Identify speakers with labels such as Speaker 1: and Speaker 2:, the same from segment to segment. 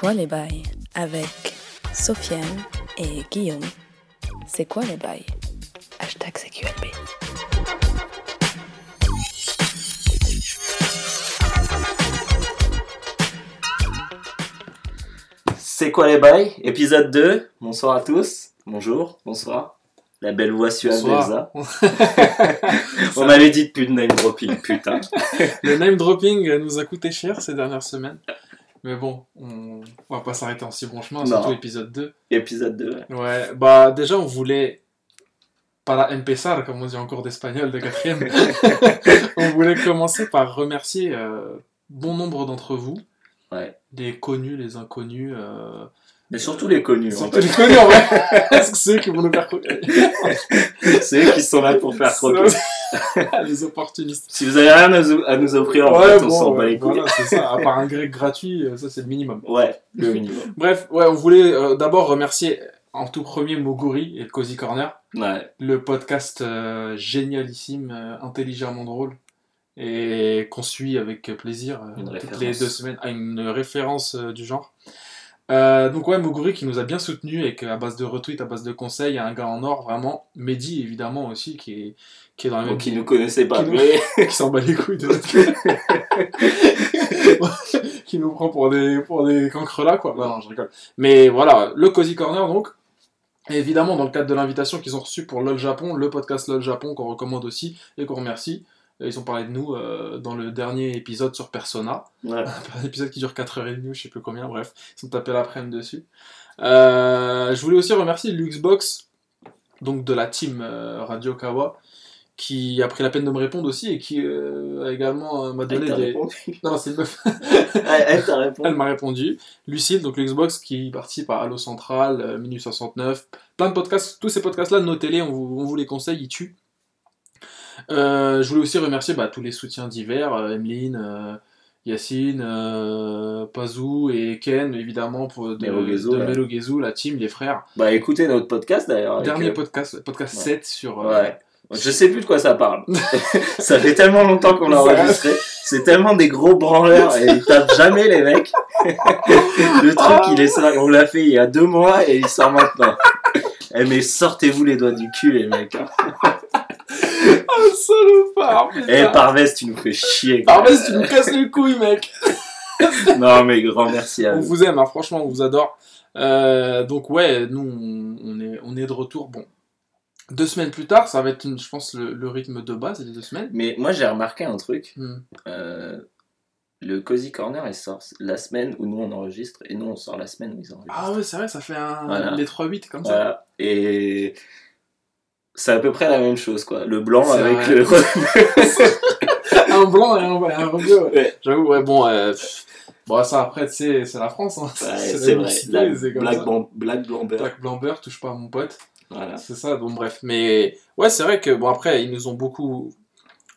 Speaker 1: quoi les bails avec Sofiane et Guillaume. C'est quoi les bails? Hashtag CQLB.
Speaker 2: C'est quoi les bails? Épisode 2. Bonsoir à tous. Bonjour, bonsoir. La belle voix suave d'Elsa. On m'avait dit de plus de name dropping, putain.
Speaker 3: Le name dropping nous a coûté cher ces dernières semaines. Mais bon, on, on va pas s'arrêter en si bon chemin,
Speaker 2: Non.
Speaker 3: surtout épisode 2.
Speaker 2: Épisode 2. ouais.
Speaker 3: Ouais, bah déjà on voulait. Para empezar, comme on dit encore d'espagnol de quatrième. on voulait commencer par remercier euh, bon nombre d'entre vous.
Speaker 2: Ouais.
Speaker 3: Les connus, les inconnus. euh,
Speaker 2: Mais surtout les connus. en
Speaker 3: surtout les connus en vrai. Est-ce que c'est eux qui vont nous faire croquer.
Speaker 2: C'est eux qui sont là pour faire croquer.
Speaker 3: Les opportunistes.
Speaker 2: Si vous avez rien à nous, offrir, en fait, on s'en bat
Speaker 3: ouais,
Speaker 2: les couilles.
Speaker 3: voilà, c'est ça. À part un grec gratuit, euh, ça c'est le minimum.
Speaker 2: Ouais, le minimum.
Speaker 3: Bref, ouais, on voulait euh, d'abord remercier en tout premier Moguri et le Cozy Corner,
Speaker 2: Ouais.
Speaker 3: le podcast euh, génialissime, euh, intelligemment drôle et qu'on suit avec plaisir toutes les deux semaines à une référence du genre. Euh, donc ouais, Moguri qui nous a bien soutenu avec à base de retweets, à base de conseils, il y a un gars en or vraiment, Mehdi évidemment aussi qui est qui est dans la même
Speaker 2: Donc, qui nous connaissaient pas.
Speaker 3: Qui
Speaker 2: Mais
Speaker 3: qui s'en bat les couilles de notre qui nous prend pour des, pour des cancres là, quoi. Non, non, je rigole. Mais voilà, le Cozy Corner, donc. Et évidemment, dans le cadre de l'invitation qu'ils ont reçue pour LOL Japon, le podcast LOL Japon qu'on recommande aussi et qu'on remercie. Ils ont parlé de nous euh, dans le dernier épisode sur Persona.
Speaker 2: Ouais.
Speaker 3: Un épisode qui dure 4h30 ou je sais plus combien, bref. Ils sont tapés l'après-midi dessus. Euh, je voulais aussi remercier Luxbox, donc de la team euh, Radio Kawa, qui a pris la peine de me répondre aussi et qui euh, a également euh, m'a
Speaker 2: Elle
Speaker 3: donné
Speaker 2: t'a
Speaker 3: des.
Speaker 2: répondu.
Speaker 3: Non, c'est une meuf.
Speaker 2: Elle, elle t'a répondu.
Speaker 3: Elle m'a répondu. Lucille, donc Luxbox, qui participe à Halo Central, euh, Minus 69, plein de podcasts. Tous ces podcasts-là, notez-les, on vous, on vous les conseille, ils tuent. Euh, je voulais aussi remercier bah, tous les soutiens divers, euh, Emeline, euh, Yacine, euh, Pazou et Ken, évidemment, pour de.
Speaker 2: Melogezo,
Speaker 3: la team, les frères.
Speaker 2: Bah écoutez notre podcast d'ailleurs.
Speaker 3: Dernier
Speaker 2: euh,
Speaker 3: podcast, podcast
Speaker 2: ouais.
Speaker 3: 7 sur... euh,
Speaker 2: Ouais. Je sais plus de quoi ça parle. ça fait tellement longtemps qu'on l'a enregistré. C'est tellement des gros branleurs et ils tapent jamais les mecs. Le truc, il est ça. On l'a fait il y a deux mois et il sort maintenant. Eh mais sortez-vous les doigts du cul les mecs. hein.
Speaker 3: Ah, salopard, putain.
Speaker 2: Eh Parvez, tu nous fais chier.
Speaker 3: Parvez, tu nous casses les couilles, mec
Speaker 2: Non mais grand merci à
Speaker 3: On
Speaker 2: vous.
Speaker 3: vous aime, hein, franchement, on vous adore. Euh, donc ouais, nous, on, est, on est de retour. Bon, deux semaines plus tard, ça va être, une, je pense, le, le rythme de base, les deux semaines.
Speaker 2: Mais moi j'ai remarqué un truc.
Speaker 3: Hmm.
Speaker 2: Euh, le Cozy Corner il sort la semaine où nous on enregistre et nous on sort la semaine où ils enregistrent.
Speaker 3: Ah ouais, c'est vrai, ça fait un,
Speaker 2: Voilà.
Speaker 3: les 3-8 comme ça.
Speaker 2: Et c'est à peu près la même chose, quoi. Le blanc
Speaker 3: C'est
Speaker 2: avec
Speaker 3: vrai.
Speaker 2: le.
Speaker 3: un blanc et un, un rebeu, ouais.
Speaker 2: Ouais.
Speaker 3: J'avoue, ouais, bon, euh, bon, ça après, tu sais, c'est la France. Hein.
Speaker 2: Ouais,
Speaker 3: C'est
Speaker 2: vrai. La
Speaker 3: c'est
Speaker 2: Black. Blan- Black Blamber.
Speaker 3: Black Blamber, touche pas à mon pote.
Speaker 2: Voilà.
Speaker 3: C'est ça, donc bref. Mais ouais, c'est vrai que, bon, après, ils nous ont beaucoup,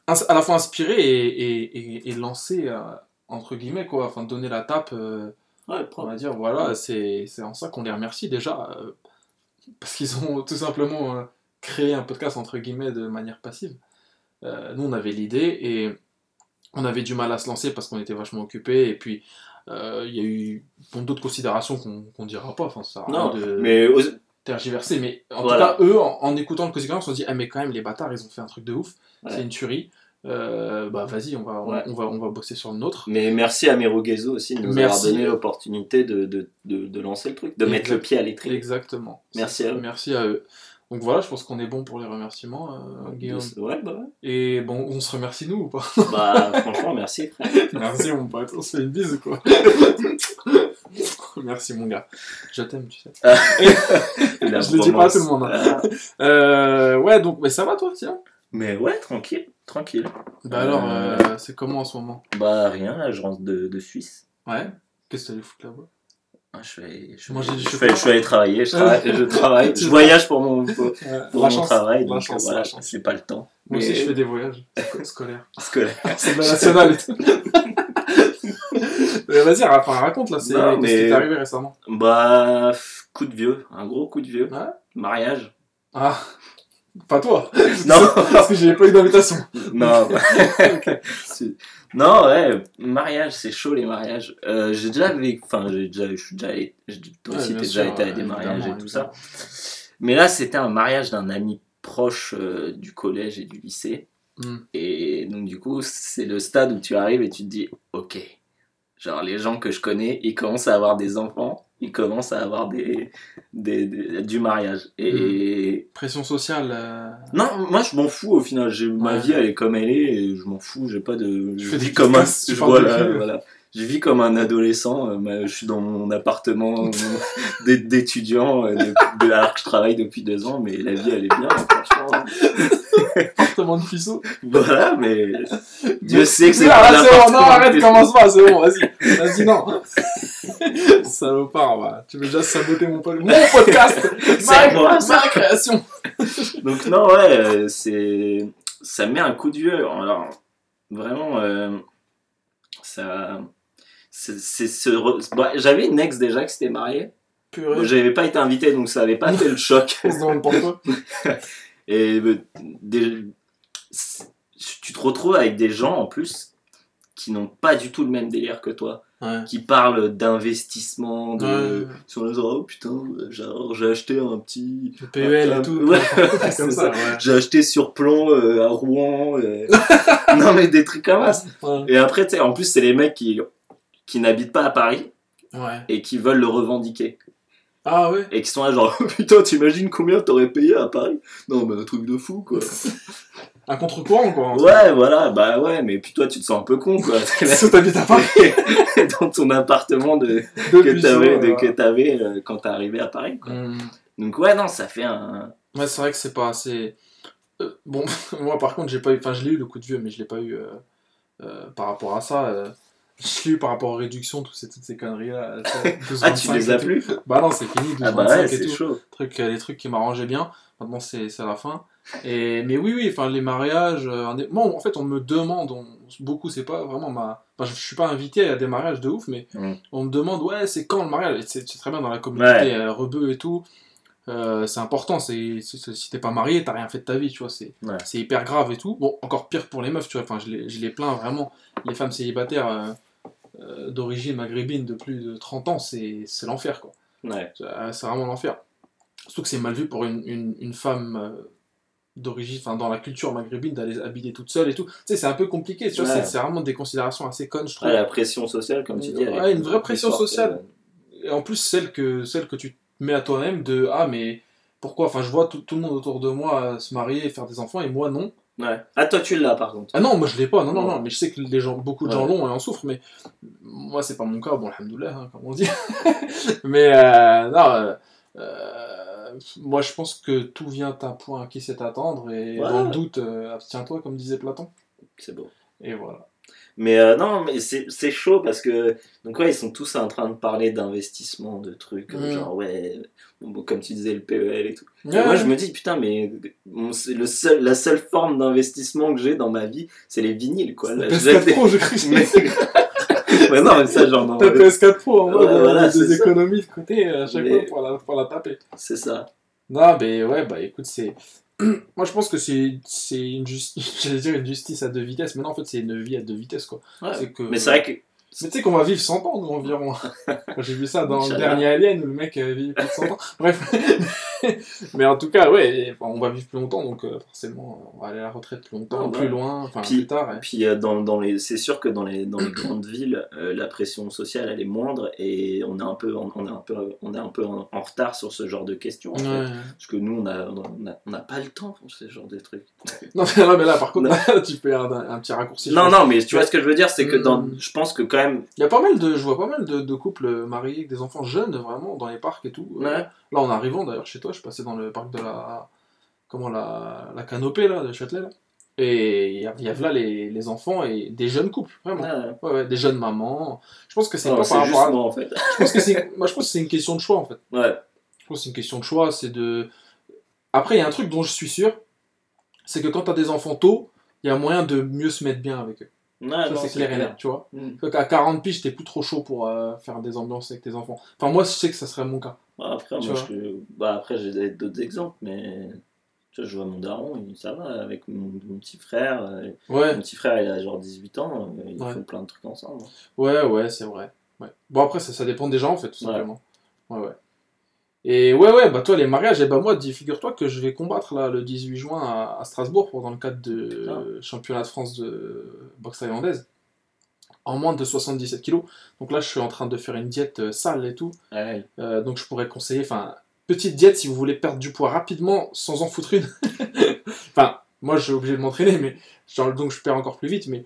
Speaker 3: ins- à la fois inspirés et, et, et, et lancés, euh, entre guillemets, quoi. Enfin, donner la tape, euh,
Speaker 2: Ouais,
Speaker 3: on va dire, voilà, c'est c'est en ça qu'on les remercie déjà. euh, parce qu'ils ont tout simplement créé un podcast, entre guillemets, de manière passive. Euh, nous, on avait l'idée et on avait du mal à se lancer parce qu'on était vachement occupés. Et puis, euh, il y a eu bon, d'autres considérations qu'on qu'on dira pas. Enfin, ça
Speaker 2: Non,
Speaker 3: de
Speaker 2: mais
Speaker 3: tergiverser. Mais en
Speaker 2: Voilà.
Speaker 3: tout cas, eux, en, en écoutant le Cozy ils se dit Ah, mais quand même, les bâtards, ils ont fait un truc de ouf.
Speaker 2: Ouais.
Speaker 3: C'est une tuerie. Euh, bah, vas-y, on va, on-
Speaker 2: Ouais.
Speaker 3: on, va, on va bosser sur le nôtre.
Speaker 2: mais merci à Merugezo aussi de nous
Speaker 3: Merci.
Speaker 2: avoir donné l'opportunité de, de, de, de lancer le truc, de
Speaker 3: Exact.
Speaker 2: mettre le pied à l'étrier.
Speaker 3: Exactement.
Speaker 2: Merci à eux.
Speaker 3: Merci à eux. Donc voilà, je pense qu'on est bon pour les remerciements, euh, Guillaume.
Speaker 2: Ouais, bah ouais.
Speaker 3: Et bon, on se remercie nous ou pas?
Speaker 2: Bah, franchement, merci, frère.
Speaker 3: Merci mon pote, on se fait une bise quoi Merci mon gars. Je t'aime, tu sais.
Speaker 2: La
Speaker 3: Je le dis pas à tout le monde,
Speaker 2: Ah.
Speaker 3: Euh, ouais, donc, mais ça va toi, tiens?
Speaker 2: Mais ouais, tranquille, tranquille.
Speaker 3: Bah alors, euh, c'est comment en ce moment?
Speaker 2: Bah rien, là, je rentre de, de Suisse.
Speaker 3: Ouais Qu'est-ce que t'allais foutre là-bas?
Speaker 2: Ah, Je vais, je,
Speaker 3: du
Speaker 2: je, fais- je suis allé travailler, je travaille, je, travaille, je voyage pour mon, pour, mon
Speaker 3: chance,
Speaker 2: travail, donc
Speaker 3: chance,
Speaker 2: voilà, j'ai pas le temps.
Speaker 3: Moi aussi, je fais des voyages sco- scolaires.
Speaker 2: scolaire.
Speaker 3: C'est. Euh, Vas-y, enfin, raconte là, c'est qu'est-ce qui t'est arrivé récemment?
Speaker 2: Bah, coup de vieux, un gros coup de vieux.
Speaker 3: Ouais.
Speaker 2: Mariage.
Speaker 3: Ah, Pas toi.
Speaker 2: Non.
Speaker 3: Parce que j'ai pas eu d'invitation.
Speaker 2: Non. non, ouais, mariage, c'est chaud les mariages. Euh, j'ai déjà vécu, enfin, j'ai déjà, je suis déjà allé, toi
Speaker 3: Ouais,
Speaker 2: aussi,
Speaker 3: bien
Speaker 2: t'es déjà été à
Speaker 3: ouais,
Speaker 2: des mariages et tout ça. Mais là, c'était un mariage d'un ami proche euh, du collège et du lycée.
Speaker 3: Hmm.
Speaker 2: Et donc, du coup, c'est le stade où tu arrives et tu te dis, ok, genre les gens que je connais, ils commencent à avoir des enfants, ils commencent à avoir des, des, des- du mariage. Et
Speaker 3: Pression sociale. euh,
Speaker 2: non, moi je m'en fous au final. J'ai ma vie elle est comme elle est et je m'en fous. J'ai pas de. Je
Speaker 3: fais
Speaker 2: vis
Speaker 3: des
Speaker 2: comme un. je- voilà, voilà. Je vis comme un adolescent. euh, Je suis dans mon appartement euh, d'é- d'étudiant euh, alors que je travaille depuis deux ans, mais la vie elle est bien. Franchement,
Speaker 3: Appartement de puceau.
Speaker 2: voilà, mais Dieu sait que c'est
Speaker 3: Ah,
Speaker 2: pas
Speaker 3: là, c'est bon,
Speaker 2: l'appartement
Speaker 3: non, arrête, commence pas, c'est bon, vas-y. Vas-y, non. Salopard, bah, tu veux déjà saboter mon, pod- mon podcast?
Speaker 2: C'est moi,
Speaker 3: ma création.
Speaker 2: Donc non, ouais, euh, c'est ça met un coup de vieux. Alors vraiment, euh, ça, c'est c'est ce. re- Bah, J'avais une ex déjà qui s'était mariée.
Speaker 3: Purée.
Speaker 2: J'avais pas été invité, donc ça avait pas fait le choc.
Speaker 3: On se demande pourquoi.
Speaker 2: Et euh, des- tu te retrouves avec des gens en plus qui n'ont pas du tout le même délire que toi,
Speaker 3: Ouais.
Speaker 2: qui parlent d'investissement, de
Speaker 3: Ouais.
Speaker 2: sur les oh putain, genre j'ai acheté un petit
Speaker 3: Le PEL
Speaker 2: un-
Speaker 3: et tout.
Speaker 2: ouais,
Speaker 3: comme ça.
Speaker 2: J'ai acheté sur plan euh, à Rouen. euh. non, mais des trucs comme ça. Et après, tu sais, en plus, c'est les mecs qui, qui n'habitent pas à Paris et qui veulent le revendiquer.
Speaker 3: Ah ouais
Speaker 2: Et qui sont là, genre, putain, t'imagines combien t'aurais payé à Paris? Non, mais un truc de fou, quoi.
Speaker 3: Un contre-courant, quoi.
Speaker 2: ouais, voilà, bah ouais, mais puis toi, tu te sens un peu con, quoi.
Speaker 3: T'habites à Paris.
Speaker 2: dans ton appartement de,
Speaker 3: de
Speaker 2: que t'avais
Speaker 3: ouais.
Speaker 2: euh, quand t'es arrivé à Paris, quoi.
Speaker 3: Hum.
Speaker 2: Donc, ouais, non, ça fait un.
Speaker 3: Ouais, c'est vrai que c'est pas assez. Euh, bon, moi par contre, j'ai pas eu. Enfin, je l'ai eu le coup de vieux, mais je l'ai pas eu euh, par rapport à ça. Je l'ai eu par rapport aux réductions, toutes ces, toutes ces conneries-là.
Speaker 2: Ah, tu les as plus
Speaker 3: Bah non, c'est fini, 12,
Speaker 2: Ah, bah
Speaker 3: 25
Speaker 2: ouais, c'est
Speaker 3: tout.
Speaker 2: chaud.
Speaker 3: Euh, les trucs qui m'arrangeaient bien. Maintenant, c'est c'est la fin. Et, mais oui, oui, enfin, les mariages. euh, Moi, en fait, on me demande, on- beaucoup, c'est pas vraiment ma. Enfin, je, je suis pas invité à des mariages de ouf, mais
Speaker 2: Mm.
Speaker 3: on me demande, ouais, c'est quand le mariage? C'est c'est très bien dans la communauté
Speaker 2: Ouais.
Speaker 3: euh, rebeu et tout. Euh, c'est important, c'est si t'es pas marié, t'as rien fait de ta vie, tu vois, c'est
Speaker 2: Ouais.
Speaker 3: c'est hyper grave et tout. Bon, encore pire pour les meufs, tu vois, enfin, je les, je les plains vraiment. Les femmes célibataires euh, euh, d'origine maghrébine de plus de 30 ans, c'est c'est l'enfer, quoi.
Speaker 2: Ouais.
Speaker 3: C'est vraiment l'enfer. Surtout que c'est mal vu pour une, une, une femme d'origine, enfin dans la culture maghrébine, d'aller habiller toute seule et tout. Tu sais, c'est un peu compliqué, tu vois,
Speaker 2: Ouais.
Speaker 3: c'est- c'est vraiment des considérations assez connes, je trouve.
Speaker 2: La pression sociale, comme tu dis.
Speaker 3: une vraie pression sociale. Et en plus, celle que, celle que tu mets à toi-même de Ah, mais pourquoi? Enfin, je vois tout, tout le monde autour de moi se marier et faire des enfants et moi non.
Speaker 2: Ouais. Ah, toi, tu l'as, par contre.
Speaker 3: Ah non, moi je l'ai pas, non, non, non, mais je sais que les gens, beaucoup de gens
Speaker 2: Ouais.
Speaker 3: l'ont et en souffrent, mais moi c'est pas mon cas, bon, alhamdoulilah, hein, comme on dit. mais euh, non, euh, euh, moi je pense que tout vient à un point qui sait attendre et dans le doute, euh, abstiens-toi, comme disait Platon.
Speaker 2: C'est beau.
Speaker 3: Et voilà.
Speaker 2: Mais euh, non, mais c'est chaud parce que. Donc, ouais, ils sont tous en train de parler d'investissement, de trucs. euh,
Speaker 3: Mm.
Speaker 2: Genre, ouais, comme tu disais, le PEL et tout. Et moi, je me dis, putain, mais le seul, la seule forme d'investissement que j'ai dans ma vie, c'est les vinyles, quoi. Là,
Speaker 3: PS4
Speaker 2: j'achète des-
Speaker 3: Pro, je crie.
Speaker 2: Mais- ouais, non, mais ça, genre, non,
Speaker 3: T'as PS4 Pro en mode
Speaker 2: Ouais,
Speaker 3: euh,
Speaker 2: voilà,
Speaker 3: des
Speaker 2: ça.
Speaker 3: économies de côté à chaque
Speaker 2: Mais-
Speaker 3: fois pour la, pour la taper.
Speaker 2: c'est ça.
Speaker 3: Non, mais ouais, bah écoute, c'est. Moi je pense que c'est c'est une justice, j'allais dire une justice à deux vitesses, mais non, en fait c'est une vie à deux vitesses quoi.
Speaker 2: Ouais.
Speaker 3: Que-
Speaker 2: Mais c'est vrai que.
Speaker 3: Mais tu sais qu'on va vivre 100 ans nous, environ. J'ai vu ça dans le dernier Alien où le mec euh, vit plus de 100 ans. Bref. mais en tout cas, ouais, on va vivre plus longtemps donc euh, forcément on va aller à la retraite plus longtemps,
Speaker 2: Ah, bah.
Speaker 3: plus loin, enfin plus tard. ouais.
Speaker 2: Puis euh, dans, dans les, c'est sûr que dans les, dans les grandes villes, euh, la pression sociale elle est moindre et on est un peu, en- on est un peu, on est un peu en, en retard sur ce genre de questions. en fait.
Speaker 3: Ouais.
Speaker 2: Parce que nous on a, on a, on a pas le temps pour ce genre de trucs.
Speaker 3: Non, mais là, par contre, tu fais un, un petit raccourci.
Speaker 2: Non
Speaker 3: pense.
Speaker 2: non mais tu vois ce que je veux dire c'est que dans,
Speaker 3: Mm.
Speaker 2: je pense que quand même,
Speaker 3: Il y a pas mal de, je vois pas mal de, de couples mariés avec des enfants jeunes, vraiment, dans les parcs et tout. Euh,
Speaker 2: Ouais.
Speaker 3: Là, en arrivant d'ailleurs chez toi, je passais dans le parc de la, comment la, la canopée là, de Châtelet là. Et il y a, y a là les, les enfants et des jeunes couples, vraiment.
Speaker 2: ouais,
Speaker 3: Ouais, ouais, des jeunes mamans. Je pense que c'est
Speaker 2: non,
Speaker 3: pas
Speaker 2: c'est
Speaker 3: par
Speaker 2: juste
Speaker 3: rapport à...
Speaker 2: moi en fait.
Speaker 3: Je pense que c'est, moi je pense que c'est une question de choix en fait.
Speaker 2: Ouais.
Speaker 3: Je pense que c'est une question de choix, c'est de. Après, il y a un truc dont je suis sûr, c'est que quand t'as des enfants tôt, il y a moyen de mieux se mettre bien avec eux. Ça,
Speaker 2: non,
Speaker 3: c'est clair et net, tu vois.
Speaker 2: Mm.
Speaker 3: À 40 piges, t'es plus trop chaud pour euh, faire des ambiances avec tes enfants. Enfin, moi, je sais que ça serait mon cas.
Speaker 2: Bah, après, moi, je... bah, après j'ai d'autres exemples mais Tu vois, je vois mon daron, ça va, avec mon, mon petit frère. euh,
Speaker 3: Ouais,
Speaker 2: Mon petit frère, il a genre 18 ans, euh, ils
Speaker 3: Ouais.
Speaker 2: font plein de trucs ensemble.
Speaker 3: ouais, ouais, c'est vrai. Ouais. Bon, après, ça, ça dépend des gens, en fait, tout simplement. Ouais, ouais. Et ouais, ouais, bah toi, les mariages, et bah moi, dis- figure-toi que je vais combattre là le 18 juin à, à Strasbourg pour dans le cadre de
Speaker 2: Ah.
Speaker 3: championnat de France de boxe thaïlandaise. En moins de 77 kilos. Donc là, je suis en train de faire une diète euh, sale et tout.
Speaker 2: Ouais.
Speaker 3: Euh, donc je pourrais conseiller, enfin, petite diète si vous voulez perdre du poids rapidement sans en foutre une. enfin, moi je suis obligé de m'entraîner, mais genre, donc je perds encore plus vite. Mais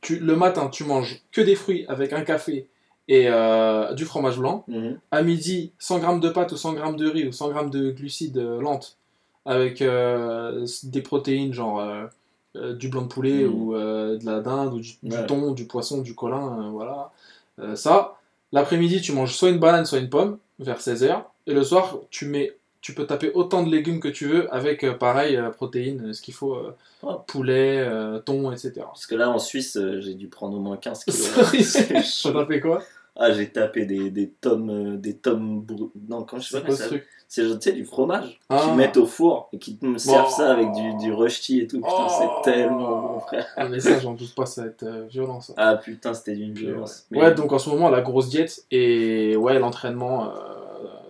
Speaker 3: tu, le matin, tu manges que des fruits avec un café et euh, du fromage blanc.
Speaker 2: Mhm.
Speaker 3: À midi, 100 grammes de pâtes ou 100 grammes de riz ou 100 grammes de glucides euh, lentes avec euh, des protéines genre euh, du blanc de poulet
Speaker 2: Mhm.
Speaker 3: ou de la dinde ou du, du
Speaker 2: Ouais.
Speaker 3: thon, du poisson, du colin, voilà. Ça. L'après-midi, tu manges soit une banane, soit une pomme vers 16h. Et le soir, tu mets tu peux taper autant de légumes que tu veux avec, euh, pareil, euh, protéines, ce qu'il faut, euh,
Speaker 2: Oh.
Speaker 3: poulet, euh, thon, etc.
Speaker 2: Parce que là, en Suisse, euh, j'ai dû prendre au moins 15 kilos.
Speaker 3: T'as tapé quoi?
Speaker 2: Ah, j'ai tapé des, des tomes. euh, des tomes Non, quand je sais pas
Speaker 3: quoi
Speaker 2: ça.
Speaker 3: ce truc?
Speaker 2: C'est tu sais, du fromage
Speaker 3: Ah.
Speaker 2: qu'ils mettent au four et qui me servent
Speaker 3: Oh.
Speaker 2: ça avec du, du rusty et tout. Putain,
Speaker 3: Oh.
Speaker 2: c'est tellement bon, frère.
Speaker 3: Ah, mais ça, j'en doute pas, ça va être euh, violent, ça.
Speaker 2: Ah putain, c'était d'une violence. Mais-
Speaker 3: Ouais, donc en ce moment, la grosse diète et ouais, l'entraînement euh,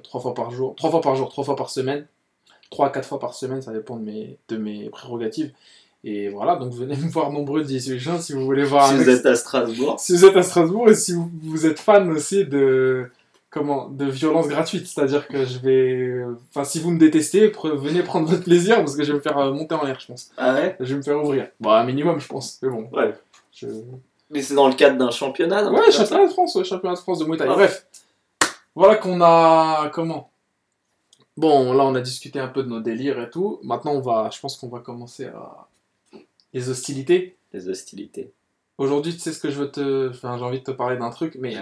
Speaker 3: trois fois par jour, trois fois par jour, trois fois par semaine, trois à quatre fois par semaine, ça dépend de mes, de mes prérogatives. Et voilà, donc venez me voir nombreux 18 juin si vous voulez voir
Speaker 2: si
Speaker 3: un
Speaker 2: vous
Speaker 3: ex-
Speaker 2: êtes à Strasbourg,
Speaker 3: si vous êtes à Strasbourg et si vous, vous êtes fan aussi de comment de violence gratuite, c'est-à-dire que je vais, enfin si vous me détestez, pre- venez prendre votre plaisir parce que je vais me faire euh, monter en l'air, je pense.
Speaker 2: ah ouais?
Speaker 3: Je vais me faire ouvrir. Bon, un minimum, je pense. Mais bon,
Speaker 2: Ouais.
Speaker 3: je...
Speaker 2: Mais c'est dans le cadre d'un championnat non
Speaker 3: Ouais, championnat de France, ouais, championnat de France de Muay Thai.
Speaker 2: Ah.
Speaker 3: Bref, voilà qu'on a. Comment? Bon, là, on a discuté un peu de nos délires et tout. Maintenant, on va. Je pense qu'on va commencer à. Les hostilités.
Speaker 2: Les hostilités.
Speaker 3: Aujourd'hui, tu sais ce que je veux te. Enfin, j'ai envie de te parler d'un truc, mais.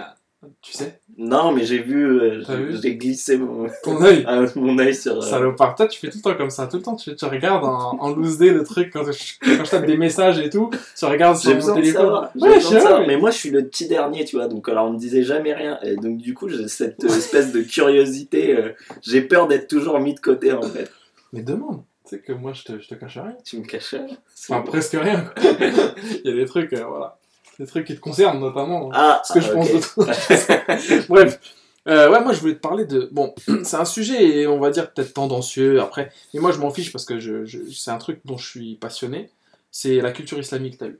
Speaker 3: Tu sais?
Speaker 2: Non, mais j'ai vu, euh, j'ai glissé mon,
Speaker 3: Ton œil
Speaker 2: ah, mon œil sur. euh,
Speaker 3: Salopard, toi tu fais tout le temps comme ça, tout le temps tu, tu regardes en, en loose day le truc quand je, quand je tape des messages et tout, tu regardes sur mon téléphone. Ouais, je mais-
Speaker 2: Mais moi, je suis le petit dernier, tu vois. Donc, alors, on me disait jamais rien. Et donc, du coup, j'ai cette euh, espèce de curiosité. euh, j'ai peur d'être toujours mis de côté, en fait.
Speaker 3: Mais demande, tu sais que moi je te, je te cache rien.
Speaker 2: Tu me caches rien
Speaker 3: Enfin, presque rien quoi. Il y a des trucs, euh, voilà. Des trucs qui te concernent notamment.
Speaker 2: Ah,
Speaker 3: ce que je
Speaker 2: ah,
Speaker 3: pense de toi. Bref. Euh, ouais, moi je voulais te parler de. Bon, c'est un sujet, on va dire, peut-être tendancieux après. Mais moi je m'en fiche parce que je, je- c'est un truc dont je suis passionné. C'est la culture islamique, t'as vu.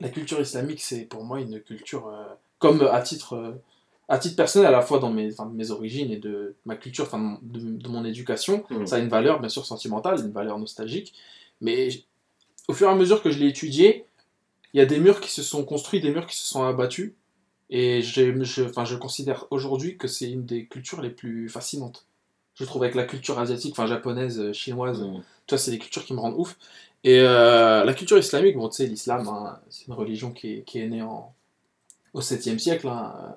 Speaker 3: La culture islamique, c'est pour moi une culture. euh, comme à titre, euh, à titre personnel, à la fois dans mes, enfin, mes origines et de ma culture, enfin de, de mon éducation,
Speaker 2: Mm.
Speaker 3: ça a une valeur bien sûr sentimentale, une valeur nostalgique. Mais au fur et à mesure que je l'ai étudié, il y a des murs qui se sont construits, des murs qui se sont abattus. Et je, enfin, je considère aujourd'hui que c'est une des cultures les plus fascinantes. Je trouve avec la culture asiatique, enfin japonaise, euh, chinoise,
Speaker 2: Mm.
Speaker 3: tu vois, c'est des cultures qui me rendent ouf. Et euh, la culture islamique, bon, tu sais, l'islam, hein, c'est une religion qui est, qui est née en, au 7e siècle. hein, euh,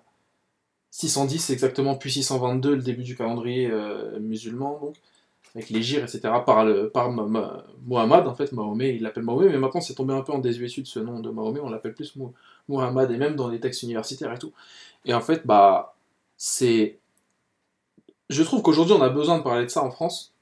Speaker 3: 610 exactement, puis 622, le début du calendrier euh, musulman, donc, avec les gires, etc., par, le, par Ma- Ma- Mohammed, en fait, Mahomet, il l'appelle Mahomet, mais maintenant c'est tombé un peu en désuétude ce nom de Mahomet, on l'appelle plus Muhammad, et même dans les textes universitaires et tout. Et en fait, bah, c'est. Je trouve qu'aujourd'hui, on a besoin de parler de ça en France,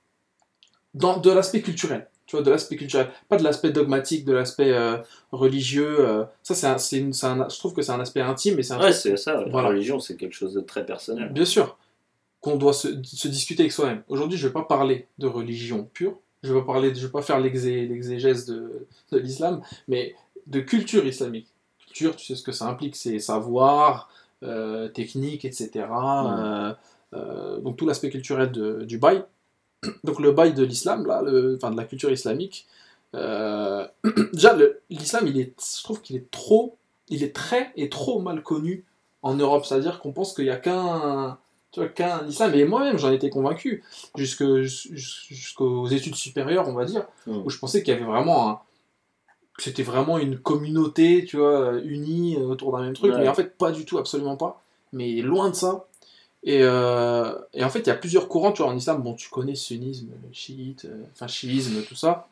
Speaker 3: dans, de l'aspect culturel. Tu vois, de l'aspect culturel. Pas de l'aspect dogmatique, de l'aspect euh, religieux. euh, ça, c'est un, c'est une- c'est un- je trouve que c'est un aspect intime et c'est un
Speaker 2: Ouais,
Speaker 3: truc-
Speaker 2: c'est ça. La
Speaker 3: Voilà.
Speaker 2: religion, c'est quelque chose de très personnel.
Speaker 3: Bien sûr, qu'on doit se, se discuter avec soi-même. Aujourd'hui, je ne vais pas parler de religion pure, je ne vais pas, parler, je vais pas faire l'exé- l'exégèse de, de l'islam, mais de culture islamique. Culture, tu sais ce que ça implique, c'est savoir, euh, technique, etc. euh, euh, donc tout l'aspect culturel de- du bail. Donc le bail de l'islam, là, le- enfin de la culture islamique, déjà l'islam, il est, je trouve qu'il est trop, il est très et trop mal connu en Europe. C'est-à-dire qu'on pense qu'il n'y a qu'un tu vois, qu'un islam. Et moi-même, j'en étais convaincu, jusqu'aux études supérieures, on va dire,
Speaker 2: Mm.
Speaker 3: où je pensais qu'il y avait vraiment un. que c'était vraiment une communauté, tu vois, unie euh, autour d'un même truc.
Speaker 2: Ouais.
Speaker 3: Mais en fait, pas du tout, absolument pas. Mais loin de ça. Et, euh, et en fait, il y a plusieurs courants, tu vois, en islam. Bon, tu connais sunnisme, chiite, euh, enfin, chiisme, tout ça.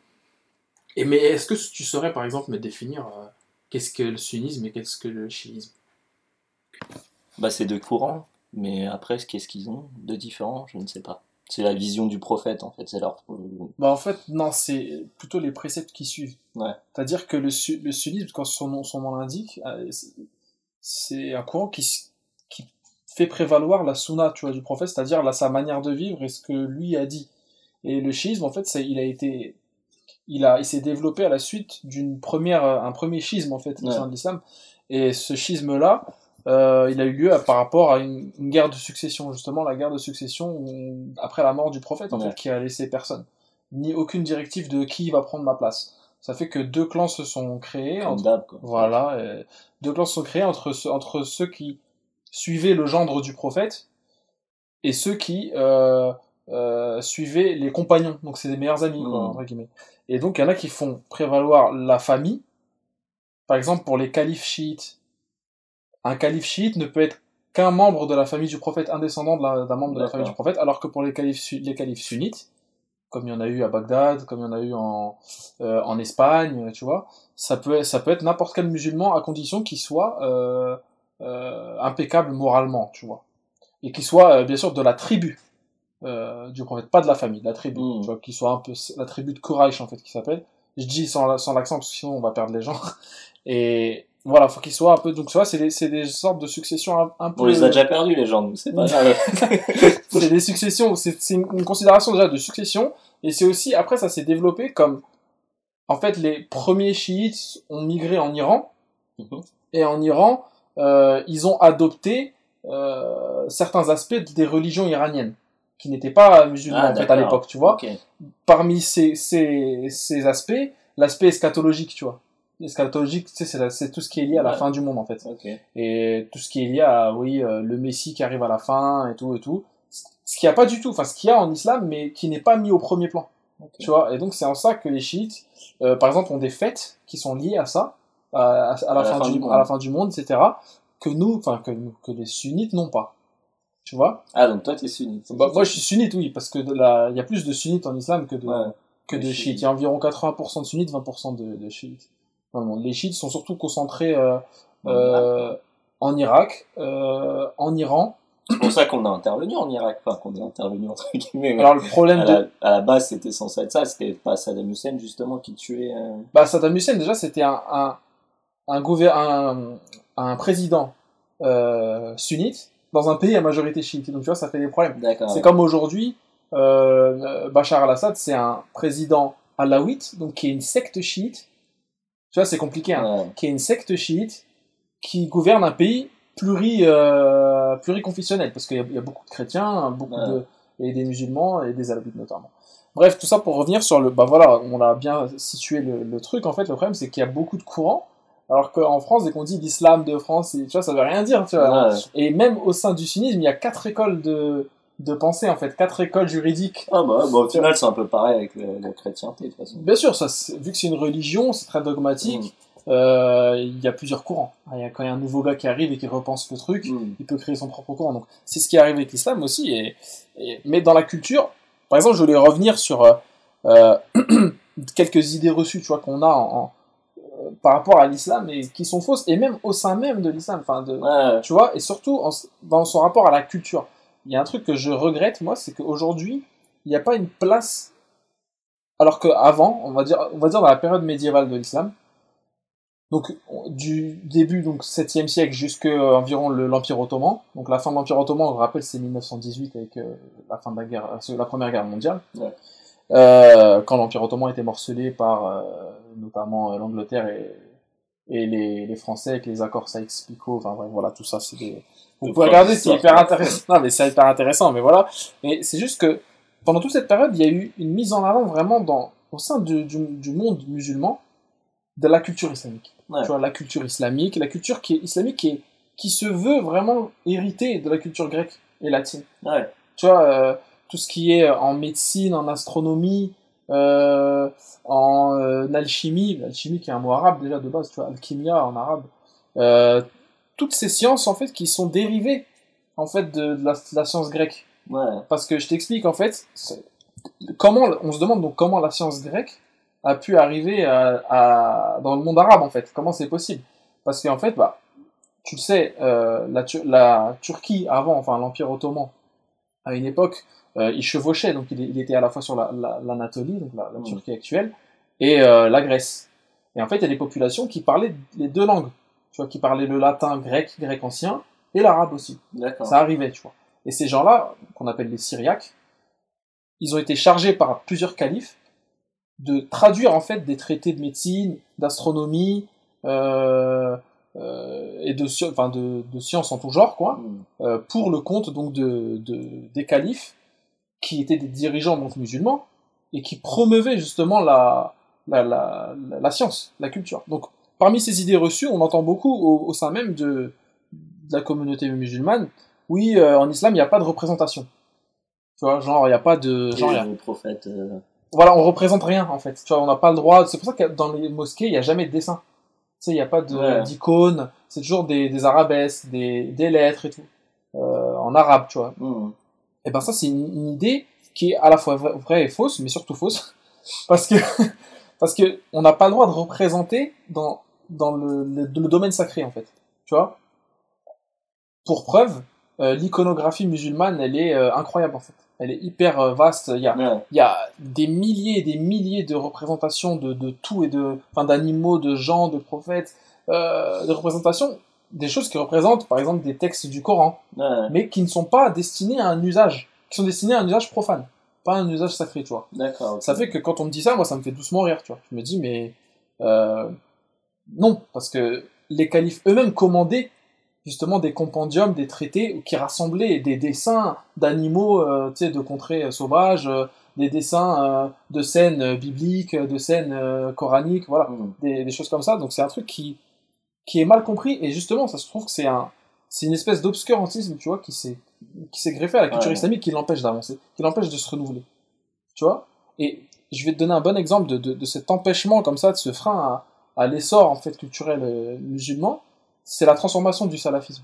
Speaker 3: Et mais est-ce que tu saurais, par exemple, me définir euh, qu'est-ce que le sunnisme et qu'est-ce que le chiisme?
Speaker 2: Bah, c'est deux courants. Mais après, qu'est-ce qu'ils ont de différent Je ne sais pas. C'est la vision du prophète, en fait. C'est leur.
Speaker 3: Bah en fait, non, c'est plutôt les préceptes qui suivent.
Speaker 2: Ouais.
Speaker 3: C'est-à-dire que le, su- le sunnisme, quand son nom, son nom l'indique, euh, c'est- un courant qui, fait prévaloir la sunna tu vois, du prophète, c'est-à-dire sa manière de vivre et ce que lui a dit. Et le schisme, en fait, il a été, il a, il s'est développé à la suite d'une première, euh, un premier schisme en fait au
Speaker 2: Ouais.
Speaker 3: sein de l'islam. Et ce schisme-là, euh, il a eu lieu à- par rapport à une, une guerre de succession, justement la guerre de succession où- après la mort du prophète en
Speaker 2: Ouais.
Speaker 3: fait, qui a laissé personne, ni aucune directive de qui va prendre ma place. Ça fait que deux clans se sont créés.
Speaker 2: Comme
Speaker 3: entre-
Speaker 2: quoi.
Speaker 3: voilà, et deux clans se sont créés entre, ceux- entre ceux qui suivaient le gendre du prophète et ceux qui euh, euh, suivaient les compagnons. Donc c'est des meilleurs amis, quoi,
Speaker 2: Mhm.
Speaker 3: entre guillemets. Et donc il y en a qui font prévaloir la famille. Par exemple, pour les califes chiites, un calife chiite ne peut être qu'un membre de la famille du prophète, un descendant de d'un membre de la famille du prophète, alors que pour les califes, les califes sunnites, comme il y en a eu à Bagdad, comme il y en a eu en, euh, en Espagne, tu vois, ça peut, ça peut être n'importe quel musulman à condition qu'il soit euh, euh, impeccable moralement, tu vois. Et qu'il soit, bien sûr, de la tribu du prophète, pas de la famille, de la tribu,
Speaker 2: Mm.
Speaker 3: tu vois, qu'il soit un peu la tribu de Quraysh, en fait, qui s'appelle. Je dis sans, sans l'accent, parce que sinon on va perdre les gens. Et voilà, faut qu'il soit un peu. Donc, vois, c'est des, c'est des sortes de successions un, un peu.
Speaker 2: On les a déjà perdus, les gens, c'est pas grave.
Speaker 3: c'est des successions, c'est une, une considération déjà de succession, et c'est aussi, après ça s'est développé comme, en fait, les premiers chiites ont migré en Iran,
Speaker 2: Mhm.
Speaker 3: et en Iran, euh, ils ont adopté euh, certains aspects des religions iraniennes, qui n'étaient pas musulmans
Speaker 2: Ah,
Speaker 3: en fait à l'époque, tu vois. Parmi ces, ces, ces aspects, l'aspect eschatologique, tu vois. Eschatologique, tu sais, c'est tout ce qui est lié à la
Speaker 2: Ouais.
Speaker 3: fin du monde en fait et tout ce qui est lié à oui euh, le Messie qui arrive à la fin et tout et tout ce qu'il n'y a pas du tout enfin ce qu'il y a en islam mais qui n'est pas mis au premier plan tu vois et donc c'est en ça que les chiites euh, par exemple ont des fêtes qui sont liées à ça à, à- à la, fin, du,
Speaker 2: monde.
Speaker 3: à la fin du monde etc que nous enfin que les sunnites n'ont pas tu vois?
Speaker 2: Ah, donc toi, t'es sunnite.
Speaker 3: Bah, moi je suis sunnite oui parce que il y a plus de sunnites en islam que de
Speaker 2: Ouais.
Speaker 3: que de
Speaker 2: chiites.
Speaker 3: chiites. Il y a environ 80% de sunnites, 20% de, de chiites. Les chiites sont surtout concentrés euh, euh, en Irak, euh, en Iran.
Speaker 2: C'est pour ça qu'on a intervenu en Irak, enfin qu'on est intervenu entre guillemets.
Speaker 3: Alors le problème
Speaker 2: à,
Speaker 3: de...
Speaker 2: la, à la base, c'était censé être ça, c'était pas Saddam Hussein justement qui tuait.
Speaker 3: Bah, Saddam Hussein, déjà, c'était un, un, un, un, un président sunnite dans un pays à majorité chiite. Donc tu vois, ça fait des problèmes. C'est comme aujourd'hui, Bachar al-Assad, c'est un président alawite, donc qui est une secte chiite. Tu vois, c'est compliqué, hein.
Speaker 2: Ouais.
Speaker 3: qui est une secte chiite qui gouverne un pays pluri, euh, pluriconfessionnel, parce qu'il y, a- il y a beaucoup de chrétiens, beaucoup
Speaker 2: Ouais.
Speaker 3: de, et des musulmans et des alawites notamment. Bref, tout ça pour revenir sur le... Bah voilà, on a bien situé le, le truc, en fait, le problème c'est qu'il y a beaucoup de courants, alors qu'en France, dès qu'on dit l'islam de France, tu vois, ça veut rien dire, tu vois.
Speaker 2: Ouais.
Speaker 3: Et même au sein du sunnisme, il y a quatre écoles de, de pensée, en fait, quatre écoles juridiques.
Speaker 2: Ah bah, bah, au final, c'est un peu pareil avec le- la chrétienté de toute façon.
Speaker 3: Bien sûr, ça, vu que c'est une religion, c'est très dogmatique, euh, il y a plusieurs courants. Il y a, quand il y a un nouveau gars qui arrive et qui repense le truc,
Speaker 2: Mm.
Speaker 3: il peut créer son propre courant. Donc c'est ce qui arrive avec l'islam aussi. Et, et- mais dans la culture, par exemple, je voulais revenir sur euh, euh, quelques idées reçues, tu vois, qu'on a en, en- par rapport à l'islam et qui sont fausses, et même au sein même de l'islam. Enfin, de,
Speaker 2: Ouais.
Speaker 3: tu vois, et surtout en dans son rapport à la culture. Il y a un truc que je regrette, moi, c'est qu'aujourd'hui, il n'y a pas une place. Alors qu'avant, on va dire, on va dire dans la période médiévale de l'islam, donc on- du début donc 7e siècle jusqu'à environ le- l'Empire ottoman. Donc la fin de l'Empire ottoman, on le rappelle, c'est 1918 avec euh, la fin de la guerre, euh, la Première Guerre mondiale.
Speaker 2: Ouais.
Speaker 3: Euh, quand l'Empire ottoman était morcelé par euh, notamment euh, l'Angleterre et, et les, les Français avec les accords Sykes-Picot. Enfin bref, voilà, tout ça, c'est des. Vous pouvez regarder, c'est hyper intéressant. Non, mais c'est hyper intéressant, mais voilà. Mais c'est juste que pendant toute cette période, il y a eu une mise en avant vraiment dans, au sein du, du, du monde musulman de la culture islamique.
Speaker 2: Ouais.
Speaker 3: Tu vois, la culture islamique, la culture qui est islamique qui, est, qui se veut vraiment héritée de la culture grecque et latine.
Speaker 2: Ouais.
Speaker 3: Tu vois, euh, tout ce qui est en médecine, en astronomie, euh, en euh, alchimie, l'alchimie qui est un mot arabe déjà de base, tu vois, alchimia en arabe, euh, toutes ces sciences en fait qui sont dérivées en fait de, de la, de la science grecque.
Speaker 2: Ouais.
Speaker 3: Parce que je t'explique en fait, comment, on se demande donc comment la science grecque a pu arriver à, à- dans le monde arabe en fait, comment c'est possible? Parce qu'en fait, bah, tu le sais, euh, la, Tur- la Turquie avant, enfin l'Empire ottoman, à une époque, euh, il chevauchait, donc il, il était à la fois sur la- la- l'Anatolie, donc la, la
Speaker 2: Mm.
Speaker 3: Turquie actuelle, et euh, la Grèce. Et en fait, il y a des populations qui parlaient les deux langues, tu vois, qui parlaient le latin, grec, grec ancien, et l'arabe aussi. Ça arrivait, tu vois. Et ces gens-là, qu'on appelle les Syriaques, ils ont été chargés par plusieurs califes de traduire en fait des traités de médecine, d'astronomie euh, euh, et de, sci- enfin, de, de sciences en tout genre, quoi,
Speaker 2: Hmm.
Speaker 3: euh, pour le compte donc de, de- des califes qui étaient des dirigeants donc musulmans et qui promeuvaient justement la, la- la science, la culture. Donc parmi ces idées reçues, on entend beaucoup au, au sein même de, de la communauté musulmane, oui, euh, en islam, il n'y a pas de représentation. Tu vois, genre, il n'y a pas de... Genre, il y a-
Speaker 2: prophète. euh,
Speaker 3: voilà, on représente rien en fait. Tu vois, on n'a pas le droit. C'est pour ça que dans les mosquées, il n'y a jamais de dessin. Tu sais, il n'y a pas
Speaker 2: Ouais.
Speaker 3: d'icônes. C'est toujours des, des arabesques, des, des lettres et tout. Euh, en arabe, tu vois.
Speaker 2: hmm.
Speaker 3: Et ben ça, c'est une, une idée qui est à la fois vra- vraie et fausse, mais surtout fausse. Parce que, parce que on n'a pas le droit de représenter dans, dans le, le, le domaine sacré en fait. Tu vois? Pour preuve, euh, l'iconographie musulmane, elle est euh, incroyable en fait. Elle est hyper euh, vaste. Il y a,
Speaker 2: Ouais.
Speaker 3: il y a des milliers et des milliers de représentations de, de tout et de, enfin, d'animaux, de gens, de prophètes, de représentations, des choses qui représentent, par exemple, des textes du Coran,
Speaker 2: Ouais.
Speaker 3: mais qui ne sont pas destinés à un usage, qui sont destinés à un usage profane, pas un usage sacré, tu vois.
Speaker 2: D'accord.
Speaker 3: Ça fait que quand on me dit ça, moi, ça me fait doucement rire, tu vois. Je me dis, mais euh, non, parce que les califes eux-mêmes commandaient justement des compendiums, des traités qui rassemblaient des dessins d'animaux, euh, de contrées sauvages, euh, des dessins euh, de scènes euh, bibliques, de scènes coraniques, voilà,
Speaker 2: Hmm.
Speaker 3: des, des choses comme ça. Donc c'est un truc qui qui est mal compris et justement, ça se trouve que c'est un c'est une espèce d'obscurantisme, tu vois, qui s'est qui s'est greffé à la culture
Speaker 2: Ouais.
Speaker 3: islamique, qui l'empêche d'avancer, qui l'empêche de se renouveler, tu vois? Et je vais te donner un bon exemple de, de, de cet empêchement comme ça, de ce frein à, à l'essor en fait culturel euh, musulman, c'est la transformation du salafisme.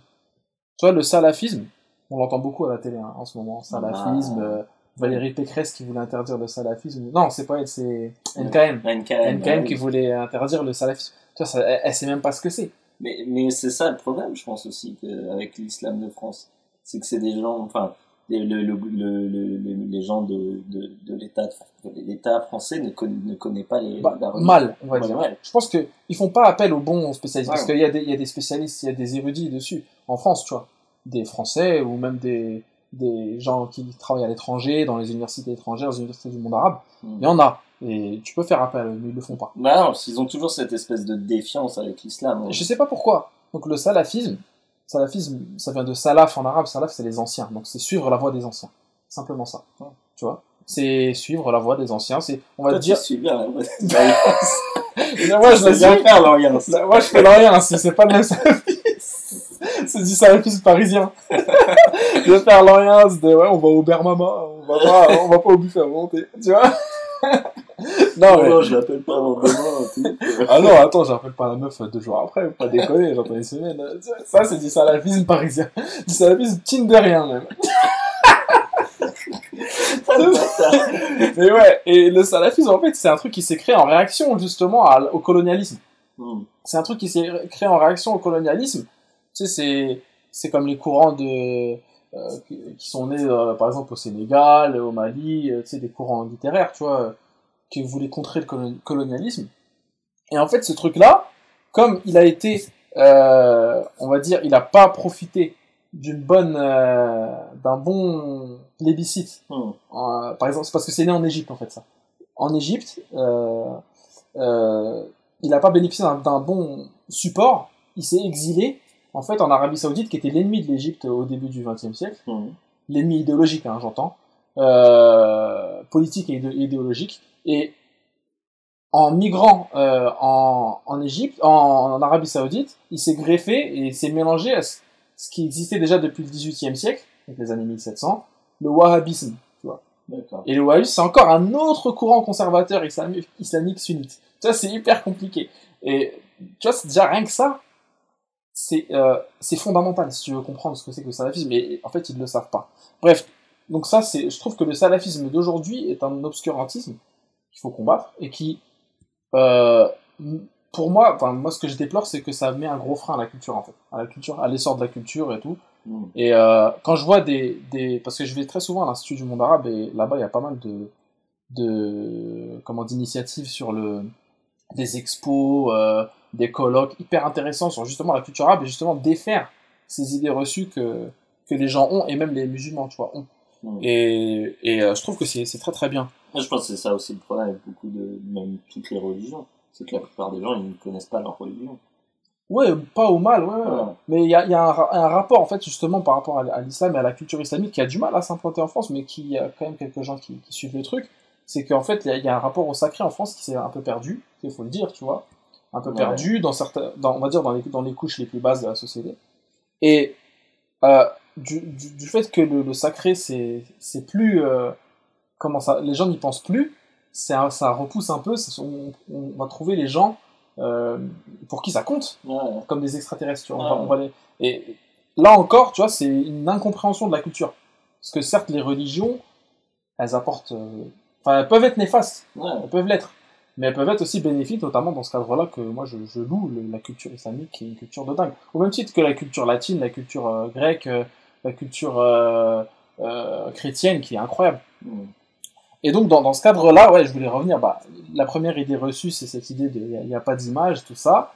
Speaker 3: Tu vois, le salafisme, on l'entend beaucoup à la télé hein, en ce moment, salafisme,
Speaker 2: Ah.
Speaker 3: euh, Valérie Pécresse qui voulait interdire le salafisme. Non, c'est pas elle, c'est NKM.
Speaker 2: NKM.
Speaker 3: NKM
Speaker 2: ouais.
Speaker 3: qui voulait interdire le salafisme. Tu vois, ça, elle, elle sait même pas ce que c'est.
Speaker 2: Mais, mais c'est ça le problème, je pense aussi, que, avec l'islam de France. C'est que c'est des gens, enfin, les, le, le, le, le- le- les gens de, de, de l'État français ne, conna- ne connaît pas les,
Speaker 3: Bah,
Speaker 2: la
Speaker 3: mal, on va
Speaker 2: Ouais,
Speaker 3: dire.
Speaker 2: ouais.
Speaker 3: Je pense que ils font pas appel aux bons spécialistes parce
Speaker 2: Ouais.
Speaker 3: qu'il y, a des- il y a des spécialistes, il y a des érudits dessus en France, tu vois, des Français ou même des des gens qui travaillent à l'étranger, dans les universités étrangères, les universités du monde arabe.
Speaker 2: Hmm.
Speaker 3: Il y en a et tu peux faire appel, mais ils le font pas.
Speaker 2: Bah non, ils ont toujours cette espèce de défiance avec l'islam.
Speaker 3: Je sais pas pourquoi. Donc le salafisme, salafisme, ça vient de salaf en arabe. Salaf, c'est les anciens. Donc c'est suivre la voie des anciens. Simplement ça.
Speaker 2: Ouais.
Speaker 3: Tu vois? C'est suivre la voie des anciens. C'est, on va
Speaker 2: Toi,
Speaker 3: dire.
Speaker 2: tu suis bien la voie des
Speaker 3: Moi, je
Speaker 2: sais
Speaker 3: le
Speaker 2: bien faire l'orience.
Speaker 3: Là, Moi, je fais rien. C'est, c'est pas le même salafisme. C'est du salafisme parisien. de faire l'orience de ouais, on va au Bermama, on va pas, on va pas au buffet à volonté. Tu vois? Non,
Speaker 2: Non,
Speaker 3: mais.
Speaker 2: non, je l'appelle pas vraiment.
Speaker 3: Ah non, attends, j'appelle pas la meuf deux jours après, pas déconner, j'entends une semaine. Ça, c'est du salafisme parisien. Du salafisme tinderien, même. Mais ouais, et le salafisme, en fait, c'est un truc qui s'est créé en réaction, justement, à- au colonialisme.
Speaker 2: Hmm.
Speaker 3: C'est un truc qui s'est créé en réaction au colonialisme. Tu sais, c'est, comme les courants de, qui qui sont nés, euh, par exemple, au Sénégal, au Mali, euh, tu sais, des courants littéraires, tu vois, euh, qui voulaient contrer le colon- colonialisme. Et en fait, ce truc-là, comme il a été, euh, on va dire, il n'a pas profité d'une bonne, euh, d'un bon plébiscite.
Speaker 2: Hmm.
Speaker 3: Euh, par exemple, c'est parce que c'est né en Égypte, en fait, ça. En Égypte, euh, euh, il n'a pas bénéficié d'un bon support. Il s'est exilé, en fait, en Arabie Saoudite, qui était l'ennemi de l'Égypte au début du XXe siècle.
Speaker 2: Hmm.
Speaker 3: L'ennemi idéologique, hein, j'entends. Euh, politique et idé- idéologique. Et en migrant euh, en, en Égypte, en, en Arabie Saoudite, il s'est greffé et s'est mélangé à ce, ce qui existait déjà depuis le XVIIIe siècle, donc les années 1700, le wahhabisme.
Speaker 2: D'accord.
Speaker 3: Et le wahhabisme, c'est encore un autre courant conservateur islamique, islamique sunnite. Tu vois, c'est hyper compliqué. Et tu vois, c'est déjà rien que ça, c'est euh, fondamental si tu veux comprendre ce que c'est que le salafisme. Mais en fait, ils ne le savent pas. Bref, donc ça, c'est, je trouve que le salafisme d'aujourd'hui est un obscurantisme qu'il faut combattre et qui, euh, pour moi, enfin moi, ce que je déplore, c'est que ça met un gros frein à la culture en fait, à la culture, à l'essor de la culture et tout.
Speaker 2: Mm.
Speaker 3: Et euh, quand je vois des, des. Parce que je vais très souvent à l'Institut du monde arabe et là-bas, il y a pas mal de. de comment d'initiatives sur le. des expos, euh, des colloques hyper intéressants sur justement la culture arabe et justement défaire ces idées reçues que, que les gens ont et même les musulmans, tu vois, ont.
Speaker 2: Mm.
Speaker 3: Et, et euh, je trouve que c'est très très bien.
Speaker 2: Je pense que c'est ça aussi le problème avec beaucoup de, même toutes les religions. C'est que la plupart des gens, ils ne connaissent pas leur religion.
Speaker 3: Ouais, pas au mal, ouais, ouais. Mais il y a, y a un, ra- un rapport, en fait, justement, par rapport à, l'islam et à la culture islamique qui a du mal à s'implanter en France, mais qui a quand même quelques gens qui, qui suivent le truc. C'est qu'en fait, il y, a, il y a un rapport au sacré en France qui s'est un peu perdu, il faut le dire, tu vois. Un peu
Speaker 2: Ouais.
Speaker 3: perdu dans certains, dans, on va dire, dans les, dans les couches les plus basses de la société. Et euh, du, du, du fait que le, le sacré, c'est c'est plus. euh, comment ça Les gens n'y pensent plus, c'est un- ça repousse un peu, on, on va trouver les gens euh, pour qui ça compte
Speaker 2: Ouais.
Speaker 3: comme des extraterrestres. tu vois, on va- on va les- Et là encore, tu vois, c'est une incompréhension de la culture. Parce que certes, les religions, elles apportent. Enfin, elles peuvent être néfastes, elles peuvent l'être. Mais elles peuvent être aussi bénéfiques, notamment dans ce cadre-là que moi je, loue la culture islamique, qui est une culture de dingue. Au même titre que la culture latine, la culture euh, grecque, euh, la culture euh, chrétienne, qui est incroyable. Et donc, dans, ce cadre-là, ouais, je voulais revenir. Bah, la première idée reçue, c'est cette idée de il n'y a, pas d'image, tout ça.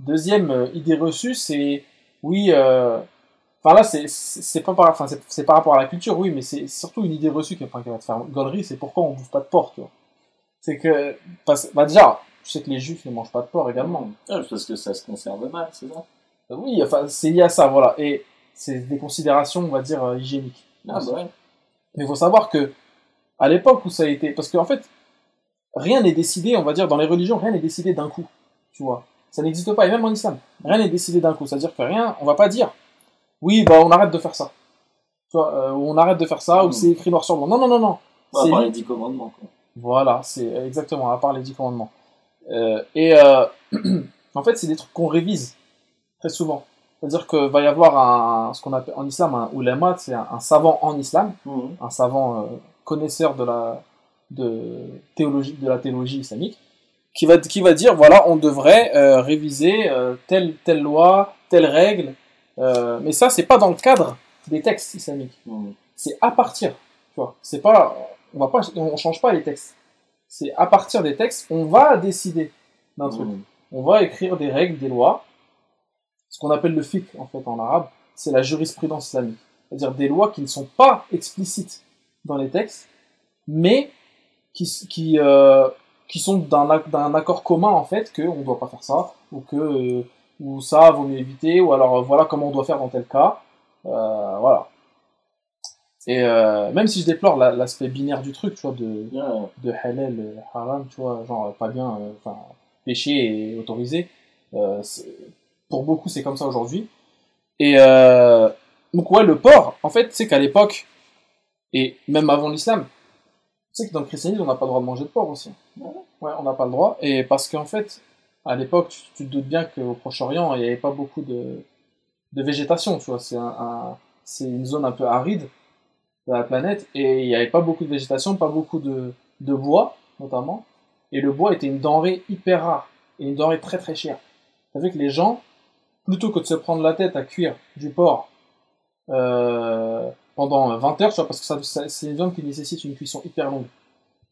Speaker 3: Deuxième idée reçue, c'est oui. Enfin là, c'est par, enfin par rapport à la culture, oui, mais c'est surtout une idée reçue qui, enfin, qui va te faire gaulerie, c'est pourquoi on bouffe pas de porc, tu vois. C'est que, parce, bah déjà, je sais que les juifs ne mangent pas de porc également.
Speaker 2: Ah, parce que ça se conserve mal, c'est ça?
Speaker 3: Oui, enfin c'est lié à ça, voilà. Et c'est des considérations, on va dire, euh, hygiéniques.
Speaker 2: Ah, bah ouais.
Speaker 3: Mais il faut savoir que, à l'époque où ça a été. Parce qu'en fait, rien n'est décidé, on va dire, dans les religions, rien n'est décidé d'un coup. Tu vois. Ça n'existe pas, et même en islam. Rien n'est décidé d'un coup. C'est-à-dire que rien, on va pas dire, oui, bah on arrête de faire ça. Tu vois, euh, ou on arrête de faire ça, ou
Speaker 2: Mm.
Speaker 3: c'est écrit noir sur blanc. Non, non, non, non.
Speaker 2: On
Speaker 3: C'est
Speaker 2: va parler
Speaker 3: li-
Speaker 2: des dix commandements, quoi.
Speaker 3: Voilà, c'est exactement, à part les dix commandements. Euh, et euh, en fait, c'est des trucs qu'on révise très souvent. C'est-à-dire qu'il va y avoir un, ce qu'on appelle en islam un ulama, c'est un, un savant en islam,
Speaker 2: Mhm.
Speaker 3: un savant euh, connaisseur de la, de, théologie, de la théologie islamique, qui va, qui va dire voilà, on devrait réviser telle, telle loi, telle règle, mais ça, c'est pas dans le cadre des textes islamiques
Speaker 2: Mhm.
Speaker 3: c'est à partir. C'est pas, on va pas, on change pas les textes. C'est à partir des textes, on va décider d'un truc.
Speaker 2: Mhm.
Speaker 3: On va écrire des règles, des lois. Ce qu'on appelle le fiqh en fait en arabe, c'est la jurisprudence islamique. C'est-à-dire des lois qui ne sont pas explicites dans les textes, mais qui, euh, qui sont d'un ac- d'un accord commun en fait que on doit pas faire ça ou que euh, ou ça vaut mieux éviter ou alors euh, voilà comment on doit faire dans tel cas. Euh, voilà. Et euh, même si je déplore la- l'aspect binaire du truc, tu vois, de, de halal, euh, haram, tu vois, genre pas bien, euh, enfin, péché et autorisé, euh, pour beaucoup c'est comme ça aujourd'hui. Et euh, donc ouais, le porc, en fait, c'est qu'à l'époque, et même avant l'islam, tu sais que dans le christianisme, on n'a pas le droit de manger de porc aussi.
Speaker 2: Ouais.
Speaker 3: On n'a pas le droit. Et parce qu'en fait, à l'époque, tu, tu te doutes bien qu'au Proche-Orient, il n'y avait pas beaucoup de, de végétation, tu vois. C'est un, un- c'est une zone un peu aride de la planète et il n'y avait pas beaucoup de végétation, pas beaucoup de, de bois, notamment. Et le bois était une denrée hyper rare et une denrée très très chère. Ça fait que les gens, plutôt que de se prendre la tête à cuire du porc euh, pendant 20 heures, tu vois, parce que ça, ça- c'est une viande qui nécessite une cuisson hyper longue.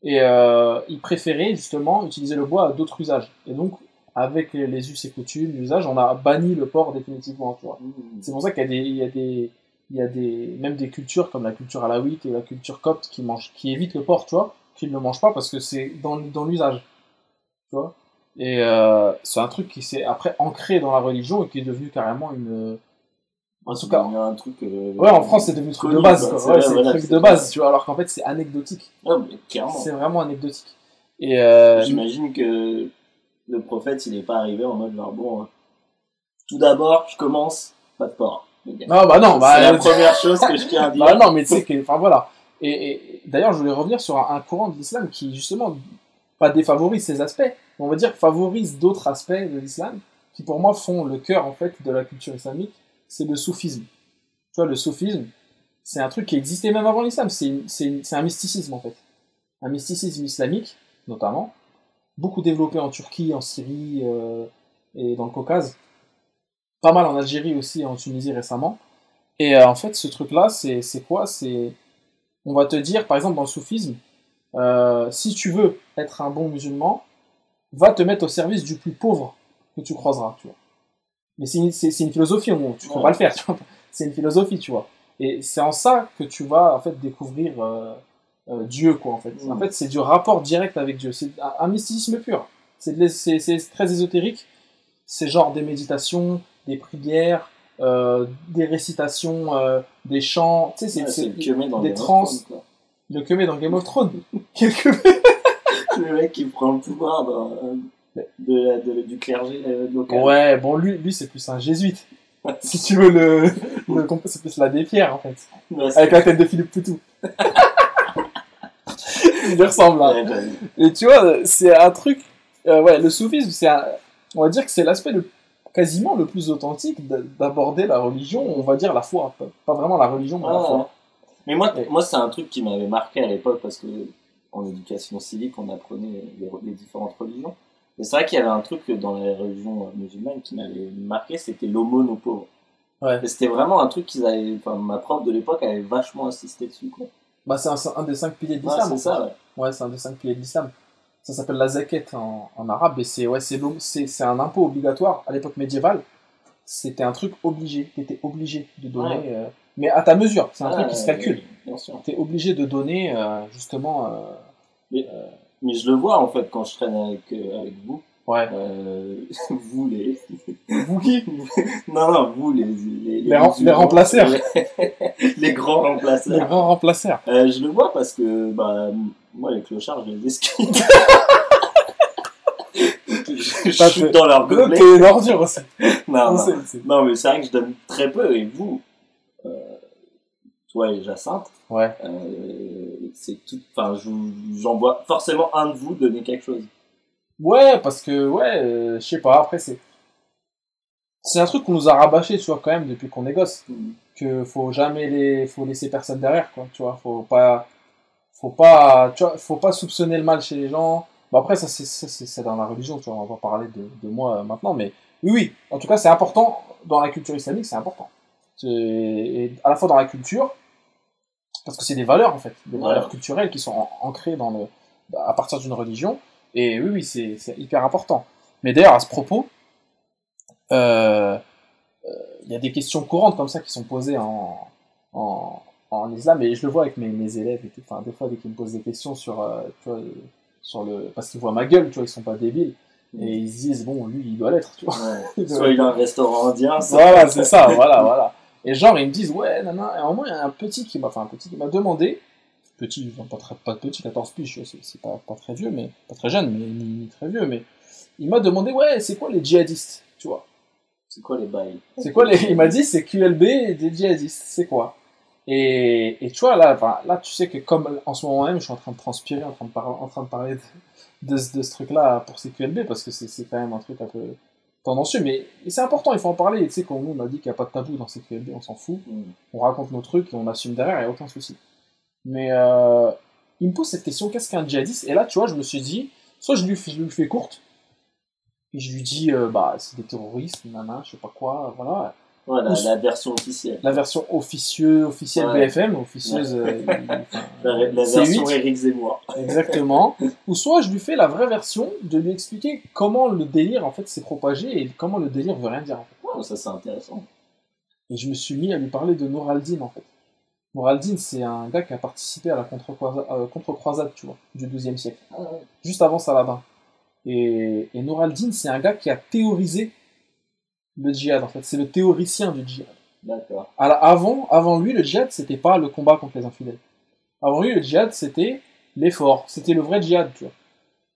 Speaker 3: Et euh, ils préféraient justement utiliser le bois à d'autres usages. Et donc, avec les us et coutumes, l'usage, on a banni le porc définitivement, tu vois.
Speaker 2: Mhm.
Speaker 3: C'est pour ça qu'il y a des, il y a des, il y a des, même des cultures comme la culture alaouite et la culture copte qui mangent, qui évitent le porc, tu vois, qui ne le mangent pas parce que c'est dans, dans l'usage, tu vois. Et euh, c'est un truc qui s'est après ancré dans la religion et qui est devenu carrément une. En tout cas,
Speaker 2: Il y a un truc. euh,
Speaker 3: ouais, en France c'est devenu le truc de base,
Speaker 2: quoi.
Speaker 3: Ouais, c'est
Speaker 2: voilà,
Speaker 3: truc de base, tu vois, alors qu'en fait c'est anecdotique.
Speaker 2: Ah.
Speaker 3: C'est vraiment anecdotique. Et euh,
Speaker 2: J'imagine que le prophète, il n'est pas arrivé en mode genre, bon, hein, tout d'abord, je commence, pas de porc.
Speaker 3: Non, bah non, bah,
Speaker 2: c'est la
Speaker 3: euh,
Speaker 2: première chose que je tiens à dire.
Speaker 3: Bah non, mais tu sais que, enfin voilà. Et, et- d'ailleurs, je voulais revenir sur un, un courant de l'islam qui justement pas défavorise ces aspects, mais on va dire favorise d'autres aspects de l'islam qui pour moi font le cœur en fait de la culture islamique. C'est le soufisme. Tu vois, le soufisme, c'est un truc qui existait même avant l'islam. C'est un mysticisme en fait, un mysticisme islamique notamment, beaucoup développé en Turquie, en Syrie euh, et dans le Caucase, pas mal en Algérie aussi, en Tunisie récemment. Et euh, en fait, ce truc-là, c'est c'est quoi? C'est. On va te dire, par exemple, dans le soufisme, euh, si tu veux être un bon musulman, va te mettre au service du plus pauvre que tu croiseras, tu vois. Mais c'est une, c'est- c'est une philosophie, on- tu ne peux
Speaker 2: Ouais.
Speaker 3: pas le faire, tu vois. C'est une philosophie, tu vois. Et c'est en ça que tu vas, en fait, découvrir euh, Dieu, quoi, en fait.
Speaker 2: Mm.
Speaker 3: En fait, c'est du rapport direct avec Dieu. C'est un, un mysticisme pur. C'est de l'é- c'est c'est très ésotérique. C'est genre des méditations, des prières, euh, des récitations, euh, des chants. Tu sais, c'est
Speaker 2: Ouais,
Speaker 3: des trans. Le que met dans Game of Thrones.
Speaker 2: Le mec qui prend le pouvoir dans- de du clergé euh, local.
Speaker 3: Ouais, bon, lui, lui c'est plus un jésuite. Si tu veux le. le c'est plus la pierres en fait.
Speaker 2: Ouais,
Speaker 3: Avec la tête de Philippe Poutou. Il lui ressemble.
Speaker 2: Ouais, j'avoue.
Speaker 3: Et tu vois, c'est un truc. euh, ouais, le soufisme, c'est un- On va dire que c'est l'aspect le... quasiment le plus authentique d'aborder la religion, on va dire la foi. Pas- vraiment la religion, mais la
Speaker 2: Ouais, ouais.
Speaker 3: foi.
Speaker 2: Mais moi,
Speaker 3: Et-
Speaker 2: moi c'est un truc qui m'avait marqué à l'époque parce que en éducation civique, on apprenait les, les différentes religions. Et c'est vrai qu'il y avait un truc dans les religions musulmanes qui m'avait marqué, c'était l'aumône aux pauvres.
Speaker 3: Ouais.
Speaker 2: C'était vraiment un truc qu'ils avaient, enfin, ma prof de l'époque avait vachement insisté dessus, quoi.
Speaker 3: Bah, c'est un, un des cinq piliers de
Speaker 2: Ouais,
Speaker 3: l'islam.
Speaker 2: c'est ça, ouais.
Speaker 3: Ouais, c'est un des cinq piliers de l'islam. Ça s'appelle la zakat en, en arabe et c'est ouais, c'est un impôt obligatoire à l'époque médiévale. C'était un truc obligé, tu étais obligé de donner,
Speaker 2: Ouais.
Speaker 3: euh, mais à ta mesure. C'est un
Speaker 2: Ouais,
Speaker 3: truc qui se calcule. Tu es obligé de donner euh, justement. euh,
Speaker 2: Mais je le vois en fait quand je traîne avec, avec vous.
Speaker 3: Ouais.
Speaker 2: Euh, vous les.
Speaker 3: Vous qui
Speaker 2: Non, non, vous les. Les,
Speaker 3: Les rem- les remplaceurs.
Speaker 2: Les, les grands
Speaker 3: Les
Speaker 2: remplaceurs.
Speaker 3: grands remplaceurs.
Speaker 2: Euh, je le vois parce que bah, moi, les clochards, je les esquive. je
Speaker 3: fait-
Speaker 2: dans leur gobelet.
Speaker 3: T'es une ordure aussi.
Speaker 2: Non,
Speaker 3: On
Speaker 2: non. Non, mais c'est vrai que je donne très peu. Et vous, euh, toi et Jacinthe,
Speaker 3: Ouais.
Speaker 2: c'est tout. Enfin, j'en vois forcément un de vous donner quelque chose.
Speaker 3: Ouais, parce que, ouais, euh, je sais pas, après, c'est. C'est un truc qu'on nous a rabâché, tu vois, quand même, depuis qu'on est gosse. que faut jamais les faut laisser personne derrière quoi tu vois faut pas faut pas tu vois faut pas soupçonner le mal chez les gens bon après ça c'est ça, c'est c'est dans la religion tu vois on va parler de, de moi euh, maintenant mais oui oui en tout cas c'est important dans la culture islamique c'est important C'est- et à la fois dans la culture parce que c'est des valeurs en fait des
Speaker 2: Ouais.
Speaker 3: valeurs culturelles qui sont an- ancrées dans le à partir d'une religion et oui oui c'est hyper important mais d'ailleurs à ce propos euh, il y a des questions courantes comme ça qui sont posées en, en, en islam, et je le vois avec mes, mes élèves, et tout. Enfin, des fois, dès qu'ils me posent des questions sur, euh, tu vois, sur le... parce qu'ils voient ma gueule, tu vois, ils sont pas débiles, et ils se disent, bon, lui, il doit l'être, tu vois.
Speaker 2: Ouais. Soit il a un restaurant indien, soit-
Speaker 3: Voilà, c'est ça, voilà, voilà. Et genre, ils me disent, ouais, nana, et à un moment, il y a un petit qui m'a, enfin, un petit qui m'a demandé, petit, enfin, pas très, pas petit, 14 piges, c'est, pas, pas très vieux, mais, pas très jeune, mais ni, ni très vieux, mais il m'a demandé, ouais, c'est quoi les djihadistes, tu vois?
Speaker 2: C'est quoi les bails?
Speaker 3: C'est quoi les... Il m'a dit c'est QLB et des djihadistes, c'est quoi? Et, et tu vois, là, là, tu sais que comme en ce moment même, je suis en train de transpirer, en train de, par- en train de parler de, de, ce- de ce truc-là pour ces QLB, parce que c'est c'est quand même un truc un peu tendancieux, mais, c'est important, il faut en parler. Tu sais, quand nous, on a dit qu'il n'y a pas de tabou dans ces QLB, on s'en fout.
Speaker 2: Mm.
Speaker 3: On raconte nos trucs et on assume derrière, il n'y a aucun souci. Mais euh, il me pose cette question, qu'est-ce qu'un djihadiste? Et là, tu vois, je me suis dit, soit je lui, fais- je lui fais courte, et je lui dis, euh, bah, c'est des terroristes, nana, je sais pas quoi, voilà.
Speaker 2: Voilà, la version officielle.
Speaker 3: La version officieux, officielle
Speaker 2: Ouais.
Speaker 3: BFM, officieuse. euh, enfin,
Speaker 2: La, la
Speaker 3: C8,
Speaker 2: version Eric Zemmour.
Speaker 3: Exactement. Ou soit je lui fais la vraie version de lui expliquer comment le délire en fait s'est propagé et comment le délire veut rien dire. En fait.
Speaker 2: Ouais, ça c'est intéressant.
Speaker 3: Et je me suis mis à lui parler de Nour al-Din en fait. Nour al-Din, c'est un gars qui a participé à la contre-croisade, euh, contre-croisade, tu vois, du XIIe siècle, juste avant Saladin. Et, et Nour al-Din, c'est un gars qui a théorisé le djihad en fait. C'est le théoricien du djihad.
Speaker 2: D'accord.
Speaker 3: Avant, avant lui, le djihad, c'était pas le combat contre les infidèles. Avant lui, le djihad, c'était l'effort. C'était le vrai djihad, tu vois.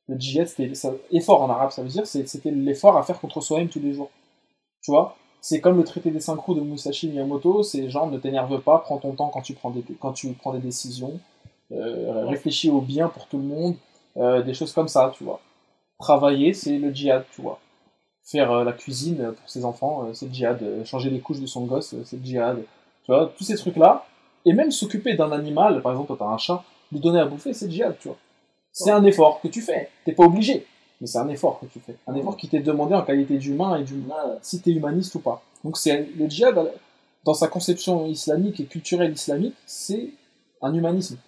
Speaker 3: Le djihad, c'était ça- effort en arabe, ça veut dire c'était l'effort à faire contre soi-même tous les jours. Tu vois? C'est comme le traité des cinq roues de Musashi Miyamoto, c'est genre ne t'énerve pas, prends ton temps quand tu prends des, quand tu prends des décisions, euh, réfléchis au bien pour tout le monde, euh, des choses comme ça, tu vois. Travailler, c'est le djihad, tu vois. Faire euh, la cuisine pour ses enfants, c'est le djihad. Changer les couches de son gosse, c'est le djihad. Tu vois, tous ces trucs-là. Et même s'occuper d'un animal, par exemple, quand t'as un chat, lui donner à bouffer, c'est le djihad, tu vois. C'est un effort que tu fais. T'es pas obligé, mais c'est un effort que tu fais. Un effort qui t'est demandé en qualité d'humain et d'humain
Speaker 2: Ouais.
Speaker 3: si tu es humaniste ou pas. Donc c'est le djihad, dans sa conception islamique et culturelle islamique, c'est un humanisme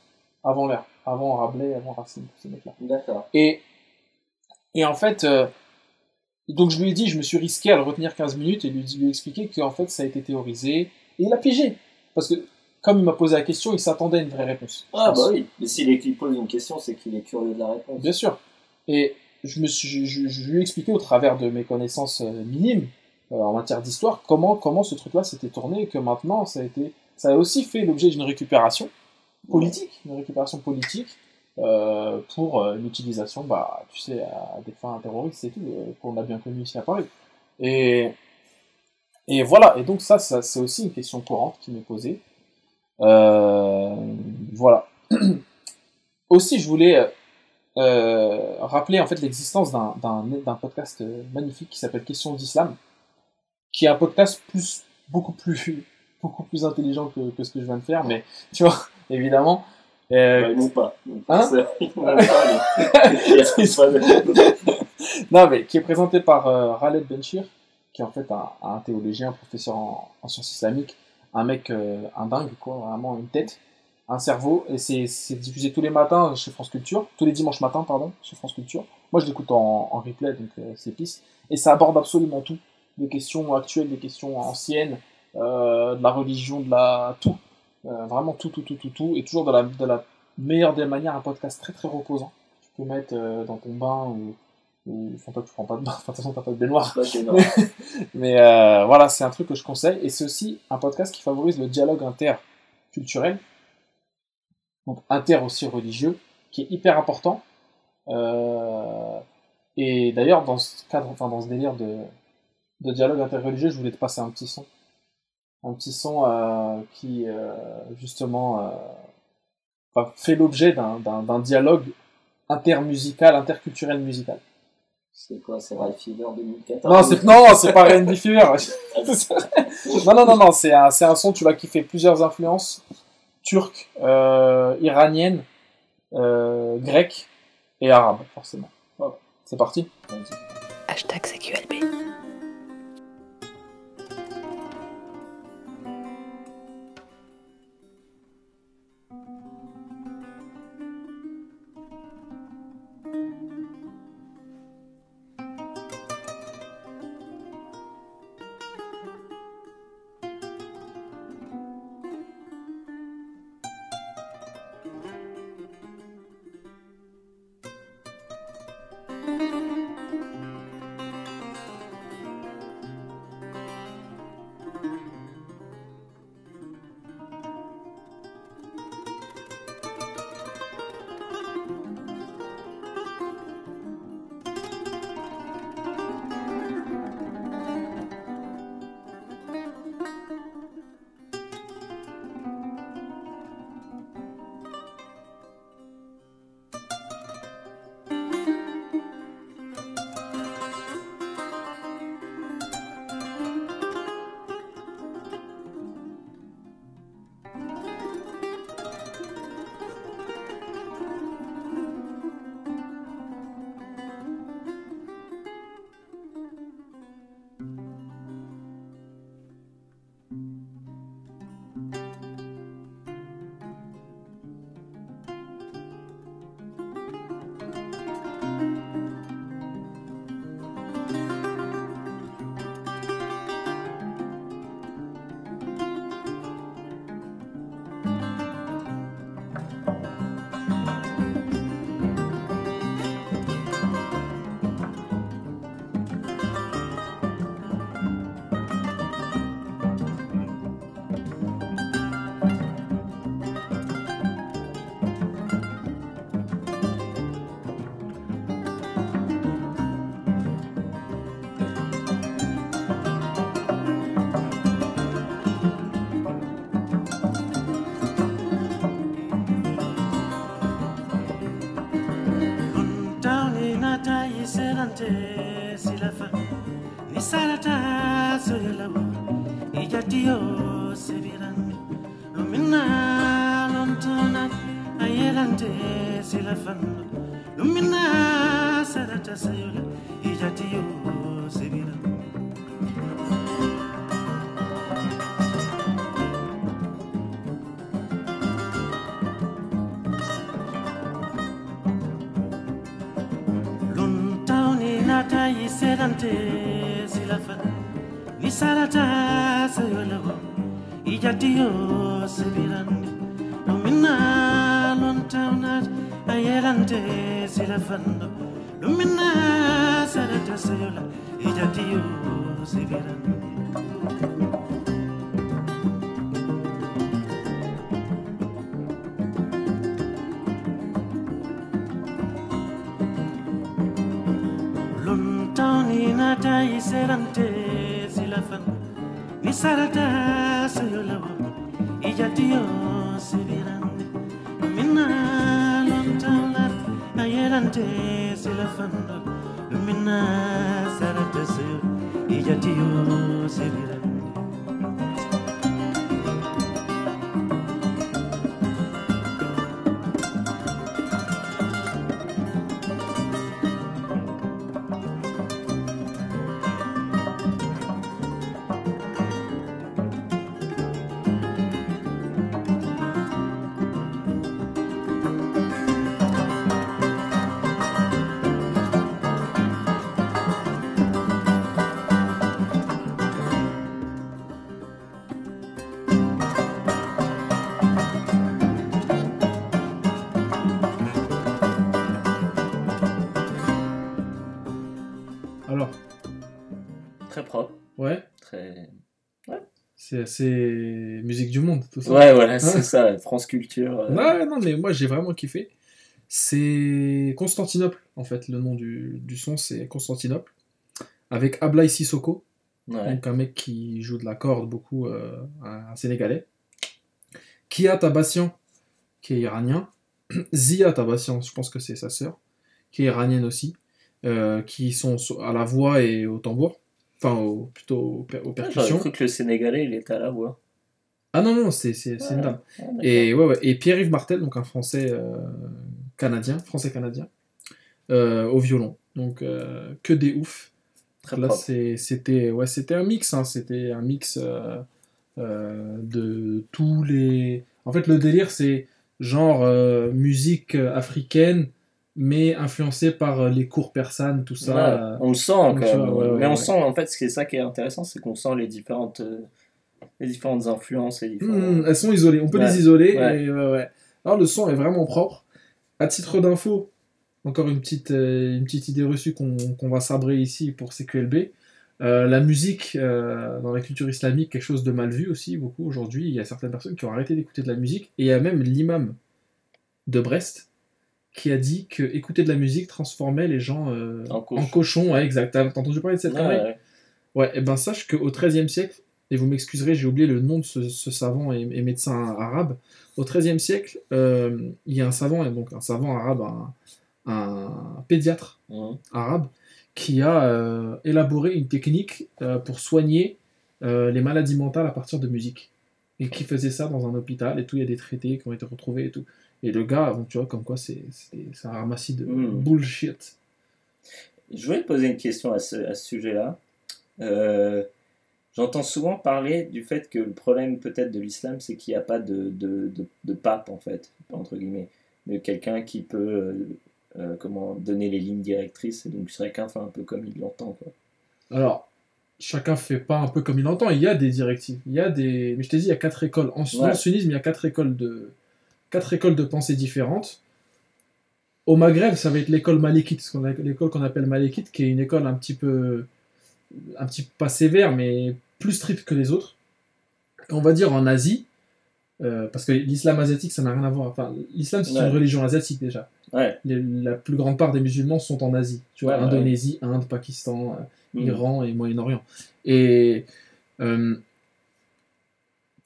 Speaker 3: avant l'ère, avant Rabelais, avant Racine, ces mecs-là.
Speaker 2: D'accord.
Speaker 3: Et, et en fait, euh, donc je lui ai dit, je me suis risqué à le retenir 15 minutes et lui, lui expliquer qu'en fait ça a été théorisé. Et il a piégé. Parce que comme il m'a posé la question, il s'attendait à une vraie réponse.
Speaker 2: Ah bah oui, mais s'il pose une question, c'est qu'il est curieux de la réponse.
Speaker 3: Bien sûr. Et je, me suis, je, lui ai expliqué au travers de mes connaissances euh, minimes euh, en matière d'histoire comment, comment ce truc-là s'était tourné et que maintenant ça a, été, ça a aussi fait l'objet d'une récupération politique, une récupération politique euh, pour l'utilisation, bah, tu sais, à des fins terroristes et tout, qu'on a bien connu ici à Paris. Et, et voilà, et donc ça, ça c'est aussi une question courante qui m'est posée. Voilà. aussi, je voulais euh, rappeler en fait l'existence d'un, podcast euh, magnifique qui s'appelle Questions d'Islam, qui est un podcast plus, beaucoup plus, beaucoup plus intelligent que, que ce que je viens de faire, mais tu vois, évidemment. euh,
Speaker 2: Ouais, m'ont pas.
Speaker 3: Hein non, mais qui est présenté par euh, Khaled Benchir, qui est en fait un, un théologien, professeur en, en sciences islamiques, un mec, euh, un dingue, quoi, vraiment une tête, un cerveau, et c'est diffusé tous les matins chez France Culture, tous les dimanches matins, pardon, chez France Culture. Moi, je l'écoute en, en replay, donc euh, c'est pisse, et ça aborde absolument tout, des questions actuelles, des questions anciennes, euh, de la religion, de la tout, Euh, vraiment tout, tout, tout, tout, tout, et toujours de la, de la meilleure des manières, un podcast très très reposant. Tu peux mettre dans ton bain ou ou enfin toi tu prends pas de bain, enfin, de toute façon t'as pas de baignoire. Mais euh, voilà, c'est un truc que je conseille. Et c'est aussi un podcast qui favorise le dialogue interculturel, donc inter aussi religieux, qui est hyper important. Euh, et d'ailleurs, dans ce cadre, enfin dans ce délire de, de dialogue interreligieux, je voulais te passer un petit son. Un petit son euh, qui, euh, justement, enfin, fait l'objet d'un- dialogue intermusical, interculturel musical.
Speaker 2: C'est quoi, c'est Ralph Fever 2014
Speaker 3: Non, c'est non, c'est pas R&B Fever. non, non, non, non, c'est un, un son, tu qui fait plusieurs influences turques, euh, iraniennes, euh, grecques et arabes, forcément. C'est parti.
Speaker 1: Hashtag CQLB.
Speaker 4: inata iserante silafan nisarata sayolawa ijatiyo sidirande lumina lontalat ayerante silafando lumina sarata sayo ijatiyo
Speaker 2: sidirande
Speaker 3: c'est assez musique du monde, tout ça.
Speaker 2: Ouais, voilà, c'est ça, France Culture. euh,
Speaker 3: Ouais, non, mais moi j'ai vraiment kiffé. C'est Constantinople, en fait, le nom du, du son, c'est Constantinople. Avec Ablaï Sissoko,
Speaker 2: ouais.
Speaker 3: donc un mec qui joue de la corde beaucoup, euh, un un Sénégalais. Kia Tabassian, qui est iranien. Zia Tabassian, je pense que c'est sa sœur, qui est iranienne aussi, euh, qui sont so- à la voix et au tambour. Enfin, au- plutôt aux, aux
Speaker 2: Ah,
Speaker 3: percussions.
Speaker 2: cru que le Sénégalais, il était à la voix.
Speaker 3: Ah non, non, c'est c'est- c'est une dame.
Speaker 2: Ah.
Speaker 3: Et, ouais, ouais. et Pierre-Yves Martel, donc un français euh, canadien, français canadien, euh, au violon. Donc euh, que des ouf.
Speaker 2: Très
Speaker 3: Là, c'était ouais, c'était un mix, hein, c'était un mix euh, euh, de tous les. En fait, le délire, c'est genre euh, musique africaine, mais influencée par euh, les cours persanes, tout ça.
Speaker 2: Ouais,
Speaker 3: euh,
Speaker 2: on le sent quand
Speaker 3: ouais, ouais,
Speaker 2: mais on sent, en fait, c'est ça qui est intéressant, c'est qu'on sent les différentes, euh, les différentes influences. Les.
Speaker 3: Hmm, elles sont isolées, on peut les isoler. et. Alors le son est vraiment propre. À titre d'info, encore une petite, une petite idée reçue qu'on qu'on va sabrer ici pour CQLB. Euh, la musique euh, dans la culture islamique, quelque chose de mal vu aussi beaucoup aujourd'hui. Il y a certaines personnes qui ont arrêté d'écouter de la musique. Et il y a même l'imam de Brest qui a dit que écouter de la musique transformait les gens euh,
Speaker 2: En cochon.
Speaker 3: cochons. Ouais, exact. T'as entendu parler de cette connerie
Speaker 2: ouais.
Speaker 3: Ouais, et ben sache qu'au XIIIe siècle, et vous m'excuserez, j'ai oublié le nom de ce, ce savant et, et médecin arabe, au XIIIe siècle, euh, il y a un savant, et donc un savant arabe, un, un pédiatre
Speaker 2: Mhm.
Speaker 3: arabe, qui a euh, élaboré une technique pour soigner les maladies mentales à partir de musique. Et qui faisait ça dans un hôpital, et tout, il y a des traités qui ont été retrouvés et tout. Et le gars, donc, tu vois, comme quoi c'est un ramassis de
Speaker 2: Mhm.
Speaker 3: bullshit.
Speaker 2: Je voulais te poser une question à ce, à ce sujet-là. Euh, J'entends souvent parler du fait que le problème peut-être de l'islam, c'est qu'il n'y a pas de, de, de, de pape, en fait, entre guillemets, de quelqu'un qui peut euh, euh, comment, donner les lignes directrices, et donc chacun fait un peu comme il l'entend.
Speaker 3: Alors, chacun fait pas un peu comme il entend. Il y a des directives. Il y a des. Mais je t'ai dit, il y a quatre écoles. En
Speaker 2: Ouais.
Speaker 3: sunnisme, il y a quatre écoles de quatre écoles de pensée différentes. Au Maghreb, ça va être l'école malékite, ce qu'on a- l'école qu'on appelle malékite, qui est une école un petit peu, un petit pas sévère, mais plus stricte que les autres. On va dire en Asie, euh, parce que l'islam asiatique, ça n'a rien à voir. Enfin, l'islam, c'est
Speaker 2: Ouais.
Speaker 3: une religion asiatique déjà.
Speaker 2: Ouais.
Speaker 3: Les- la plus grande part des musulmans sont en Asie. Tu vois,
Speaker 2: Ouais.
Speaker 3: Indonésie, Inde, Pakistan. euh,
Speaker 2: Mhm.
Speaker 3: Iran et Moyen-Orient. Et euh,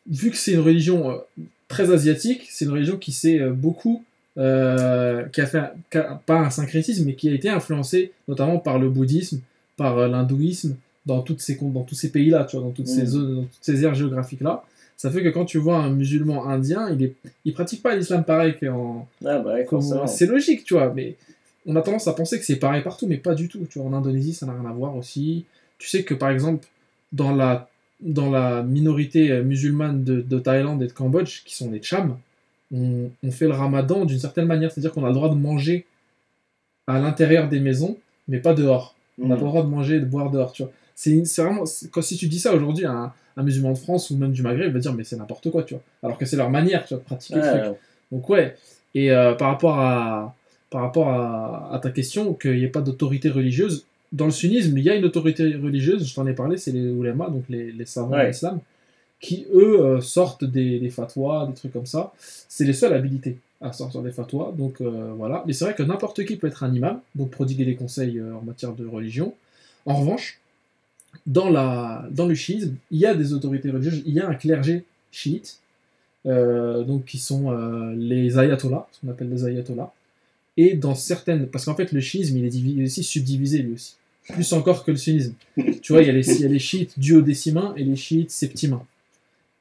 Speaker 3: vu que c'est une religion très asiatique, c'est une religion qui s'est euh, beaucoup, euh, qui a fait, un- qui a- pas un syncrétisme, mais qui a été influencée notamment par le bouddhisme, par euh, l'hindouisme, dans, toutes ces, dans tous ces pays-là, tu vois, dans toutes ces
Speaker 2: Mhm.
Speaker 3: zones, dans toutes ces aires géographiques-là. Ça fait que quand tu vois un musulman indien, il, est, il pratique pas l'islam pareil qu'en,
Speaker 2: Ah, bah.
Speaker 3: C'est logique, tu vois, mais on a tendance à penser que c'est pareil partout, mais pas du tout. Tu vois, en Indonésie, ça n'a rien à voir aussi. Tu sais que par exemple, dans la, dans la minorité euh, musulmane de, de Thaïlande et de Cambodge, qui sont les Chams, on, on fait le ramadan d'une certaine manière, c'est-à-dire qu'on a le droit de manger à l'intérieur des maisons, mais pas dehors. On n'a
Speaker 2: Mm.
Speaker 3: pas le droit de manger et de boire dehors, tu vois. C'est vraiment. Quand, si tu dis ça aujourd'hui à un, un musulman de France ou même du Maghreb, il va dire, mais c'est n'importe quoi, tu vois. Alors que c'est leur manière, tu vois, de pratiquer le truc. Donc ouais, et euh, par rapport à par rapport à, à ta question, qu'il n'y ait pas d'autorité religieuse, dans le sunnisme, il y a une autorité religieuse, je t'en ai parlé, c'est les oulémas, donc les, les savants
Speaker 2: Ouais.
Speaker 3: de l'islam, qui eux euh, sortent des, des fatwas, des trucs comme ça. C'est les seuls habilités à sortir des fatwas, donc euh, voilà. Mais c'est vrai que n'importe qui peut être un imam, donc prodiguer des conseils euh, en matière de religion. En revanche, dans, la, dans le chiisme, il y a des autorités religieuses, il y a un clergé chiite, donc qui sont les ayatollahs, ce qu'on appelle les ayatollahs. Et dans certaines, parce qu'en fait le chiisme il est divi- aussi subdivisé lui aussi, plus encore que le sunnisme. tu vois, il y, a les, il y a les chiites duodécimains et les chiites septimains.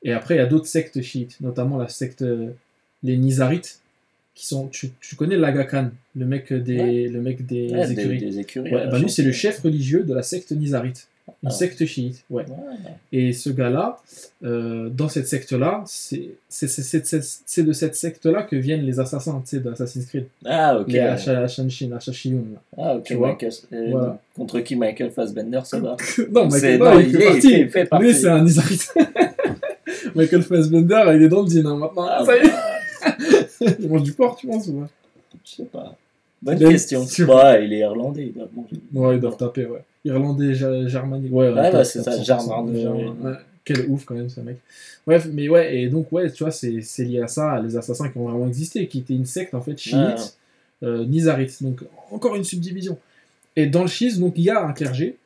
Speaker 3: Et après il y a d'autres sectes chiites, notamment la secte euh, les nizarites, qui sont, tu, tu connais l'Aga Khan, le mec des, le mec des
Speaker 2: Ouais,
Speaker 3: écuries.
Speaker 2: des écuries.
Speaker 3: Ouais, bah lui c'est le chef religieux de la secte nizarite, une
Speaker 2: Ah.
Speaker 3: secte chiite. Ouais. Et ce gars-là, euh, dans cette secte-là, c'est de cette secte-là que viennent les assassins, tu sais, d'Assassin's Creed.
Speaker 2: Ah, ok.
Speaker 3: Les Asha- Ashanshin, Ashashiyun.
Speaker 2: Ah, ok.
Speaker 3: tu vois.
Speaker 2: Euh,
Speaker 3: Voilà.
Speaker 2: Contre qui Michael Fassbender se bat
Speaker 3: non, Michael, non, il,
Speaker 2: il
Speaker 3: fait
Speaker 2: est-
Speaker 3: partie.
Speaker 2: fait- il fait partie.
Speaker 3: Lui, c'est un Nizarite. Michael Fassbender, il est dans le dîner maintenant.
Speaker 2: Ah,
Speaker 3: ça y
Speaker 2: bah,
Speaker 3: est. Il mange du porc, tu penses ou pas?
Speaker 2: Je sais pas. Bonne question. Ouais, il est irlandais. Il doit manger.
Speaker 3: Ouais, ils doivent taper, ouais. Irlandais, germanique. Ouais,
Speaker 2: Ouais, c'est ça,
Speaker 3: 400%,
Speaker 2: Germain,
Speaker 3: Germain,
Speaker 2: ouais.
Speaker 3: Quel ouf quand même ce mec. Bref, mais ouais, et donc ouais, tu vois, c'est lié à ça, à les assassins qui ont vraiment existé, qui étaient une secte en fait chiite, euh, nizarite, donc encore une subdivision. Et dans le schisme, donc il y a un clergé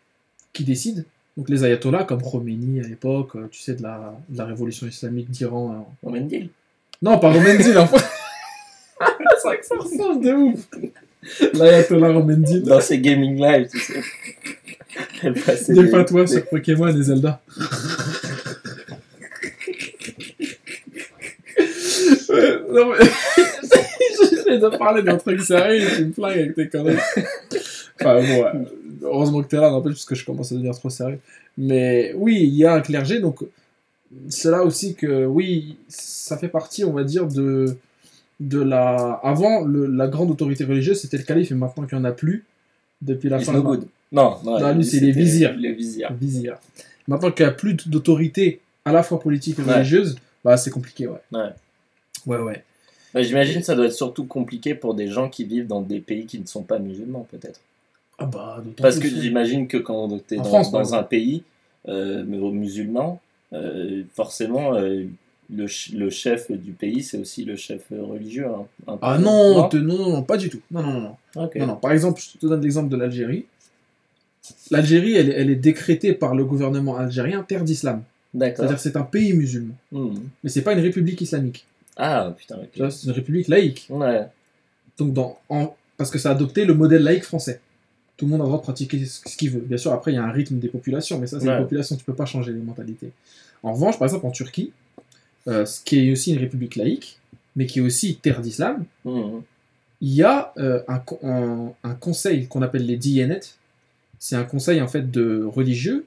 Speaker 3: qui décide, donc les ayatollahs comme Khomeini à l'époque, euh, tu sais, de la, de la révolution islamique d'Iran. euh.
Speaker 2: On Mendil.
Speaker 3: Non, pas Romendil, enfin. c'est vrai que ça ressemble de ouf. L'ayatollah Romendil.
Speaker 2: Dans ses gaming live, tu sais. Elle passait
Speaker 3: Des fatwas sur Pokémon et Zelda. Non mais... J'essaie de parler d'un truc sérieux et tu me flingues avec tes conneries. Enfin bon, ouais. heureusement que t'es là, n'empêche, parce que je commence à devenir trop sérieux. Mais oui, il y a un clergé, donc c'est là aussi que, oui, ça fait partie, on va dire, de, de la... Avant, le- la grande autorité religieuse, c'était le calife, et maintenant qu'il n'y en a plus, depuis la
Speaker 2: It's
Speaker 3: fin
Speaker 2: no
Speaker 3: de
Speaker 2: good. Non, non,
Speaker 3: Non, lui, c'est les vizirs.
Speaker 2: Les vizirs.
Speaker 3: vizir. Maintenant qu'il n'y a plus d'autorité à la fois politique et
Speaker 2: Ouais.
Speaker 3: religieuse, bah c'est compliqué, ouais.
Speaker 2: Ouais.
Speaker 3: Ouais, ouais.
Speaker 2: Ouais, J'imagine que ça doit être surtout compliqué pour des gens qui vivent dans des pays qui ne sont pas musulmans, peut-être.
Speaker 3: Ah bah,
Speaker 2: Parce que j'imagine que quand tu es
Speaker 3: En
Speaker 2: dans,
Speaker 3: France, par
Speaker 2: dans un pays euh, musulman, euh, forcément, euh, le, le chef du pays, c'est aussi le chef religieux. hein.
Speaker 3: Ah non, te- non, non, pas du tout. Non, non, non. non.
Speaker 2: Ok.
Speaker 3: Non, non. Par exemple, je te donne l'exemple de l'Algérie. L'Algérie, elle, est- elle est décrétée par le gouvernement algérien terre d'islam. C'est-à-dire que c'est un pays musulman.
Speaker 2: Hmm.
Speaker 3: Mais c'est pas une république islamique.
Speaker 2: Ah, putain, ok.
Speaker 3: Tu vois, C'est une république laïque.
Speaker 2: Ouais.
Speaker 3: Donc dans, en, parce que ça a adopté le modèle laïque français. Tout le monde a le droit de pratiquer ce ce qu'il veut. Bien sûr, après, il y a un rythme des populations, mais ça, c'est
Speaker 2: Ouais.
Speaker 3: les populations, tu peux pas changer les mentalités. En revanche, par exemple, en Turquie, euh, ce qui est aussi une république laïque, mais qui est aussi terre d'islam,
Speaker 2: Hmm.
Speaker 3: il y a euh, un, co- un- un conseil qu'on appelle les Diyanet. C'est un conseil en fait de religieux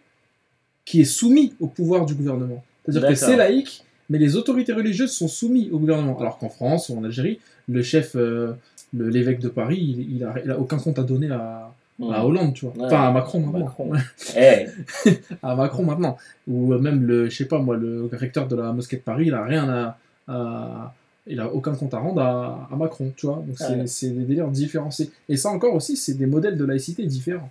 Speaker 3: qui est soumis au pouvoir du gouvernement. C'est-à-dire que c'est laïque, mais les autorités religieuses sont soumises au gouvernement. Alors qu'en France ou en Algérie, le chef, euh, l'évêque de Paris, il, il a, aucun compte à donner à. À Hollande, tu vois.
Speaker 2: Ouais.
Speaker 3: Enfin, à Macron maintenant.
Speaker 2: Macron. Eh,
Speaker 3: à Macron maintenant. Ou même le, je sais pas moi, le recteur de la mosquée de Paris, il a rien à, à- il a aucun compte à rendre à, à Macron, tu vois. Donc c'est
Speaker 2: Ouais.
Speaker 3: c'est des délires différenciés. Et ça encore aussi, c'est des modèles de laïcité différents.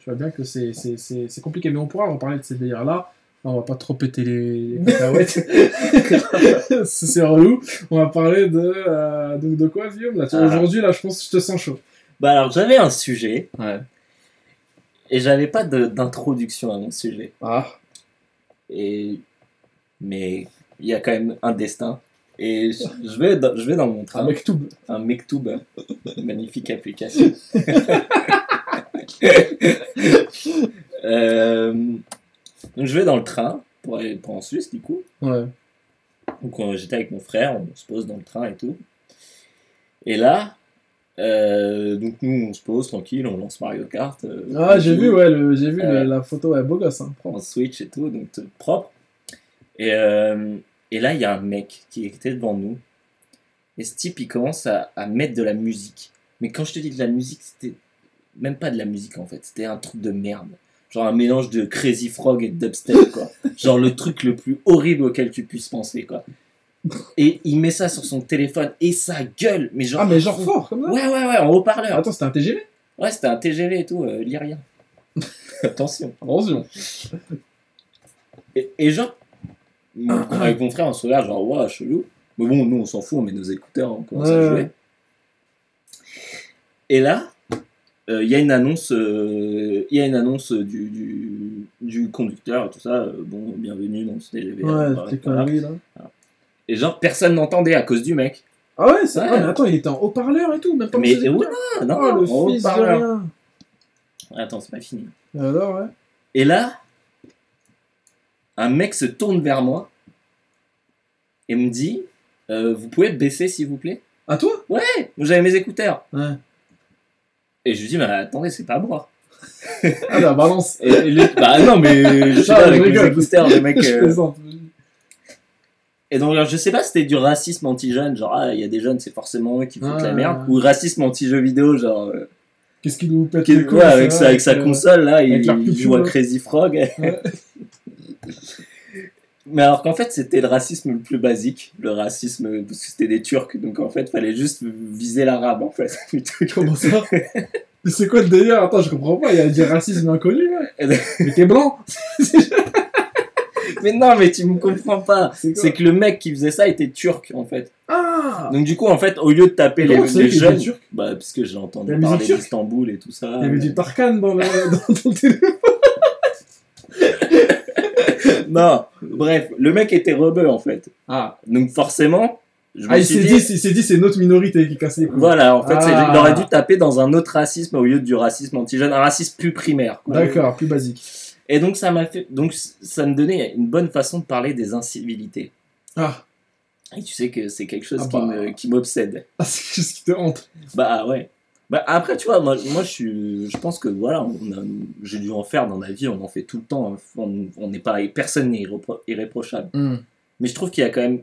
Speaker 3: Tu vois bien que c'est c'est- c'est- c'est compliqué, mais on pourra reparler de ces délires-là. On va pas trop péter les, les cacahuètes. c'est relou. On va parler de, euh, donc de quoi, Guillaume là,
Speaker 2: Ah.
Speaker 3: Aujourd'hui, là, je pense que je te sens chaud.
Speaker 2: Bah alors, j'avais un sujet
Speaker 3: Ouais.
Speaker 2: et j'avais pas de- d'introduction à mon sujet.
Speaker 3: Ah.
Speaker 2: Et... Mais il y a quand même un destin. Et je je vais dans, je vais dans mon train.
Speaker 3: Un mec tout.
Speaker 2: un Mektoub. Magnifique application. Euh, donc je vais dans le train pour aller pour en Suisse du coup.
Speaker 3: Ouais.
Speaker 2: Donc on- j'étais avec mon frère, on se pose dans le train et tout. Et là, euh, donc nous on se pose tranquille, on lance Mario Kart. euh,
Speaker 3: Ah, j'ai vu, ouais, j'ai vu la photo, ouais, beau gosse, hein, propre.
Speaker 2: Switch et tout, donc propre. Et, euh, et là il y a un mec qui était devant nous. Et ce type il commence à, à mettre de la musique. Mais quand je te dis de la musique, c'était même pas de la musique en fait, c'était un truc de merde. Genre un mélange de Crazy Frog et de dubstep, quoi. Genre le truc le plus horrible auquel tu puisses penser, quoi. Et il met ça sur son téléphone et ça gueule, mais genre.
Speaker 3: Ah, mais genre fort, comme ça
Speaker 2: Ouais, ouais, ouais, en haut-parleur.
Speaker 3: Attends, c'était un TGV
Speaker 2: Ouais, c'était un TGV et tout, euh, Lyrien. Attention.
Speaker 3: Attention.
Speaker 2: Et, et genre, avec mon frère, on se regarde, genre, waouh, chelou. Mais bon, nous, on s'en fout, on met nos écouteurs, on commence
Speaker 3: Ouais,
Speaker 2: à jouer. Et là, euh, il y a une annonce, euh, y a une annonce du, du, du conducteur et tout ça. euh, bon, bienvenue dans ce TGV.
Speaker 3: Ouais, tes
Speaker 2: voilà. Et genre, personne n'entendait à cause du mec.
Speaker 3: Ah ouais,
Speaker 2: Ouais.
Speaker 3: ah, mais attends, il était en haut-parleur et tout, même pas
Speaker 2: Mais
Speaker 3: écouteurs.
Speaker 2: ouais, non,
Speaker 3: Oh, le
Speaker 2: en
Speaker 3: fils de
Speaker 2: haut-parleur.
Speaker 3: rien.
Speaker 2: Attends, c'est pas fini.
Speaker 3: Et Alors, ouais.
Speaker 2: Et là, un mec se tourne vers moi et me dit euh, Vous pouvez baisser s'il vous plaît?
Speaker 3: À toi?
Speaker 2: Ouais, j'avais mes écouteurs.
Speaker 3: Ouais.
Speaker 2: Et je lui dis Mais attendez, c'est pas moi.
Speaker 3: Ah, la balance.
Speaker 2: Et, et lui, bah non, mais je sais
Speaker 3: Ah,
Speaker 2: avec mes écouteurs, le mec. Euh. Et donc, je sais pas si c'était du racisme anti-jeune, genre, ah, il y a des jeunes, c'est forcément eux qui foutent
Speaker 3: Ah.
Speaker 2: la merde, ou racisme anti-jeu vidéo, genre, euh,
Speaker 3: Qu'est-ce qu'il nous pète couilles,
Speaker 2: ouais, avec, sa, avec console, là, il, il joue à Crazy Frog.
Speaker 3: Ouais.
Speaker 2: Mais alors qu'en fait, c'était le racisme le plus basique, le racisme, parce que c'était des Turcs, donc en fait, fallait juste viser l'arabe, en fait.
Speaker 3: Comment ça? Mais c'est quoi le délire? Attends, je comprends pas, il y a du racisme inconnu,
Speaker 2: donc-
Speaker 3: Mais t'es blanc
Speaker 2: mais non, mais tu me comprends pas. C'est que le mec qui faisait ça était turc, en fait.
Speaker 3: Ah
Speaker 2: Donc du coup, en fait, au lieu de taper les, les jeunes,
Speaker 3: turc
Speaker 2: bah parce que j'ai entendu
Speaker 3: La
Speaker 2: parler d'Istanbul et tout ça.
Speaker 3: Il y avait du Tarkan dans, dans ton téléphone.
Speaker 2: Non, bref, le mec était rebeu en fait.
Speaker 3: Ah,
Speaker 2: Donc forcément, je
Speaker 3: ah il s'est
Speaker 2: dit,
Speaker 3: dit, il dit c'est notre minorité qui casse les couilles.
Speaker 2: voilà, en fait, c'est-
Speaker 3: Ah.
Speaker 2: il aurait dû taper dans un autre racisme au lieu du racisme anti-jeune, un racisme plus primaire.
Speaker 3: D'accord, plus basique.
Speaker 2: Et donc ça m'a fait, donc ça me donnait une bonne façon de parler des incivilités.
Speaker 3: Ah,
Speaker 2: Et tu sais que c'est quelque chose
Speaker 3: Ah
Speaker 2: qui
Speaker 3: bah.
Speaker 2: qui m'obsède.
Speaker 3: ah c'est quelque chose qui te hante.
Speaker 2: Bah ouais. Bah après, tu vois, moi, moi je, suis, je pense que voilà, j'ai dû en faire dans ma vie, on en fait tout le temps. On on n'est pas, personne n'est irrépro- irréprochable. Mais je trouve qu'il y a quand même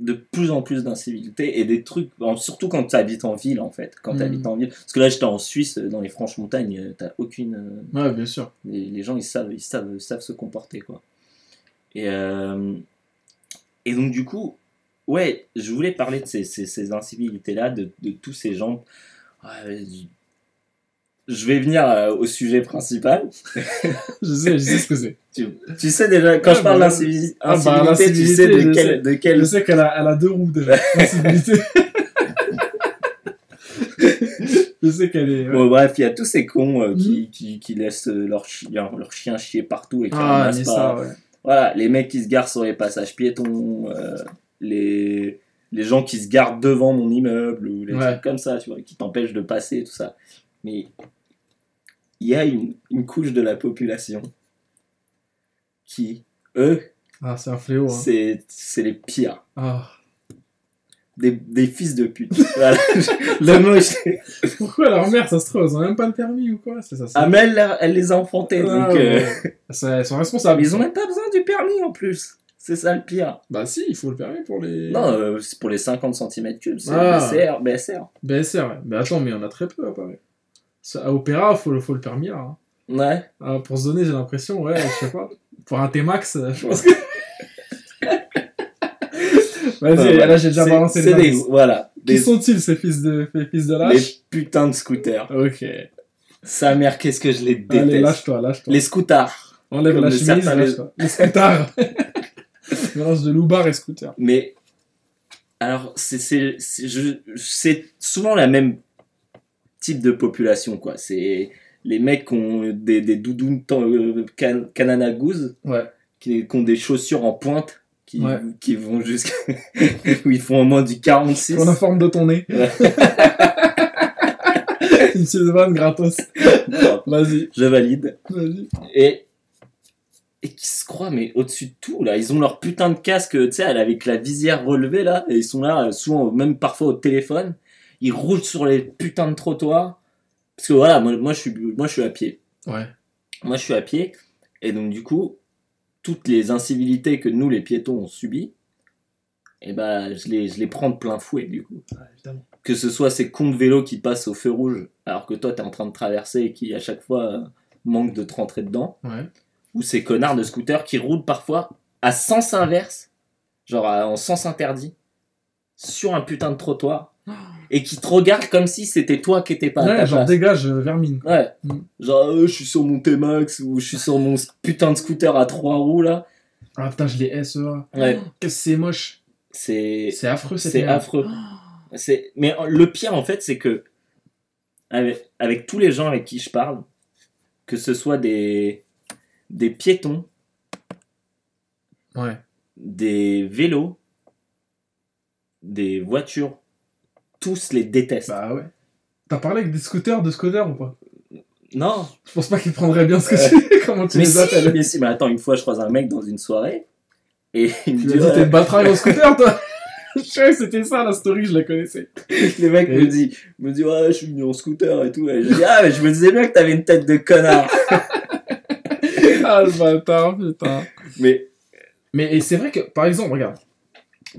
Speaker 2: de plus en plus d'incivilité et des trucs, surtout quand tu habites en ville en fait. Quand
Speaker 3: Mm.
Speaker 2: tu habites en ville. Parce que là, j'étais en Suisse, dans les franches montagnes, euh, t'as aucune. euh,
Speaker 3: Ouais, bien sûr.
Speaker 2: les, les gens ils savent, ils savent, ils savent se comporter quoi. Et, euh, et donc du coup, ouais, je voulais parler de ces, ces, ces incivilités là, de, de tous ces gens. Ouais, je- je vais venir euh, au sujet principal.
Speaker 3: Je sais, je sais ce que c'est.
Speaker 2: Tu, tu sais déjà, quand je parle
Speaker 3: bah,
Speaker 2: d'incivilité,
Speaker 3: ah, bah,
Speaker 2: tu sais
Speaker 3: l'incivilité,
Speaker 2: de
Speaker 3: je
Speaker 2: quel,
Speaker 3: sais.
Speaker 2: de
Speaker 3: Je
Speaker 2: quel
Speaker 3: sais qu'elle a, elle a deux roues déjà. Sensibilité. je sais qu'elle est. ouais.
Speaker 2: Bon, bref, il y a tous ces cons euh,
Speaker 3: Mhm.
Speaker 2: qui, qui, qui laissent euh, leur chien, leur chien chier partout et qui
Speaker 3: Ah,
Speaker 2: pas.
Speaker 3: ça, ouais.
Speaker 2: Voilà, les mecs qui se garent sur les passages piétons, euh, les, les gens qui se garent devant mon immeuble, ou les
Speaker 3: Ouais.
Speaker 2: trucs comme ça, tu vois, qui t'empêchent de passer, tout ça. Mais il y a une, une couche de la population qui, eux,
Speaker 3: Ah, c'est un fléau. Hein.
Speaker 2: c'est c'est les pires.
Speaker 3: Ah.
Speaker 2: Des, des fils de pute. voilà. Le mot, c'est-
Speaker 3: Pourquoi leur mère, ça se trouve, elles ont même pas le permis ou quoi? C'est ça. c'est-
Speaker 2: Ah, mais elle, elle les a enfantés,
Speaker 3: Ah,
Speaker 2: donc... euh.
Speaker 3: Ça- Elles sont responsables.
Speaker 2: Ils ont même pas besoin du permis en plus. C'est ça le pire.
Speaker 3: Bah si, il faut le permis pour les.
Speaker 2: Non, euh, c'est pour les 50 cm3, c'est
Speaker 3: Ah.
Speaker 2: BSR, BSR.
Speaker 3: BSR, ouais. Mais attends, mais il y en a très peu à Paris. À Opéra, faut, le- faut le permis hein.
Speaker 2: Ouais.
Speaker 3: Ah, pour se donner, j'ai l'impression, ouais, je sais pas. Pour un T-Max, euh, je pense que. Vas-y,
Speaker 2: Ouais,
Speaker 3: là j'ai déjà balancé les
Speaker 2: des. Voilà.
Speaker 3: Qui
Speaker 2: Des,
Speaker 3: sont-ils ces fils de, ces fils de
Speaker 2: les
Speaker 3: lâche
Speaker 2: putains de scooters.
Speaker 3: Ok.
Speaker 2: Sa mère, qu'est-ce que je les déteste.
Speaker 3: Allez, lâche-toi, lâche-toi.
Speaker 2: les scooters.
Speaker 3: Enlève la chemise, lâche-toi. Les scooters. Mélange de loupard et scooter.
Speaker 2: Mais, alors, c'est souvent la même type de population, quoi. C'est les mecs qui ont des, des doudounes euh, can, canana goose,
Speaker 3: Ouais.
Speaker 2: qui, qui ont des chaussures en pointe, qui,
Speaker 3: Ouais.
Speaker 2: qui vont jusqu'à. où ils font au moins du 46.
Speaker 3: Pour la forme de ton nez.
Speaker 2: Ouais.
Speaker 3: Une Sylvane gratos. Vas-y,
Speaker 2: je valide.
Speaker 3: vas-y.
Speaker 2: Et, et qui se croient, mais au-dessus de tout, là. Ils ont leur putain de casque, tu sais, avec la visière relevée, là. Et ils sont là, euh, souvent, même parfois au téléphone. Ils roulent sur les putains de trottoirs. Parce que voilà, moi, moi, je, suis, moi je suis à pied.
Speaker 3: Ouais.
Speaker 2: Moi, je suis à pied. Et donc, du coup, toutes les incivilités que nous, les piétons, on subit, et ben, je les, je les prends de plein fouet, du coup. que ce soit ces cons de vélo qui passent au feu rouge alors que toi t'es en train de traverser et qui à chaque fois euh, manquent de te rentrer dedans,
Speaker 3: Ouais.
Speaker 2: ou ces connards de scooters qui roulent parfois à sens inverse, genre à- en sens interdit, sur un putain de trottoir, et qui te regardent comme si c'était toi qui étais pas à
Speaker 3: Ouais,
Speaker 2: ta
Speaker 3: genre
Speaker 2: place.
Speaker 3: dégage, euh, vermine.
Speaker 2: Ouais.
Speaker 3: Mm.
Speaker 2: Genre, euh, je suis sur mon T-Max ou je suis sur mon putain de scooter à trois roues là.
Speaker 3: Ah putain, je les SEA.
Speaker 2: Ouais.
Speaker 3: C'est moche.
Speaker 2: C'est
Speaker 3: C'est affreux,
Speaker 2: c'est affreux. C'est mais le pire en fait, c'est que avec, avec tous les gens avec qui je parle, que ce soit des des piétons,
Speaker 3: Ouais.
Speaker 2: des vélos, des voitures, tous les détestent.
Speaker 3: Bah ouais. T'as parlé avec des scooters, de scooters ou pas?
Speaker 2: Non,
Speaker 3: Je pense pas qu'ils prendraient bien ce que
Speaker 2: Ouais.
Speaker 3: tu comment tu
Speaker 2: mais
Speaker 3: les
Speaker 2: si,
Speaker 3: appelles.
Speaker 2: mais si, mais attends, une fois je croise un mec dans une soirée et il me
Speaker 3: Tu
Speaker 2: dit ouais,
Speaker 3: t'es battraille en scooter, toi? Je sais, c'était ça la story, je la connaissais.
Speaker 2: Le mec
Speaker 3: Et-
Speaker 2: me dit, me dit ouais, je suis venu en scooter et tout. Et je dis ah mais je me disais bien que t'avais une tête de connard.
Speaker 3: ah le bâtard, putain.
Speaker 2: mais
Speaker 3: Mais c'est vrai que, par exemple, regarde,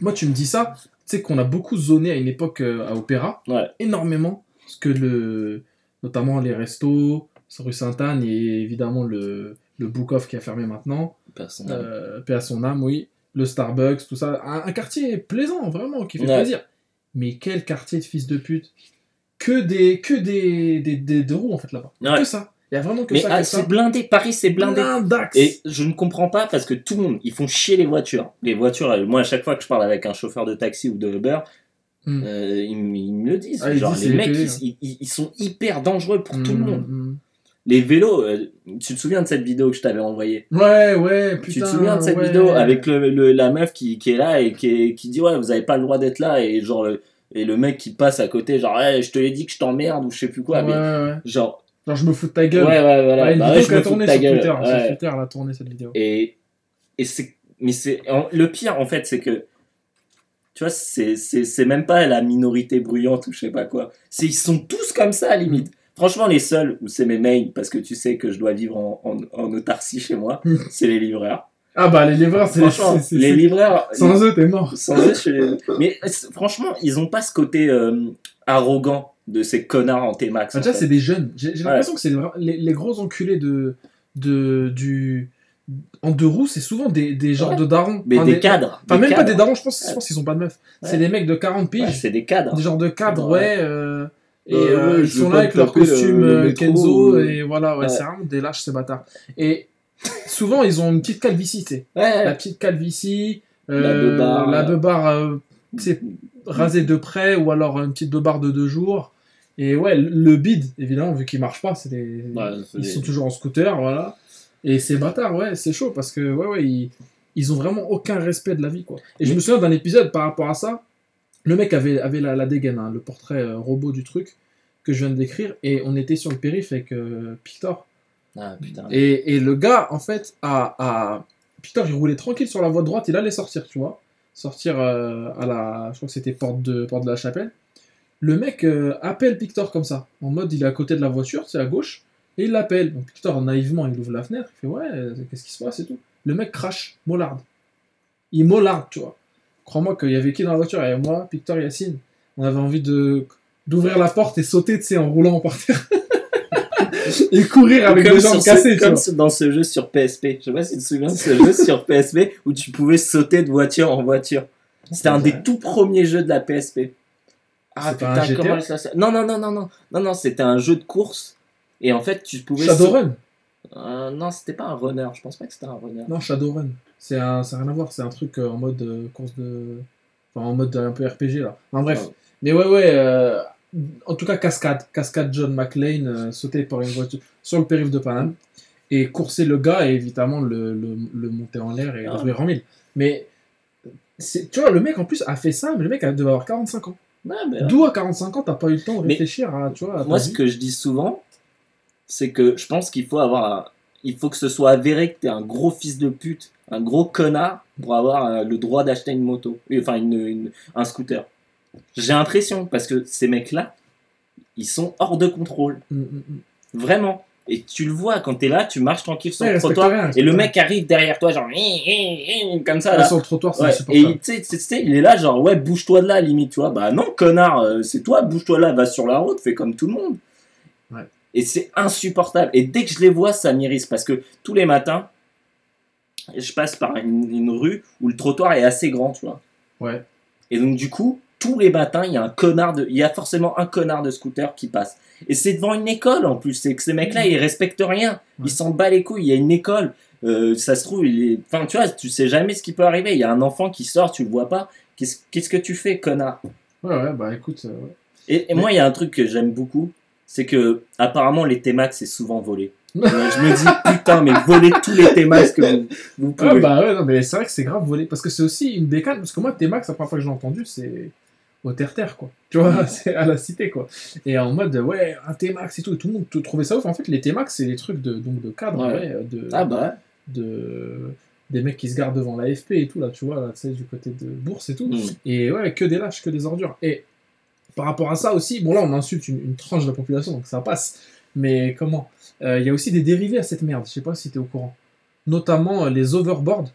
Speaker 3: moi tu me dis ça, tu sais qu'on a beaucoup zoné à une époque euh, à Opéra,
Speaker 2: Ouais.
Speaker 3: énormément, parce que le, notamment les restos, sur rue Sainte-Anne et évidemment le, le Book Off qui a fermé maintenant,
Speaker 2: personne.
Speaker 3: euh, paix à son âme, oui, le Starbucks, tout ça, un, un quartier plaisant, vraiment, qui fait
Speaker 2: Ouais.
Speaker 3: plaisir. Mais quel quartier de fils de pute Que des, que des, des, des deux roues en fait là-bas.
Speaker 2: Ouais.
Speaker 3: Que ça. Il y a vraiment que
Speaker 2: mais
Speaker 3: ça.
Speaker 2: ah, c'est blindé, Paris c'est blindé.
Speaker 3: Blindax.
Speaker 2: Et je ne comprends pas parce que tout le monde, ils font chier les voitures. Les voitures, euh, moi à chaque fois que je parle avec un chauffeur de taxi ou de Uber,
Speaker 3: Hmm.
Speaker 2: euh, ils, me le disent.
Speaker 3: Ah,
Speaker 2: Genre
Speaker 3: disent
Speaker 2: les mecs,
Speaker 3: les
Speaker 2: ils, ils- ils sont hyper dangereux pour tout le
Speaker 3: Mm,
Speaker 2: monde.
Speaker 3: mm.
Speaker 2: Les vélos, euh, tu te souviens de cette vidéo que je t'avais envoyée?
Speaker 3: Ouais, ouais, putain.
Speaker 2: Tu te souviens de cette
Speaker 3: ouais.
Speaker 2: vidéo avec le, le- la meuf qui, qui est là et qui, qui dit ouais vous avez pas le droit d'être là et genre le, et le mec qui passe à côté genre Ouais, je te l'ai dit que je t'emmerde ou je sais plus quoi
Speaker 3: Ouais,
Speaker 2: mais
Speaker 3: ouais, ouais.
Speaker 2: genre
Speaker 3: Genre, je me fous de ta
Speaker 2: ouais
Speaker 3: gueule.
Speaker 2: ouais voilà
Speaker 3: Ouais, une
Speaker 2: bah
Speaker 3: vidéo
Speaker 2: ouais, je me
Speaker 3: a
Speaker 2: fous de ta
Speaker 3: sur
Speaker 2: gueule
Speaker 3: Twitter. Sur
Speaker 2: Ouais.
Speaker 3: Twitter, elle a tourné cette vidéo.
Speaker 2: et et c'est mais c'est le pire en fait c'est que tu vois c'est même pas la minorité bruyante ou je sais pas quoi ils sont tous comme ça à limite franchement les seuls où c'est mes mails parce que tu sais que je dois vivre en, en, en autarcie chez moi
Speaker 3: Mm.
Speaker 2: c'est les livreurs
Speaker 3: Ah bah, les livreurs, c'est
Speaker 2: franchement les livreurs
Speaker 3: Sans eux, t'es mort.
Speaker 2: Sans eux, je suis- Mais franchement, ils ont pas ce côté euh, arrogant de ces connards en T-Max.
Speaker 3: Ah,
Speaker 2: en
Speaker 3: c'est des jeunes. J'ai
Speaker 2: Ouais.
Speaker 3: l'impression que c'est les, gros enculés de, de, du. En deux roues, c'est souvent des, des genres
Speaker 2: Ouais.
Speaker 3: de darons.
Speaker 2: Mais
Speaker 3: Enfin,
Speaker 2: des cadres.
Speaker 3: Enfin,
Speaker 2: des
Speaker 3: même pas des darons, je pense, je
Speaker 2: Ouais.
Speaker 3: pense qu'ils ont pas de meufs.
Speaker 2: Ouais.
Speaker 3: C'est des mecs de 40 piges,
Speaker 2: Ouais, c'est des cadres.
Speaker 3: des genres de cadres,
Speaker 2: Ouais.
Speaker 3: ouais. euh, et
Speaker 2: Euh,
Speaker 3: euh,
Speaker 2: ouais,
Speaker 3: ils sont là avec leur
Speaker 2: le-
Speaker 3: costume
Speaker 2: le métro,
Speaker 3: Kenzo, et voilà, ouais,
Speaker 2: ouais.
Speaker 3: c'est vraiment des lâches, ces bâtards. Et souvent, ils ont une petite calvitie, tu sais.
Speaker 2: Ouais.
Speaker 3: La petite calvitie,
Speaker 2: La
Speaker 3: euh,
Speaker 2: beubare.
Speaker 3: la beubare euh, c'est rasée de près, ou alors une petite beubare de deux jours. Et ouais, le- bide, évidemment, vu qu'il marche pas, c'est des...
Speaker 2: Ouais, c'est
Speaker 3: ils
Speaker 2: des-
Speaker 3: sont toujours en scooter, voilà. Et ces bâtards, ouais, c'est chaud parce que, ouais, ouais, ils, ils ont vraiment aucun respect de la vie, quoi. Et je me souviens d'un épisode par rapport à ça. Le mec avait, avait la, la dégaine, hein, le portrait euh, robot du truc que je viens de décrire, et on était sur le périph' avec euh, Pictor.
Speaker 2: Ah putain.
Speaker 3: Et, et le gars, en fait, a, a... Pictor, il roulait tranquille sur la voie de droite, il allait sortir, tu vois. Sortir euh, à la... Je crois que c'était porte de, porte de la chapelle. Le mec euh, appelle Pictor comme ça, en mode il est à côté de la voiture, c'est à gauche, et il l'appelle. Donc Pictor, naïvement, il ouvre la fenêtre, il fait ouais, euh, qu'est-ce qui se passe et tout. Le mec crache, mollarde. Il mollarde, tu vois. Crois-moi qu'il y avait qui dans la voiture? Il y avait moi, Pictor, Yacine. On avait envie de d'ouvrir la porte et sauter, tu sais, en roulant par terre. et courir avec les jambes cassées, tu
Speaker 2: comme ce- dans ce jeu sur PSP. Je sais pas si tu te souviens de ce jeu sur PSP où tu pouvais sauter de voiture en voiture. C'était un des tout premiers jeux de la PSP. Ah putain, comment ça s'appelle Non, non, non, non, non. Non, non, c'était un jeu de course. Et en fait, tu pouvais.
Speaker 3: Shadowrun
Speaker 2: Euh, non, c'était pas un runner. Je pense pas que c'était un runner.
Speaker 3: Non, Shadowrun. C'est un, ça n'a rien à voir. C'est un truc euh, en mode euh, course de. Enfin, en mode un peu RPG là. Enfin, bref.
Speaker 2: Ouais.
Speaker 3: Mais ouais, ouais. euh, En tout cas, cascade. Cascade John McLean euh, sauter par une voiture sur le périph' de Paname. Et courser le gars et évidemment le, le, le monter en l'air et le
Speaker 2: Ah.
Speaker 3: ouvrir en mille. Mais. Tu vois, le mec en plus a fait ça, mais le mec a- devait avoir 45 ans. D'où à 45 ans, t'as pas eu le temps de réfléchir à. Tu vois, à ta
Speaker 2: Moi, ce
Speaker 3: vie.
Speaker 2: que je dis souvent, c'est que je pense qu'il faut avoir un- Il faut que ce soit avéré que t'es un gros fils de pute, un gros connard, pour avoir euh, le droit d'acheter une moto. Euh, Enfin, une, une- un scooter. J'ai l'impression, parce que ces mecs-là, ils sont hors de contrôle.
Speaker 3: Mm, mm, mm.
Speaker 2: Vraiment. Et tu le vois quand t'es là, tu marches tranquille sur
Speaker 3: Ouais,
Speaker 2: le trottoir.
Speaker 3: rien,
Speaker 2: Et le mec arrive derrière toi, genre, comme ça.
Speaker 3: Là, sur le trottoir,
Speaker 2: Ouais, et tu sais, il est là, genre, ouais, bouge-toi de là, limite, tu vois. Bah non, connard, euh, c'est toi, bouge-toi là, va sur la route, fais comme tout le monde.
Speaker 3: Ouais.
Speaker 2: Et c'est insupportable. Et dès que je les vois, ça m'irrite parce que tous les matins, je passe par une, une rue où le trottoir est assez grand, tu vois.
Speaker 3: Ouais.
Speaker 2: Et donc, du coup, tous les matins, il y a un connard de, il y a forcément un connard de scooter qui passe. Et c'est devant une école en plus. C'est que ces mecs-là, ils respectent rien. Ils s'en battent les couilles. Il y a une école. Euh, ça se trouve, il est... enfin, tu vois, tu sais jamais ce qui peut arriver. Il y a un enfant qui sort, tu le vois pas. Qu'est-ce qu'est-ce que tu fais, connard?
Speaker 3: Ouais, ouais, bah écoute. euh, ouais.
Speaker 2: Et, et moi, il y a un truc que j'aime beaucoup, c'est que apparemment les T-Max c'est souvent volé. Euh, je me dis putain, mais volez tous les T-Max que vous, vous
Speaker 3: Ah
Speaker 2: pouvez.
Speaker 3: bah ouais, non, mais c'est vrai que c'est grave volé. Parce que c'est aussi une bécane. Parce que moi, T-Max, la première fois que j'ai entendu, c'est au terre-terre, quoi. Tu vois, c'est à la cité, quoi. Et en mode, ouais, un T-Max et tout. Et tout le monde trouvait ça ouf. En fait, les T-Max, c'est des trucs de, donc, de cadre,
Speaker 2: Ouais.
Speaker 3: ouais, de,
Speaker 2: Ah bah
Speaker 3: de, des mecs qui se gardent devant l'AFP et tout, là, tu vois, là, tu sais, du côté de Bourse et tout.
Speaker 2: Mm.
Speaker 3: Et ouais, que des lâches, que des ordures. Et par rapport à ça aussi, bon là, on insulte une, une tranche de la population, donc ça passe. Mais comment? Euh, Il y a aussi des dérivés à cette merde, je sais pas si t'es au courant. Notamment euh, les overboards.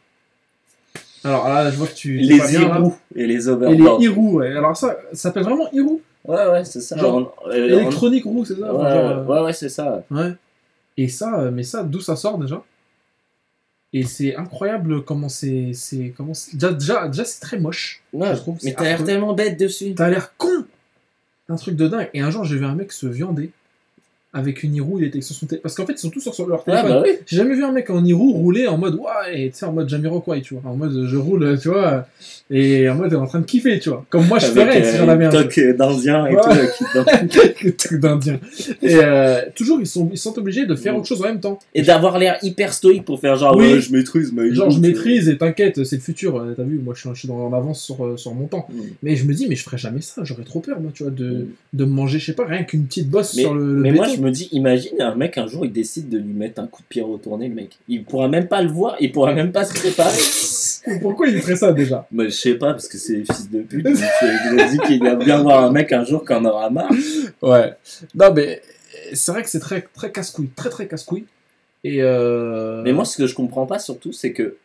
Speaker 3: Alors là, je vois que tu.
Speaker 2: les. Hirous et les
Speaker 3: Et les. Hirous, ouais. Alors ça, ça s'appelle vraiment Hirou
Speaker 2: Ouais ouais, c'est ça.
Speaker 3: Genre,
Speaker 2: On- euh, on-
Speaker 3: Électronique roux, c'est ça
Speaker 2: Ouais,
Speaker 3: Enfin, genre, euh,
Speaker 2: ouais, ouais, c'est ça.
Speaker 3: Ouais. Et ça, euh, mais ça, d'où ça sort déjà? Et c'est incroyable comment c'est. c'est- comment c'est- Déjà, déjà, déjà, c'est très moche.
Speaker 2: Ouais,
Speaker 3: je trouve,
Speaker 2: mais t'as l'air tellement bête dessus.
Speaker 3: T'as l'air con Un truc de dingue. Et un jour, j'ai vu un mec se viander avec une Hirou, il était sur son téléphone. Parce qu'en fait, ils sont tous sur leur
Speaker 2: Ouais,
Speaker 3: téléphone.
Speaker 2: bah oui.
Speaker 3: J'ai jamais vu un mec en Hirou rouler en mode ouais, et tu sais, en mode Jamiroquai, tu vois. En mode je roule, tu vois. Et en mode en train de kiffer, tu vois. Comme moi, je
Speaker 2: Avec,
Speaker 3: ferais si
Speaker 2: euh,
Speaker 3: j'en avais un.
Speaker 2: toc euh, d'Indien et
Speaker 3: Ouais.
Speaker 2: tout.
Speaker 3: d'Indien. Et euh, toujours, ils sont, ils sont obligés de faire
Speaker 2: Mm.
Speaker 3: autre chose en même temps.
Speaker 2: Et d'avoir l'air hyper stoïque pour faire genre,
Speaker 3: Oui.
Speaker 2: ouais, je maîtrise, mais
Speaker 3: Genre, je maîtrise et t'inquiète, c'est le futur. euh, T'as vu, moi, je suis, je suis dans, en avance sur, sur mon temps.
Speaker 2: Mm.
Speaker 3: Mais je me dis, mais je ferais jamais ça. J'aurais trop peur, moi, tu vois, de,
Speaker 2: Mm.
Speaker 3: de me manger, je sais pas, rien qu'une petite bosse
Speaker 2: Mais,
Speaker 3: sur le, le
Speaker 2: mais moi,
Speaker 3: béton.
Speaker 2: je me dis, imagine un mec un jour, il décide de lui mettre un coup de pied retourné, le mec. Il pourra même pas le voir, il pourra même pas se préparer.
Speaker 3: Pourquoi il ferait ça déjà?
Speaker 2: Mais je sais pas, parce que c'est fils de pute. donc, euh, Il a dit qu'il va bien voir un mec un jour qui en aura marre.
Speaker 3: Ouais. Non, mais c'est vrai que c'est très, très casse-couille. Très, très casse-couille. Et euh...
Speaker 2: Mais moi, ce que je comprends pas surtout, c'est que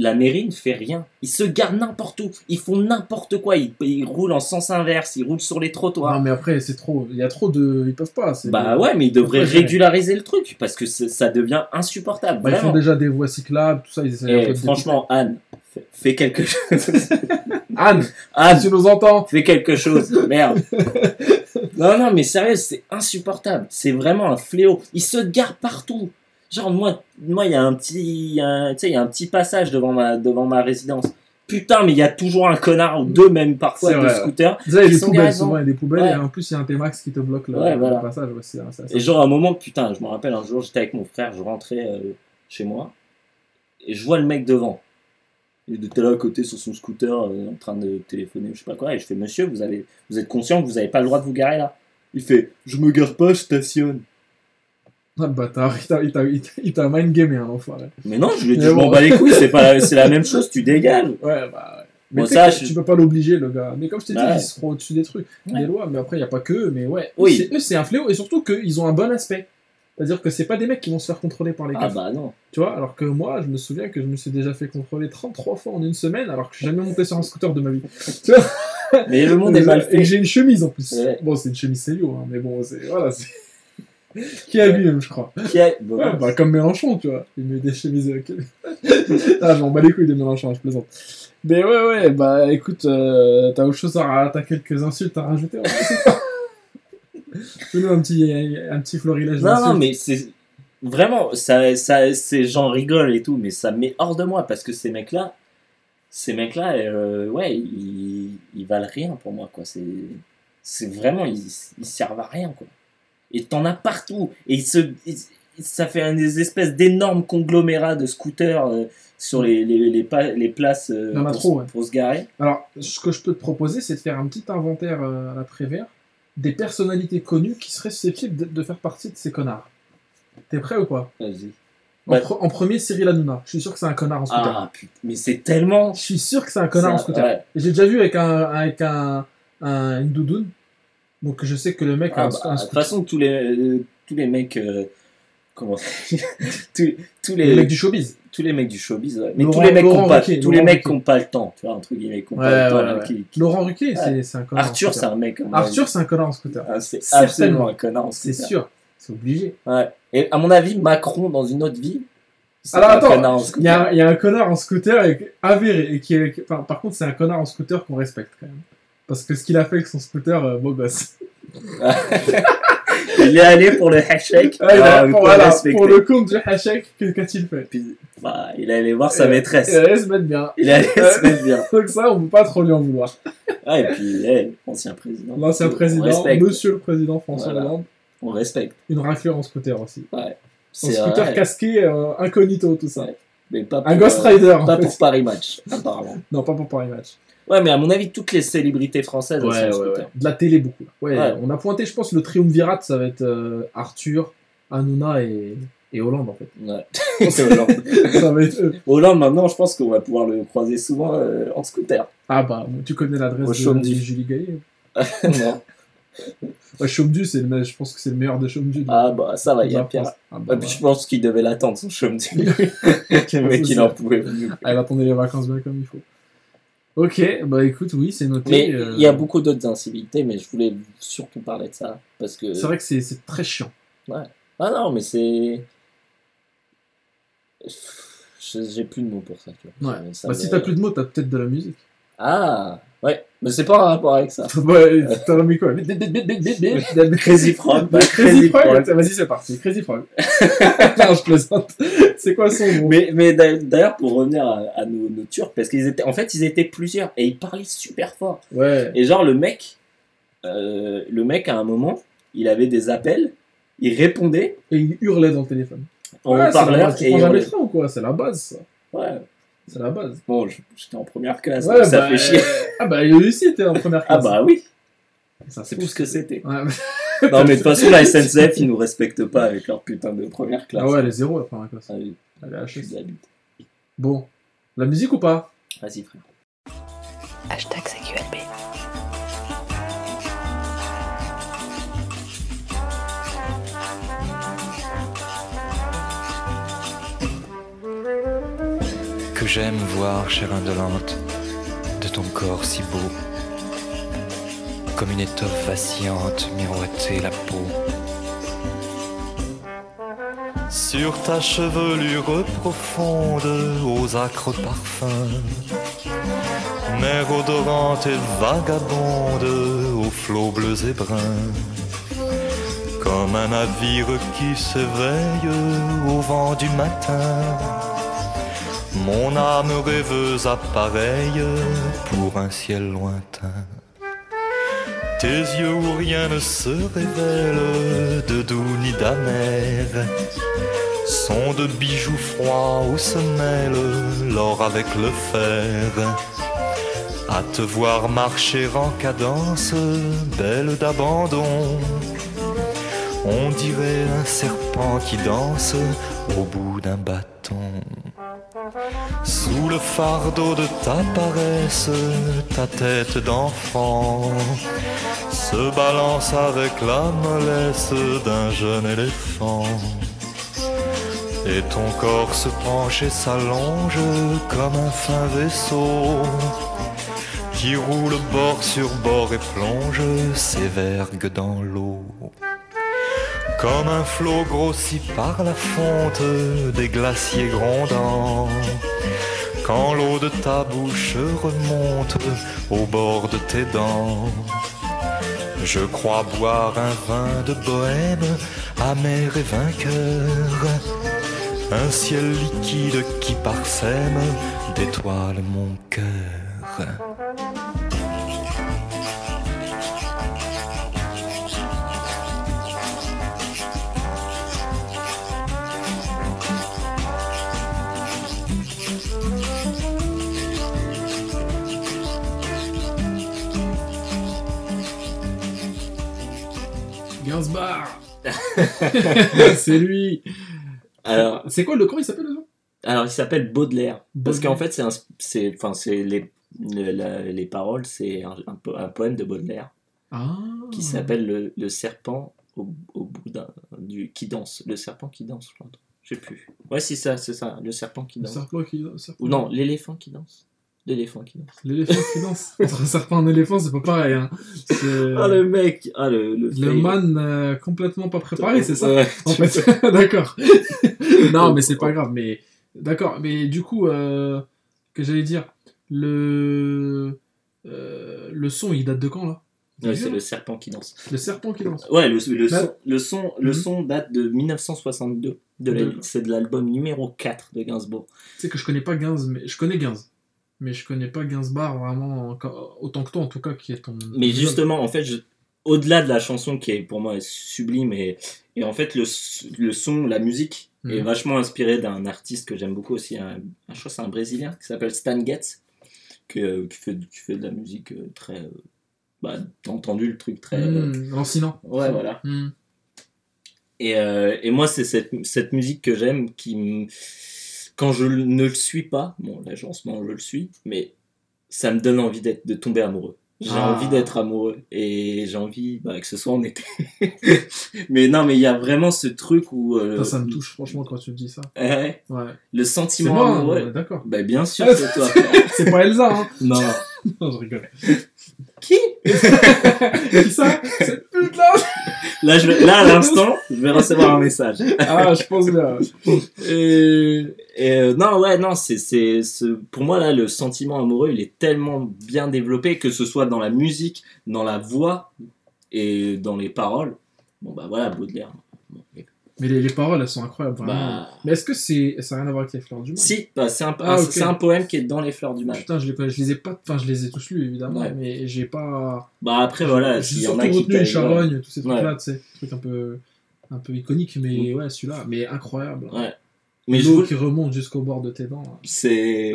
Speaker 2: la mairie ne fait rien. Ils se gardent n'importe où. Ils font n'importe quoi. Ils, ils roulent en sens inverse. Ils roulent sur les trottoirs.
Speaker 3: Non, mais après, c'est trop. Il y a trop de. Ils peuvent pas.
Speaker 2: Bah ouais, mais ils devraient régulariser le truc parce que ça devient insupportable.
Speaker 3: Bah, ils font déjà des voies cyclables, tout ça. Ils
Speaker 2: Et
Speaker 3: de
Speaker 2: franchement, Anne, fais- quelque chose.
Speaker 3: Anne,
Speaker 2: Anne,
Speaker 3: tu nous entends.
Speaker 2: fais quelque chose. Merde. Non, non, mais sérieux, c'est insupportable. C'est vraiment un fléau. Ils se garent partout. Genre, moi, moi, il y a un petit, tu sais, il y a un petit passage devant ma, devant ma résidence. Putain, mais il y a toujours un connard ou deux, même parfois, de
Speaker 3: vrai, ouais.
Speaker 2: scooters.
Speaker 3: Déjà, il y a des poubelles, souvent, il y a des poubelles.
Speaker 2: Ouais.
Speaker 3: Et en plus, il y a un T-Max qui te bloque le,
Speaker 2: Ouais, voilà.
Speaker 3: le passage.
Speaker 2: Et genre, à un moment, putain, je me rappelle un jour, j'étais avec mon frère, je rentrais euh, chez moi, et je vois le mec devant. Il était là à côté sur son scooter, euh, en train de téléphoner, je sais pas quoi, et je fais, monsieur, vous, avez, vous êtes conscient que vous n'avez pas le droit de vous garer là Il fait, je me gare pas, je stationne.
Speaker 3: Ah, le bâtard, il t'a- il t'a- il t'a- il t'a mind gamé, hein, l'enfoiré.
Speaker 2: Mais non, je lui ai dit,
Speaker 3: Mais
Speaker 2: je m'en
Speaker 3: bon.
Speaker 2: bats les couilles, c'est pas la- c'est la même chose, tu dégages.
Speaker 3: Ouais, bah. ouais. Mais
Speaker 2: Bon, ça, je-
Speaker 3: tu peux pas l'obliger, le gars. Mais comme je t'ai
Speaker 2: Bah
Speaker 3: dit,
Speaker 2: ouais.
Speaker 3: ils seront au-dessus des trucs,
Speaker 2: Ouais.
Speaker 3: des lois. Mais après, il n'y a pas que eux. Mais ouais,
Speaker 2: Oui.
Speaker 3: eux, c'est- eux, c'est un fléau. Et surtout qu'ils ont un bon aspect. C'est-à-dire que c'est pas des mecs qui vont se faire contrôler par les
Speaker 2: Ah
Speaker 3: keufs.
Speaker 2: bah non.
Speaker 3: Tu vois, alors que moi, je me souviens que je me suis déjà fait contrôler 33 fois en une semaine, alors que je suis jamais monté sur un scooter de ma vie. Tu vois
Speaker 2: Mais le monde est mal
Speaker 3: Et
Speaker 2: fait.
Speaker 3: que j'ai une chemise en plus.
Speaker 2: Ouais.
Speaker 3: Bon, c'est une chemise Célio, hein, mais bon, c'est. Voilà, c'est. Qui a même, je crois.
Speaker 2: Qui a- bon,
Speaker 3: Ouais, bah, comme Mélenchon, tu vois. Il met des chemises. euh, ah, j'en bats les couilles de Mélenchon, je plaisante. Mais ouais, ouais, bah écoute, euh, t'as autre chose à. T'as quelques insultes à rajouter en Fais-nous un petit, un petit florilège
Speaker 2: Non, non, mais c'est vraiment, ça, ça, ces gens rigolent et tout, mais ça me met hors de moi parce que ces mecs-là, ces mecs-là, euh, ouais, ils, ils valent rien pour moi, quoi. C'est, c'est vraiment, ils, ils servent à rien, quoi. Et t'en as partout. Et se, ça fait un des espèces d'énormes conglomérats de scooters euh, sur les, les, les, pa- les places euh, pour,
Speaker 3: trop, ouais.
Speaker 2: pour se garer.
Speaker 3: Alors, ce que je peux te proposer, c'est de faire un petit inventaire euh, à la Prévert des personnalités connues qui seraient susceptibles de, de faire partie de ces connards. T'es prêt ou pas?
Speaker 2: Vas-y.
Speaker 3: en,
Speaker 2: Ouais.
Speaker 3: pre- en premier, Cyril Hanouna. Je suis sûr que c'est un connard en scooter.
Speaker 2: Ah, putain, mais c'est tellement.
Speaker 3: Je suis sûr que c'est un connard en scooter.
Speaker 2: ouais.
Speaker 3: J'ai déjà vu avec un avec un, un une doudoune. Donc je sais que le mec a
Speaker 2: Ah
Speaker 3: un,
Speaker 2: bah,
Speaker 3: un
Speaker 2: de toute façon, tous les, euh, tous les mecs. euh, comment tous, tous
Speaker 3: Les
Speaker 2: les,
Speaker 3: mecs du showbiz.
Speaker 2: tous les mecs du showbiz, ouais. mais
Speaker 3: Laurent-
Speaker 2: tous les mecs qui
Speaker 3: Laurent
Speaker 2: ont pas, tous les mecs pas le temps, tu vois, entre guillemets, qui
Speaker 3: Ouais,
Speaker 2: pas le temps, qui- qui-
Speaker 3: Laurent Ruquier, c'est c'est un connard.
Speaker 2: Arthur, c'est un mec.
Speaker 3: Arthur, c'est un connard en scooter.
Speaker 2: Ah, c'est absolument un connard. en
Speaker 3: C'est
Speaker 2: scooter.
Speaker 3: sûr. C'est obligé.
Speaker 2: Et à mon avis, Macron, dans une autre vie, c'est
Speaker 3: Alors, attends, Il y, a, y a un connard en scooter et- avéré. Et qui est, enfin, par contre, c'est un connard en scooter qu'on respecte quand même. Parce que ce qu'il a fait avec son scooter, euh, beau gosse.
Speaker 2: Il est allé pour le hashtag.
Speaker 3: Ah, il a-
Speaker 2: alors, il
Speaker 3: pour, voilà, le compte du hashtag, qu'a-t-il fait
Speaker 2: Puis, bah, il est allé voir sa maîtresse.
Speaker 3: Il allait se mettre bien.
Speaker 2: Il est allé
Speaker 3: Euh,
Speaker 2: se mettre bien.
Speaker 3: Donc ça, on peut pas trop lui en vouloir.
Speaker 2: Ah, et puis, hey, ancien président.
Speaker 3: L'ancien président, monsieur le président François
Speaker 2: Voilà.
Speaker 3: Hollande,
Speaker 2: On respecte.
Speaker 3: une raclure en scooter aussi. En
Speaker 2: C'est
Speaker 3: scooter
Speaker 2: vrai,
Speaker 3: casqué, euh, incognito, tout ça.
Speaker 2: Ouais. mais pas
Speaker 3: Un
Speaker 2: pour,
Speaker 3: Ghost
Speaker 2: euh,
Speaker 3: Rider,
Speaker 2: Pas
Speaker 3: fait.
Speaker 2: pour Paris Match, apparemment.
Speaker 3: Non, pas pour Paris Match.
Speaker 2: Ouais, mais à mon avis, toutes les célébrités françaises, elles
Speaker 3: Ouais,
Speaker 2: sont.
Speaker 3: De la télé, beaucoup. Ouais,
Speaker 2: Ouais.
Speaker 3: on a pointé, je pense, le triumvirat, ça va être euh, Arthur, Hanouna et, et Hollande, en fait.
Speaker 2: Ouais. C'est Hollande.
Speaker 3: ça va être eux.
Speaker 2: Hollande, maintenant, je pense qu'on va pouvoir le croiser souvent euh, en scooter.
Speaker 3: Ah bah, tu connais l'adresse de,
Speaker 2: Chaume-du.
Speaker 3: de Julie Gaillet.
Speaker 2: non.
Speaker 3: Ouais, Chaume-du, c'est le, me- je pense que c'est le meilleur de Chaume-du.
Speaker 2: Ah, bah, ça va, il y a pire.
Speaker 3: Ah, bah,
Speaker 2: Et puis, je pense qu'il devait l'attendre, son chôme du Le mec, il
Speaker 3: ça.
Speaker 2: en pouvait plus.
Speaker 3: Elle attendait les vacances bien comme il faut. Ok, bah écoute, oui, c'est noté.
Speaker 2: Mais
Speaker 3: euh,
Speaker 2: il y a beaucoup d'autres incivilités, mais je voulais surtout parler de ça. Parce que.
Speaker 3: C'est vrai que c'est très chiant.
Speaker 2: Ah non, mais c'est. J'ai plus de mots pour ça, tu vois.
Speaker 3: Ouais.
Speaker 2: Ça
Speaker 3: Bah, si t'as plus de mots, t'as peut-être de la musique.
Speaker 2: Ah, ouais, mais c'est pas en rapport avec ça.
Speaker 3: ouais, t'as remis quoi.
Speaker 2: Crazy Frog, bah,
Speaker 3: Crazy Frog. Vas-y, c'est parti. Crazy Frog. non, je plaisante. C'est quoi son nom?
Speaker 2: Mais, mais d'a- d'ailleurs, pour revenir à, à nos, nos Turcs, parce qu'ils étaient, en fait, ils étaient plusieurs et ils parlaient super fort.
Speaker 3: Ouais.
Speaker 2: Et genre, le mec, euh, le mec, à un moment, il avait des appels, il répondait,
Speaker 3: Et il hurlait dans le téléphone.
Speaker 2: on
Speaker 3: ouais, c'est la
Speaker 2: parlait, et
Speaker 3: ou quoi? C'est la base, ça.
Speaker 2: Ouais,
Speaker 3: C'est la base.
Speaker 2: bon, j'étais en première classe,
Speaker 3: Ouais,
Speaker 2: donc ça
Speaker 3: bah,
Speaker 2: fait chier.
Speaker 3: Ah bah, lui aussi était en première
Speaker 2: Ah
Speaker 3: classe.
Speaker 2: bah oui,
Speaker 3: Ça
Speaker 2: c'est tout ce que c'était.
Speaker 3: Ouais.
Speaker 2: Non, mais de toute façon, la SNCF, ils nous respectent pas avec leur putain de première classe.
Speaker 3: Ah ouais, elle est zéro la première classe.
Speaker 2: Ah oui,
Speaker 3: Elle est. Bon. La musique ou pas?
Speaker 2: Vas-y, frère.
Speaker 1: Hashtag CQLB.
Speaker 5: J'aime voir, chère indolente, de ton corps si beau, comme une étoffe vacillante miroiter la peau. Sur ta chevelure profonde, aux acres parfums, mer odorante et vagabonde, aux flots bleus et bruns, comme un navire qui s'éveille au vent du matin. Mon âme rêveuse appareille pour un ciel lointain. Tes yeux où rien ne se révèle de doux ni d'amer sont de bijoux froids où se mêle l'or avec le fer. À te voir marcher en cadence, belle d'abandon, on dirait un serpent qui danse au bout d'un bâton. Sous le fardeau de ta paresse, ta tête d'enfant se balance avec la mollesse d'un jeune éléphant. Et ton corps se penche et s'allonge comme un fin vaisseau qui roule bord sur bord et plonge ses vergues dans l'eau. Comme un flot grossi par la fonte des glaciers grondants. Quand l'eau de ta bouche remonte au bord de tes dents. Je crois boire un vin de bohème, amer et vainqueur. Un ciel liquide qui parsème d'étoiles mon cœur.
Speaker 3: Gainsbar C'est lui
Speaker 2: Alors,
Speaker 3: C'est quoi le corps il s'appelle déjà
Speaker 2: alors il s'appelle Baudelaire. Parce qu'en fait, c'est un, c'est, enfin, c'est les, le- la- les paroles, c'est un, un po- un poème de Baudelaire
Speaker 3: Ah
Speaker 2: qui s'appelle le, le serpent au, au bout d'un, du qui danse, le serpent qui danse, je crois. Je sais plus. Ouais, c'est ça, c'est ça, le serpent qui
Speaker 3: Le
Speaker 2: danse.
Speaker 3: serpent qui le serpent.
Speaker 2: Ou non, l'éléphant qui danse. L'éléphant qui danse.
Speaker 3: L'éléphant qui danse. Entre un serpent et un éléphant, c'est pas pareil. Hein.
Speaker 2: Ah le mec, ah le le,
Speaker 3: Le man euh, complètement pas préparé, c'est ça?
Speaker 2: Ouais.
Speaker 3: En fait, d'accord. non, mais c'est pas grave. Mais d'accord. Mais du coup, euh, que j'allais dire, le euh, le son, il date de quand là?
Speaker 2: Ouais, c'est le serpent qui danse.
Speaker 3: Le serpent qui danse.
Speaker 2: Ouais, le, le,
Speaker 3: Bah-
Speaker 2: son, le, son, le
Speaker 3: Mhm.
Speaker 2: son date de 1962. De c'est de l'album numéro 4 de Gainsbourg.
Speaker 3: Tu sais que je connais pas Gainsbourg, mais je connais Gainsbourg. Mais je connais pas Gainsbourg vraiment autant que toi en tout cas qui est ton.
Speaker 2: Mais justement, en fait, je- au-delà de la chanson qui est pour moi est sublime, et, et en fait, le, le son, la musique est
Speaker 3: Mhm.
Speaker 2: vachement inspiré d'un artiste que j'aime beaucoup aussi, un, je crois c'est un Brésilien qui s'appelle Stan Getz, que- qui, fait, qui fait de la musique euh, très. euh, bah, t'as entendu le truc très.
Speaker 3: Mmh, lancinant.
Speaker 2: Ouais, voilà.
Speaker 3: Mmh.
Speaker 2: Et, euh, et moi, c'est cette, cette musique que j'aime qui, me- quand je ne le suis pas, bon, là, en ce moment, je le suis, mais ça me donne envie d'être, de tomber amoureux. J'ai
Speaker 3: Ah.
Speaker 2: envie d'être amoureux et j'ai envie bah, que ce soit en été. mais non, mais il y a vraiment ce truc où. euh,
Speaker 3: Ça, ça me touche franchement quand tu me dis ça.
Speaker 2: ouais,
Speaker 3: Ouais.
Speaker 2: le sentiment
Speaker 3: moi,
Speaker 2: amoureux.
Speaker 3: hein, d'accord.
Speaker 2: Bah, bien sûr,
Speaker 3: Ah,
Speaker 2: c'est toi.
Speaker 3: C'est pas Elsa, hein
Speaker 2: non.
Speaker 3: Non, je rigole.
Speaker 2: Qui?
Speaker 3: Qui ça? Cette pute là
Speaker 2: là, je vais- là, à l'instant, je vais recevoir un message.
Speaker 3: Ah, je pense bien. Et.
Speaker 2: Et euh, non, ouais, non, c'est, c'est, ce- pour moi, là, le sentiment amoureux, il est tellement bien développé, que ce soit dans la musique, dans la voix et dans les paroles. Bon, bah voilà, Baudelaire. Bon, et-
Speaker 3: Mais les, les paroles, elles sont incroyables, vraiment.
Speaker 2: bah,
Speaker 3: Mais est-ce que c'est. Ça n'a rien à voir avec les fleurs du mal?
Speaker 2: Si, bah, c'est, un,
Speaker 3: Ah,
Speaker 2: c'est un poème qui est dans les fleurs du mal.
Speaker 3: Putain, je les, connais- je les ai pas. Enfin, je les ai tous lus, évidemment,
Speaker 2: Ouais.
Speaker 3: mais j'ai pas.
Speaker 2: Bah après, voilà, s'il y en a qui
Speaker 3: retenu une charogne, tous ces
Speaker 2: Ouais.
Speaker 3: trucs-là, tu sais. Trucs un peu. Un peu iconiques, mais ouais, celui-là. Mais incroyable.
Speaker 2: Ouais. Mais
Speaker 3: L'eau
Speaker 2: vous...
Speaker 3: qui remonte jusqu'au bord de tes dents.
Speaker 2: c'est...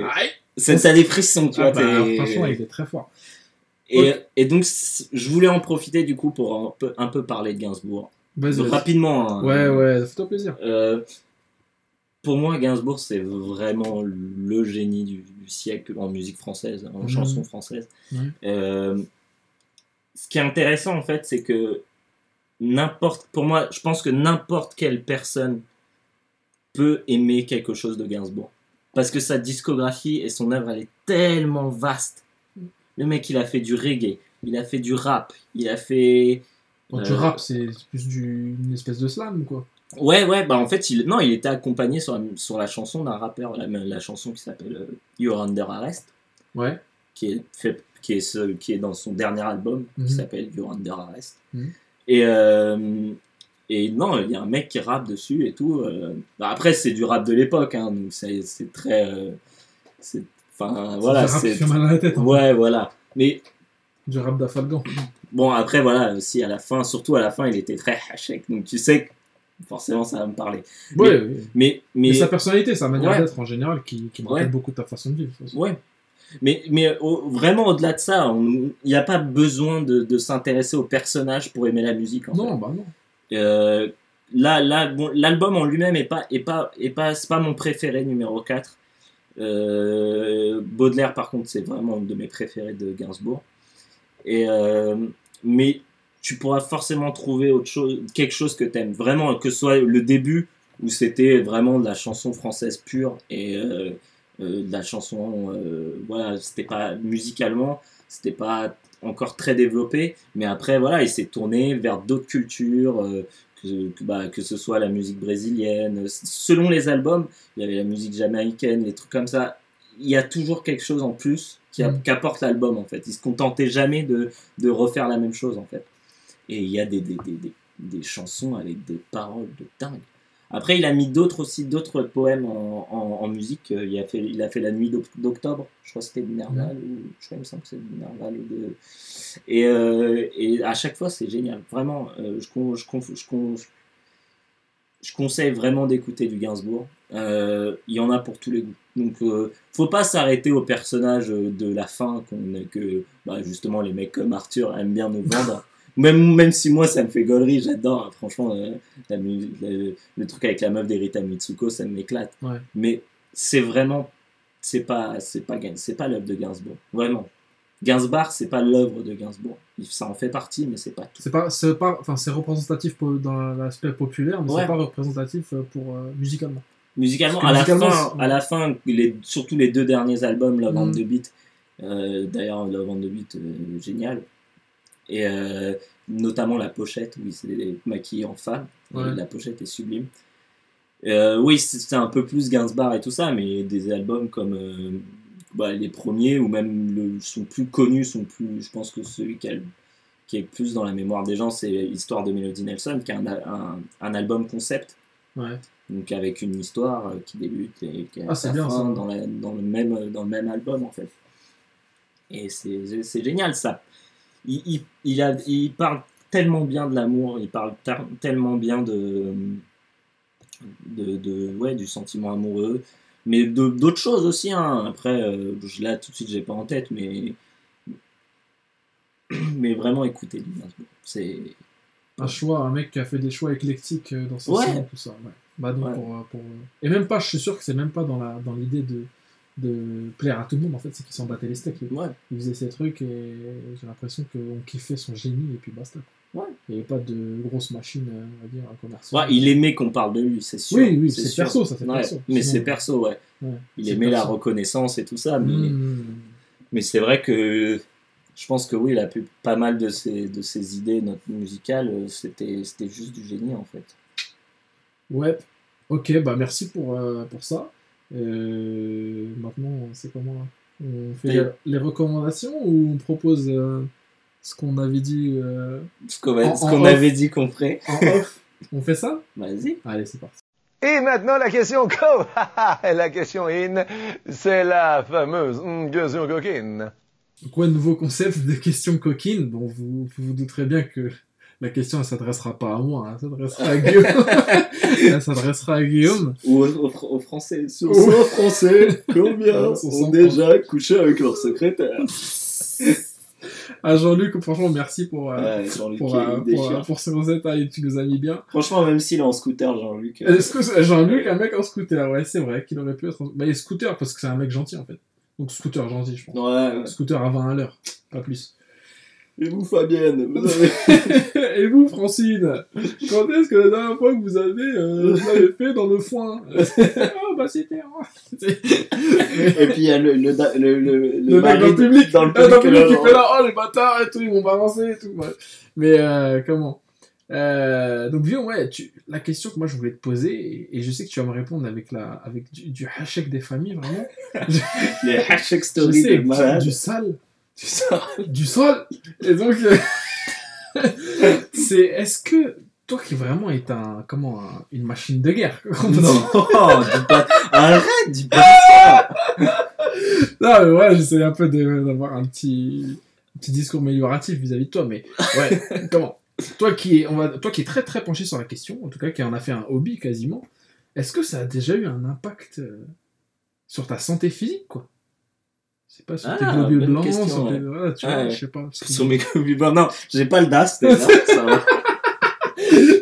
Speaker 2: C'est... T'as des frissons, tu
Speaker 3: Ah
Speaker 2: vois.
Speaker 3: bah, franchement, il est très fort.
Speaker 2: et, et donc, je voulais en profiter, du coup, pour un peu, un peu parler de Gainsbourg.
Speaker 3: Vas-y, vas-y.
Speaker 2: Rapidement. hein.
Speaker 3: Ouais, ouais, fais-toi plaisir.
Speaker 2: Euh, pour moi, Gainsbourg, c'est vraiment le génie du, du siècle en musique française, en
Speaker 3: Mhm.
Speaker 2: chanson française. Euh, ce qui est intéressant, en fait, c'est que n'importe, pour moi, je pense que n'importe quelle personne peut aimer quelque chose de Gainsbourg. Parce que sa discographie et son œuvre, elle est tellement vaste. Le mec, il a fait du reggae, il a fait du rap, il a fait...
Speaker 3: Quand tu
Speaker 2: Euh,
Speaker 3: rappes, c'est plus du, une espèce de slam, quoi.
Speaker 2: Ouais, ouais, bah en fait, il, non, il était accompagné sur la, sur la chanson d'un rappeur, la, la chanson qui s'appelle euh, You're Under Arrest,
Speaker 3: Ouais.
Speaker 2: qui est, fait, qui est, ce, qui est dans son dernier album,
Speaker 3: Mhm.
Speaker 2: qui s'appelle You're Under Arrest.
Speaker 3: Mhm.
Speaker 2: Et, euh, et non, il y a un mec qui rappe dessus et tout. euh, bah après, c'est du rap de l'époque, hein, donc c'est très. euh, Enfin, voilà, c'est.
Speaker 3: fait mal à la tête.
Speaker 2: Ouais, voilà. Mais
Speaker 3: Du rap d'Afalgan.
Speaker 2: Bon, après, voilà, aussi à la fin, surtout à la fin, il était très hachek. Donc tu sais que forcément, ça va me parler.
Speaker 3: Ouais,
Speaker 2: Mais-
Speaker 3: ouais.
Speaker 2: Mais, mais,
Speaker 3: Mais sa personnalité, sa manière
Speaker 2: Ouais.
Speaker 3: d'être en général, qui, qui me rappelle
Speaker 2: Ouais.
Speaker 3: beaucoup de ta façon de vivre.
Speaker 2: ouais. Mais, mais vraiment, au-delà de ça, il n'y a pas besoin de, de s'intéresser au personnage pour aimer la musique. En
Speaker 3: Non,
Speaker 2: fait.
Speaker 3: bah non.
Speaker 2: Euh, là, là, bon, l'album en lui-même est pas, est pas, est pas, c'est pas mon préféré numéro 4. Euh, Baudelaire, par contre, c'est vraiment une de mes préférés de Gainsbourg. Euh, mais tu pourras forcément trouver autre chose, quelque chose que tu aimes. Vraiment, que ce soit le début, où c'était vraiment de la chanson française pure et euh, euh, de la chanson, voilà, c'était pas musicalement, c'était pas encore très développé, mais après, voilà, il s'est tourné vers d'autres cultures, que, bah, que ce soit la musique brésilienne, selon les albums, il y avait la musique jamaïcaine, les trucs comme ça. Il y a toujours quelque chose en plus qu'apporte l'album, en fait. Il se contentait jamais de, de refaire la même chose, en fait. Et il y a des, des, des, des, chansons avec des paroles de dingue. Après, il a mis d'autres aussi, d'autres poèmes en, en, musique. Euh, Il a, fait, il a fait La Nuit d'oc- d'octobre, je crois que c'était de Nerval, ou je crois, il me que c'est de Nerval. Ou de... et, euh, et à chaque fois, c'est génial. Vraiment, euh, je, con- je, conf- je, con- conseille vraiment d'écouter du Gainsbourg. Euh, il y en a pour tous les goûts. Donc, euh, faut pas s'arrêter au personnage de la fin qu'on, que bah, justement les mecs comme Arthur aiment bien nous vendre. même, même si moi ça me fait gaulerie, j'adore. hein. Franchement, euh, la le, truc avec la meuf d'Erita Mitsuko, ça m'éclate.
Speaker 3: Ouais.
Speaker 2: Mais c'est vraiment, c'est pas, c'est pas, c'est pas l'œuvre de Gainsbourg. Vraiment. Gainsbourg, c'est pas l'œuvre de Gainsbourg. Ça en fait partie, mais c'est pas tout.
Speaker 3: C'est pas, c'est pas, enfin, c'est représentatif dans l'aspect populaire, mais
Speaker 2: Ouais.
Speaker 3: c'est pas représentatif euh, pour euh, musicalement.
Speaker 2: Musicalement, à,
Speaker 3: musicalement,
Speaker 2: la fin, à la fin, les, surtout les deux derniers albums, Love and
Speaker 3: Mm.
Speaker 2: the Beat, euh, d'ailleurs, Love and the Beat, euh, génial. Et notamment la pochette, où il s'est maquillé en femme.
Speaker 3: Ouais.
Speaker 2: La pochette est sublime. Oui, c'est un peu plus Gainsbourg et tout ça, mais des albums comme bah, les premiers, ou même le, sont plus connus, sont plus, je pense que celui qui, a qui est plus dans la mémoire des gens, c'est Histoire de Melody Nelson, qui est un, un, un album concept.
Speaker 3: Ouais.
Speaker 2: donc avec une histoire euh, qui débute et qui a
Speaker 3: Ah,
Speaker 2: sa
Speaker 3: bien,
Speaker 2: fin dans, la- dans le même dans le même album en fait. Et c'est génial ça. Il, il, il a, il parle tellement bien de l'amour il parle tellement bien de, de, de- ouais du sentiment amoureux mais d'autres choses aussi hein. après euh, là tout de suite j'ai pas en tête mais mais vraiment écoutez c'est
Speaker 3: Un choix, un mec qui a fait des choix éclectiques euh, dans ses
Speaker 2: Ouais.
Speaker 3: tout ça. Ouais. Bah donc
Speaker 2: Ouais.
Speaker 3: pour, euh, pour, Et même pas, je suis sûr que c'est même pas dans la dans l'idée de, de plaire à tout le monde, en fait, c'est qu'il s'en battait les steaks.
Speaker 2: ouais
Speaker 3: Il faisait ses trucs et j'ai l'impression qu'on kiffait son génie et puis basta.
Speaker 2: Ouais.
Speaker 3: Il n'y avait pas de grosse machine, euh, on va dire, commerciale.
Speaker 2: Ouais, il aimait qu'on parle de lui, c'est sûr.
Speaker 3: Oui, oui, c'est perso, ça, c'est
Speaker 2: Ouais,
Speaker 3: perso.
Speaker 2: Mais c'est perso, ouais.
Speaker 3: Ouais,
Speaker 2: Il aimait la reconnaissance et tout ça, mais,
Speaker 3: Mmh.
Speaker 2: mais c'est vrai que je pense que oui, il a pu pas mal de ses, de ses idées musicales, euh, c'était c'était juste du génie en fait.
Speaker 3: Ouais, ok, bah merci pour, euh, pour ça. Euh, maintenant, c'est comment? On fait
Speaker 2: Et-
Speaker 3: les, les recommandations ou on propose euh, ce qu'on avait dit euh,
Speaker 2: Ce qu'on avait dit qu'on ferait.
Speaker 3: en off On fait ça?
Speaker 2: Vas-y.
Speaker 3: Allez, c'est parti.
Speaker 6: Et maintenant, la question co, la question in, c'est la fameuse question coquine.
Speaker 3: Donc, ouais, nouveau concept de questions coquines. Bon, vous, vous vous douterez bien que la question, elle s'adressera pas à moi, hein, elle s'adressera à Guillaume. elle s'adressera à Guillaume.
Speaker 2: Ou aux, aux Fr- aux Français. Sur. 100 Français, combien ont
Speaker 3: 100
Speaker 2: déjà couché avec leur secrétaire?
Speaker 3: À Jean-Luc, franchement, merci pour, euh,
Speaker 2: Ouais,
Speaker 3: pour, euh, pour, euh, pour ces recettes, hein, tu nous as mis bien.
Speaker 2: Franchement, même s'il est en scooter, Jean-Luc.
Speaker 3: Jean-Luc, un mec en scooter, ouais, c'est vrai qu'il aurait pu être. en- Bah, il est scooter parce que c'est un mec gentil en fait. Donc scooter gentil, je pense.
Speaker 2: Ouais, ouais.
Speaker 3: Scooter à 20 à l'heure, pas plus.
Speaker 2: Et vous, Fabienne, vous avez.
Speaker 3: Et vous, Francine Quand est-ce que la dernière fois que vous avez, vous l'avez fait dans le foin? Oh, bah c'était.
Speaker 2: Et puis il y a le, le, le, le, le,
Speaker 3: mec dans le public,
Speaker 2: Dans le
Speaker 3: Ah, dans le
Speaker 2: public,
Speaker 3: public, il fait là, oh les bâtards et tout, ils m'ont balancé et tout. ouais. Mais euh, comment? Euh, donc Vion, ouais, tu, la question que moi je voulais te poser, et, et je sais que tu vas me répondre avec, la, avec du, du hachek des familles, vraiment.
Speaker 2: Les hashtag stories
Speaker 3: sais,
Speaker 2: de malade.
Speaker 3: du sale. Du sale. du sol. Et donc, euh, c'est, est-ce que toi qui vraiment est un, comment, un- une machine de guerre.
Speaker 2: Non, dis pas... arrête, dis pas ça.
Speaker 3: Non, mais ouais, j'essaie un peu d'avoir un petit, un petit discours amélioratif vis-à-vis de toi, mais ouais, comment toi qui, est, on va, toi qui est très très penché sur la question, en tout cas qui en a fait un hobby quasiment, est-ce que ça a déjà eu un impact euh, sur ta santé physique, quoi? Sais pas, sur tes
Speaker 2: Ah,
Speaker 3: globules blancs,
Speaker 2: question,
Speaker 3: sur tes...
Speaker 2: ouais.
Speaker 3: voilà, tu vois,
Speaker 2: Ouais.
Speaker 3: je sais pas.
Speaker 2: Sur mes globules blancs. Non, j'ai pas le DAS, déjà, ça va.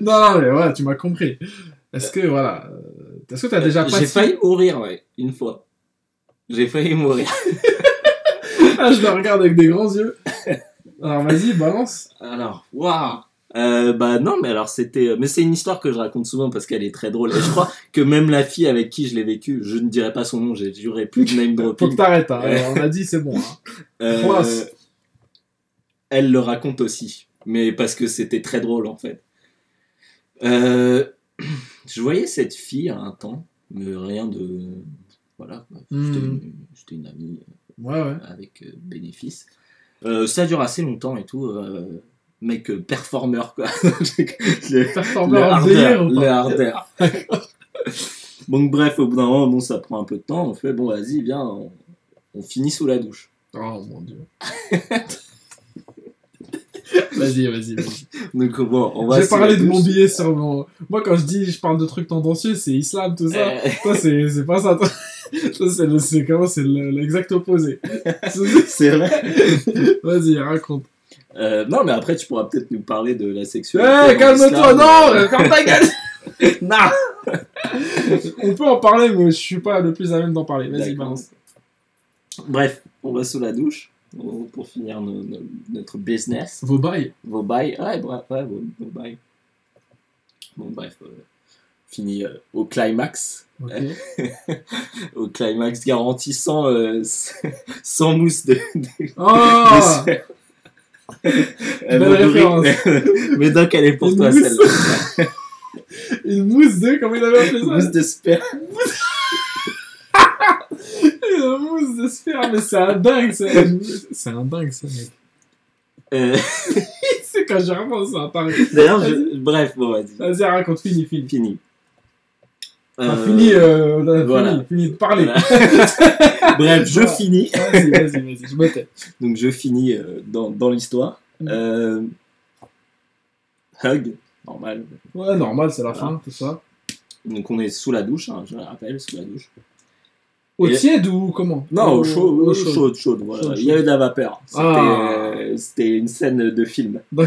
Speaker 3: Non, non, mais voilà, tu m'as compris. Est-ce que, voilà, euh, est-ce que t'as déjà
Speaker 2: J'ai
Speaker 3: passé...
Speaker 2: failli mourir, ouais, une fois. J'ai failli mourir.
Speaker 3: Ah, je le regarde avec des grands yeux. Alors, vas-y, balance.
Speaker 2: Alors, waouh euh, bah non mais alors c'était mais c'est une histoire que je raconte souvent parce qu'elle est très drôle et je crois que même la fille avec qui je l'ai vécu je ne dirai pas son nom j'ai juré plus de name
Speaker 3: Faut que
Speaker 2: dropping
Speaker 3: t'arrêtes, hein. On a dit c'est bon. Hein.
Speaker 2: Euh, elle le raconte aussi, mais parce que c'était très drôle en fait. Euh, je voyais cette fille à un temps, mais rien de. Voilà,
Speaker 3: Hmm.
Speaker 2: une, c'était une amie
Speaker 3: Ouais, ouais.
Speaker 2: avec euh, bénéfice. Euh, ça dure assez longtemps et tout. euh, mec euh, performeur quoi. le,
Speaker 3: Performeur
Speaker 2: le hardeur. Donc bref, au bout d'un moment, bon, ça prend un peu de temps. On fait bon, vas-y, viens, on, on finit sous la douche.
Speaker 3: Oh mon dieu. Vas-y, vas-y, vas-y.
Speaker 2: Donc bon, on va
Speaker 3: J'ai parlé de mon billet sur mon. Moi, quand je dis je parle de trucs tendancieux, c'est islam, tout ça.
Speaker 2: Euh,
Speaker 3: Toi, c'est c'est pas ça. Toi, Toi, c'est le- c'est comment C'est le- l'exact opposé.
Speaker 2: c'est vrai.
Speaker 3: Vas-y, raconte.
Speaker 2: Euh, non, mais après, tu pourras peut-être nous parler de la
Speaker 3: Eh,
Speaker 2: sexualité. en
Speaker 3: calme-toi,
Speaker 2: islam.
Speaker 3: non euh, Ferme ta gueule
Speaker 2: Non
Speaker 3: On peut en parler, mais je suis pas le plus à même d'en parler. Vas-y, balance.
Speaker 2: Bref, on va sous la douche. Pour finir nos- nos- notre business.
Speaker 3: Vos bails.
Speaker 2: Vos bails, ouais, bref, ouais, vos, vos bails. Bon, bref, euh, fini euh, au climax. Au climax garantissant euh, sans mousse de, de,
Speaker 3: Oh
Speaker 2: de. Mais donc elle est pour
Speaker 3: Une
Speaker 2: toi
Speaker 3: mousse.
Speaker 2: celle-là.
Speaker 3: Une mousse de. Comment il avait appelé ça?
Speaker 2: Mousse de sperme.
Speaker 3: Une mousse de sperme, mais c'est un dingue ça. C'est un dingue ça, mec.
Speaker 2: Euh,
Speaker 3: C'est quand j'y repense, c'est un dingue.
Speaker 2: D'ailleurs, je... bref, bon, vas-y,
Speaker 3: Vas-y, raconte, fini, fini.
Speaker 2: fini.
Speaker 3: Enfin,
Speaker 2: Euh,
Speaker 3: fini, euh, là,
Speaker 2: voilà.
Speaker 3: fini, fini de parler.
Speaker 2: Voilà. Bref, je
Speaker 3: Voilà.
Speaker 2: finis.
Speaker 3: Vas-y, vas-y, vas-y, je me tais.
Speaker 2: Donc je finis euh, dans, dans l'histoire.
Speaker 3: Mm.
Speaker 2: Euh, hug, normal.
Speaker 3: Ouais, normal, c'est la
Speaker 2: Voilà.
Speaker 3: fin, tout ça.
Speaker 2: Donc on est sous la douche, hein, je le rappelle, sous la douche.
Speaker 3: Au
Speaker 2: Et-
Speaker 3: tiède ou comment
Speaker 2: Non, au
Speaker 3: Au-
Speaker 2: chaud,
Speaker 3: au
Speaker 2: au
Speaker 3: chaud.
Speaker 2: chaude, chaude, voilà.
Speaker 3: Chaude,
Speaker 2: Il y avait de la vapeur. C'était
Speaker 3: Ah.
Speaker 2: euh, c'était une scène de film.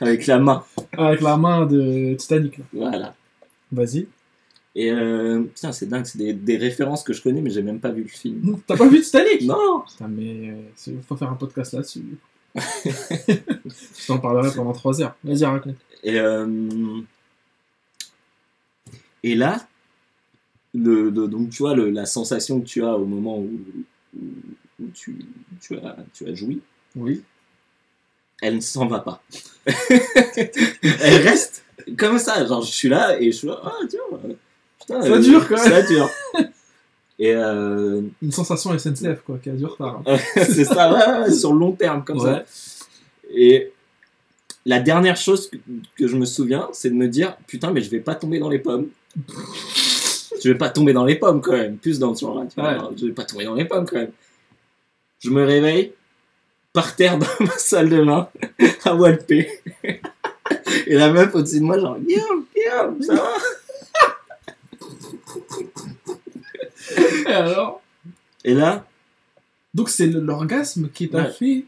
Speaker 2: Avec la main.
Speaker 3: Avec la main de Titanic, là.
Speaker 2: Voilà.
Speaker 3: Vas-y.
Speaker 2: Et euh, putain, c'est dingue, c'est des, des références que je connais, mais j'ai même pas vu le film.
Speaker 3: T'as pas vu Titanic
Speaker 2: Non
Speaker 3: Putain, mais il faut faire un podcast là-dessus. je t'en parlerai pendant 3 heures. Vas-y, raconte.
Speaker 2: Et, euh, et là, le, donc tu vois le- la sensation que tu as au moment où, où, où tu, tu, as, tu as joui,
Speaker 3: Oui.
Speaker 2: elle ne s'en va pas. elle reste comme ça. Genre, je suis là et je suis là, ah tiens, euh, putain,
Speaker 3: Ça dure, quand même.
Speaker 2: Ça dure. Et euh,
Speaker 3: Une sensation SNCF, quoi, qui a du retard. hein.
Speaker 2: c'est ça, ouais, ouais, sur le long terme, comme ça. Et la dernière chose que, que je me souviens, c'est de me dire putain, mais je vais pas tomber dans les pommes. Je vais pas tomber dans les pommes quand même, plus dans le genre là. tu vois,
Speaker 3: Ouais.
Speaker 2: alors, Je vais pas tomber dans les pommes quand même. Je me réveille par terre dans ma salle de bain à Walpé. Et la meuf au-dessus de moi, genre, Guillaume, Guillaume, ça va?
Speaker 3: Et alors?
Speaker 2: Et là,
Speaker 3: Donc c'est l'orgasme qui t'a
Speaker 2: Ouais.
Speaker 3: fait,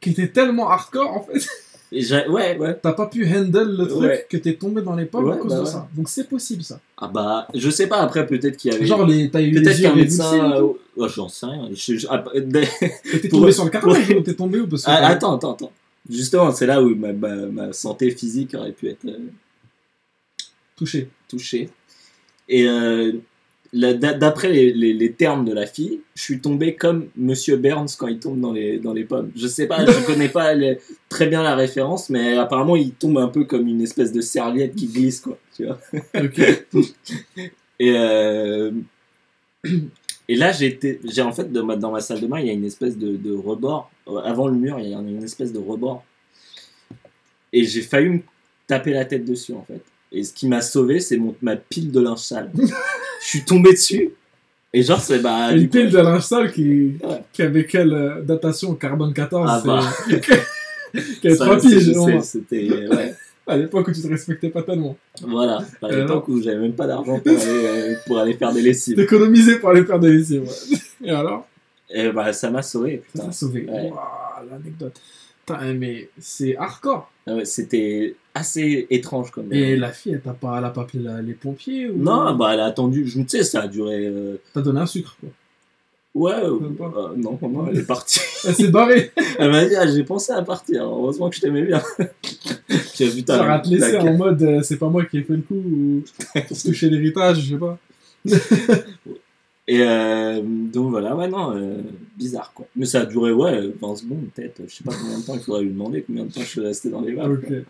Speaker 3: qui était tellement hardcore en fait,
Speaker 2: ouais, ouais.
Speaker 3: t'as pas pu handle le truc
Speaker 2: Ouais.
Speaker 3: que t'es tombé dans les pommes à cause
Speaker 2: bah
Speaker 3: de ça. Donc c'est possible ça.
Speaker 2: Ah bah, je sais pas, après, peut-être qu'il y avait.
Speaker 3: Genre les, t'as eu
Speaker 2: Peut-être qu'un médecin.
Speaker 3: tout.
Speaker 2: euh, ouais, J'en sais rien. Je- je- ah,
Speaker 3: Et T'es tombé sur le carrelage ou t'es tombé ou parce que
Speaker 2: Ah, attends, attends, attends. Justement, c'est là où ma, ma- ma santé physique aurait pu être euh,
Speaker 3: touché.
Speaker 2: touchée. Et euh, d'après les, les- les termes de la fille, je suis tombé comme Monsieur Burns quand il tombe dans les, dans les pommes. Je sais pas, je connais pas les- très bien la référence, mais apparemment il tombe un peu comme une espèce de serviette qui glisse, quoi. Tu vois
Speaker 3: Ok.
Speaker 2: Et, euh, et là, j'ai en fait, dans ma, dans ma salle de bain, il y a une espèce de, de rebord. Euh, Avant le mur, il y a une espèce de rebord. Et j'ai failli me taper la tête dessus, en fait. Et ce qui m'a sauvé, c'est ma pile de linge sale. Je suis tombé dessus. Et genre, c'est bah.
Speaker 3: Une pile de linge sale qui,
Speaker 2: Ouais.
Speaker 3: qui avait quelle euh, datation Carbone 14
Speaker 2: Ah bah.
Speaker 3: qui avait
Speaker 2: ça,
Speaker 3: 3
Speaker 2: c'est-
Speaker 3: piges.
Speaker 2: je
Speaker 3: au
Speaker 2: sais,
Speaker 3: moins.
Speaker 2: C'était. Ouais.
Speaker 3: À l'époque où tu te respectais pas tellement.
Speaker 2: Voilà. À
Speaker 3: Euh,
Speaker 2: l'époque où j'avais même pas d'argent pour aller, euh, pour aller faire des lessives.
Speaker 3: T'économisais pour aller faire des lessives. ouais. Et alors?
Speaker 2: Et bah, ça m'a sauvé,
Speaker 3: Ça
Speaker 2: putain.
Speaker 3: t'a sauvé.
Speaker 2: Ouais.
Speaker 3: Waouh, l'anecdote. Putain, mais c'est hardcore.
Speaker 2: Ah ouais, C'était assez étrange comme.
Speaker 3: Et la fille, elle t'a pas, elle a pas appelé la- les pompiers ou...
Speaker 2: Non, bah elle a attendu, je sais, ça a duré. euh,
Speaker 3: T'as donné un sucre, quoi.
Speaker 2: Ouais, euh, euh, non, non, elle est partie.
Speaker 3: Elle s'est barrée.
Speaker 2: elle m'a dit, ah, j'ai pensé à partir, heureusement que je t'aimais bien. J'ai vu
Speaker 3: Ça va te laisser
Speaker 2: la-
Speaker 3: en mode euh, c'est pas moi qui ai fait le coup ou se toucher l'héritage, je sais pas.
Speaker 2: Et euh, donc voilà, ouais, non, euh, bizarre quoi. Mais ça a duré, ouais, 20 secondes peut-être, je sais pas combien de temps, il faudrait lui demander combien de temps je suis resté dans les vagues.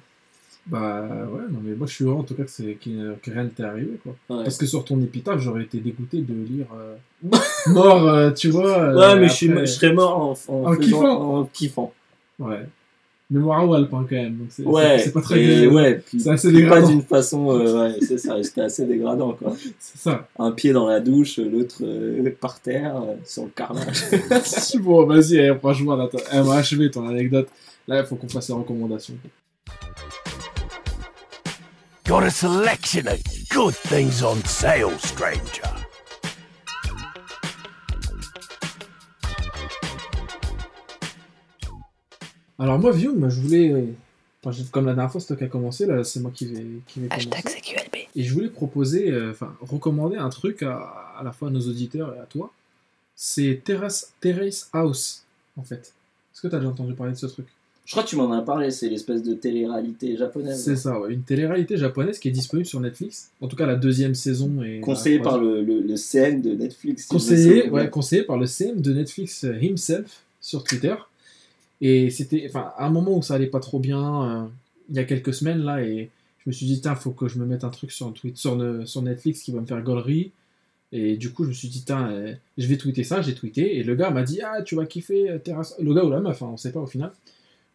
Speaker 3: Bah ouais, non mais moi je suis heureux en tout cas que, c'est, qu'il- que rien ne t'est arrivé quoi.
Speaker 2: Ouais,
Speaker 3: Parce que sur ton épitaphe, j'aurais été dégoûté de lire euh, mort, tu vois.
Speaker 2: Ouais, mais je, suis, je serais mort en, en,
Speaker 3: En
Speaker 2: faisant-
Speaker 3: kiffant.
Speaker 2: en kiffant.
Speaker 3: Ouais. Mémoire à Walp hein, quand même. Donc c'est,
Speaker 2: Ouais,
Speaker 3: c'est, c'est pas très
Speaker 2: et
Speaker 3: gai-
Speaker 2: ouais, puis
Speaker 3: C'est assez
Speaker 2: pas
Speaker 3: dégradant.
Speaker 2: d'une façon, euh, ouais, c'est ça, c'était assez dégradant quoi.
Speaker 3: C'est ça.
Speaker 2: Un pied dans la douche, l'autre euh, par terre, euh, sur le carrelage.
Speaker 3: bon, vas-y, eh, franchement, là, t'as- elle m'a achevé ton anecdote. Là, il faut qu'on fasse les recommandations.
Speaker 7: Got a selection of good things on sale, stranger.
Speaker 3: Alors moi, Vium, je voulais... euh, enfin, comme la dernière fois, c'est toi qui as commencé, là, c'est moi qui vais, qui vais
Speaker 1: Hashtag
Speaker 3: commencer.
Speaker 1: CQLB.
Speaker 3: Et je voulais proposer, euh, enfin, recommander un truc à, à la fois à nos auditeurs et à toi. C'est Terrace, Terrace House, en fait. Est-ce que t'as déjà entendu parler de ce truc?
Speaker 2: Je crois que tu m'en as parlé, c'est l'espèce de télé-réalité japonaise.
Speaker 3: C'est ça, ouais. Une télé-réalité japonaise qui est disponible sur Netflix. En tout cas, la deuxième saison est.
Speaker 2: Conseillé par le, le, le CM de Netflix. si
Speaker 3: conseillé, ouais, conseillé par le CM de Netflix euh, himself sur Twitter. Et c'était, enfin, à un moment où ça allait pas trop bien, euh, il y a quelques semaines là, et je me suis dit, tiens, faut que je me mette un truc sur, tweet, sur, ne- sur Netflix qui va me faire gaulerie. Et du coup, je me suis dit, tiens, euh, je vais tweeter ça, j'ai tweeté, et le gars m'a dit, ah, tu vas kiffer euh, Terrace Le gars ou la meuf, hein, on sait pas au final,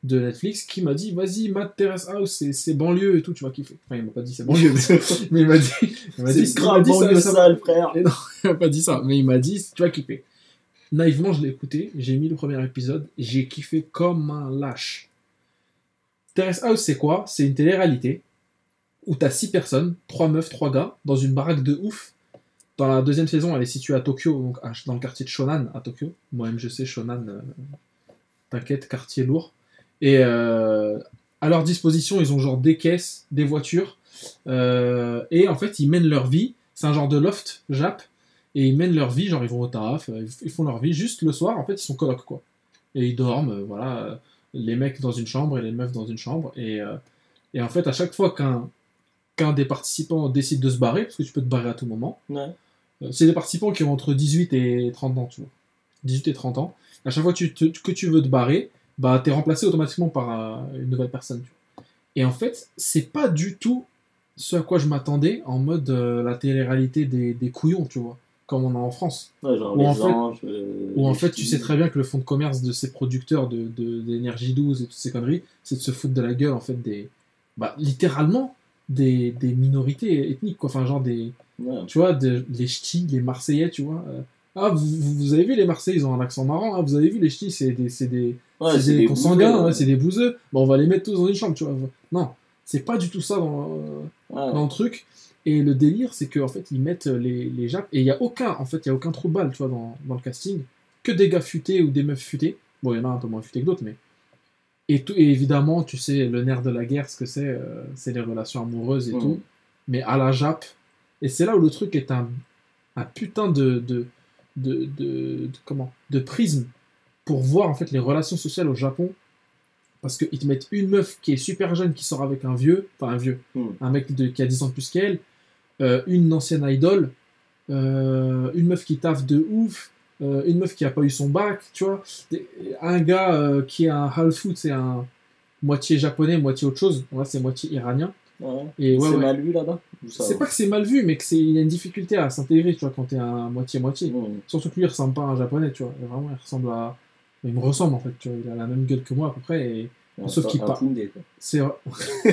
Speaker 3: de Netflix, qui m'a dit, vas-y, Matt Terrace House, c'est- banlieue et tout, tu vas kiffer. Enfin, il m'a pas dit c'est banlieue, mais, mais il m'a dit, il m'a dit,
Speaker 2: C'est
Speaker 3: il m'a
Speaker 2: grave banlieue sale, frère.
Speaker 3: et non, il m'a pas dit ça, mais il m'a dit, tu vas kiffer. Naïvement, je l'ai écouté, j'ai mis le premier épisode, j'ai kiffé comme un lâche. Terrace House, c'est quoi? C'est une télé-réalité où t'as six personnes, trois meufs, trois gars, dans une baraque de ouf. Dans la deuxième saison, elle est située à Tokyo, donc dans le quartier de Shonan, à Tokyo. Moi-même, je sais, Shonan, euh, t'inquiète, quartier lourd. Et euh, à leur disposition, ils ont genre des caisses, des voitures, euh, et en fait, ils mènent leur vie. C'est un genre de loft Jap, et ils mènent leur vie, genre ils vont au taf, euh, ils font leur vie. Juste le soir, en fait, ils sont colocs, quoi. Et ils dorment, euh, voilà, euh, les mecs dans une chambre et les meufs dans une chambre. Et, euh, et en fait, à chaque fois qu'un qu'un des participants décide de se barrer, parce que tu peux te barrer à tout moment,
Speaker 2: Ouais.
Speaker 3: euh, c'est des participants qui ont entre 18 et 30 ans, tu vois. 18 et 30 ans. À chaque fois que tu, te- que tu veux te barrer, bah, t'es remplacé automatiquement par euh, une nouvelle personne. tu vois. Et en fait, c'est pas du tout ce à quoi je m'attendais en mode la télé-réalité des, des couillons, tu vois, comme on a en France.
Speaker 2: Ouais, genre
Speaker 3: Ou
Speaker 2: les
Speaker 3: en fait-
Speaker 2: anges. euh,
Speaker 3: Où en fait, tu sais très bien que le fonds de commerce de ces producteurs de, de- d'énergie 12 et toutes ces conneries, c'est de se foutre de la gueule, en fait, des. Bah, littéralement, des, des minorités ethniques, quoi. Enfin, genre des.
Speaker 2: Ouais.
Speaker 3: Tu vois, de- les ch'tis, les Marseillais, tu vois. euh, ah, vous, vous avez vu les Marseillais, ils ont un accent marrant. Ah, vous avez vu les ch'tis, c'est des, c'est des,
Speaker 2: Ouais,
Speaker 3: c'est des consanguins, ouais, c'est des bouseux. Bon, on va les mettre tous dans une chambre, tu vois. Non, c'est pas du tout ça dans,
Speaker 2: Ouais.
Speaker 3: dans le truc. Et le délire, c'est qu'en fait, ils mettent les, les Japs. Et il y a aucun, en fait, il y a aucun trou de balle, tu vois, dans, dans le casting. Que des gars futés ou des meufs futées. Bon, il y en a un peu moins futés que d'autres, mais. Et, tout, et évidemment, tu sais, le nerf de la guerre, ce que c'est, euh, c'est les relations amoureuses et tout. Mais à la Jap. Et c'est là où le truc est un, un putain de, de, de, de, de- comment de prisme pour voir en fait les relations sociales au Japon parce qu'ils te mettent une meuf qui est super jeune qui sort avec un vieux enfin un vieux un mec de, qui a 10 ans de plus qu'elle euh, une ancienne idole euh, une meuf qui taffe de ouf euh, une meuf qui a pas eu son bac tu vois un gars qui est un half foot c'est un moitié japonais moitié autre chose là c'est moitié iranien
Speaker 2: Ouais.
Speaker 3: et ouais,
Speaker 2: c'est
Speaker 3: ouais.
Speaker 2: mal vu là-bas
Speaker 3: c'est pas que c'est mal vu mais que c'est il y a une difficulté à s'intégrer tu vois quand t'es un moitié moitié. Surtout que lui, il ressemble pas à un japonais, tu vois. Et Vraiment, il ressemble à. Il me ressemble en fait, tu vois. Il a la même gueule que moi à peu près. Et Sauf qu'il
Speaker 2: quoi.
Speaker 3: c'est.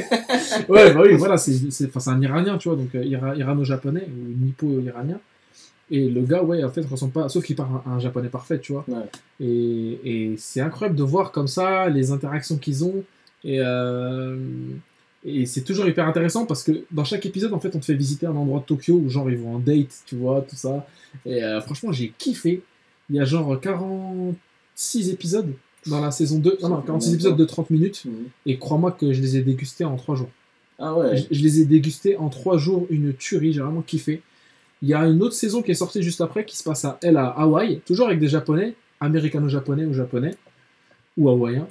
Speaker 3: ouais, bah oui, voilà, c'est un iranien, tu vois. Donc euh, ira- irano-japonais ou nippo-iranien. Et le gars, ouais, en fait, ressemble pas. Sauf qu'il part un, un japonais parfait, tu vois.
Speaker 2: Ouais.
Speaker 3: Et, et c'est incroyable de voir comme ça les interactions qu'ils ont. Et. euh, Et c'est toujours hyper intéressant parce que dans chaque épisode, en fait, on te fait visiter un endroit de Tokyo où genre ils vont en date, tu vois, tout ça. Et euh, franchement, j'ai kiffé. Il y a genre 46 épisodes dans la saison 2. Non, non, 46 épisodes de 30 minutes.
Speaker 2: Mhm.
Speaker 3: Et crois-moi que je les ai dégustés en 3 jours.
Speaker 2: Ah ouais.
Speaker 3: Je, je les ai dégustés en 3 jours, une tuerie, j'ai vraiment kiffé. Il y a une autre saison qui est sortie juste après qui se passe à elle à Hawaï, toujours avec des japonais, américano-japonais ou japonais, ou hawaïens.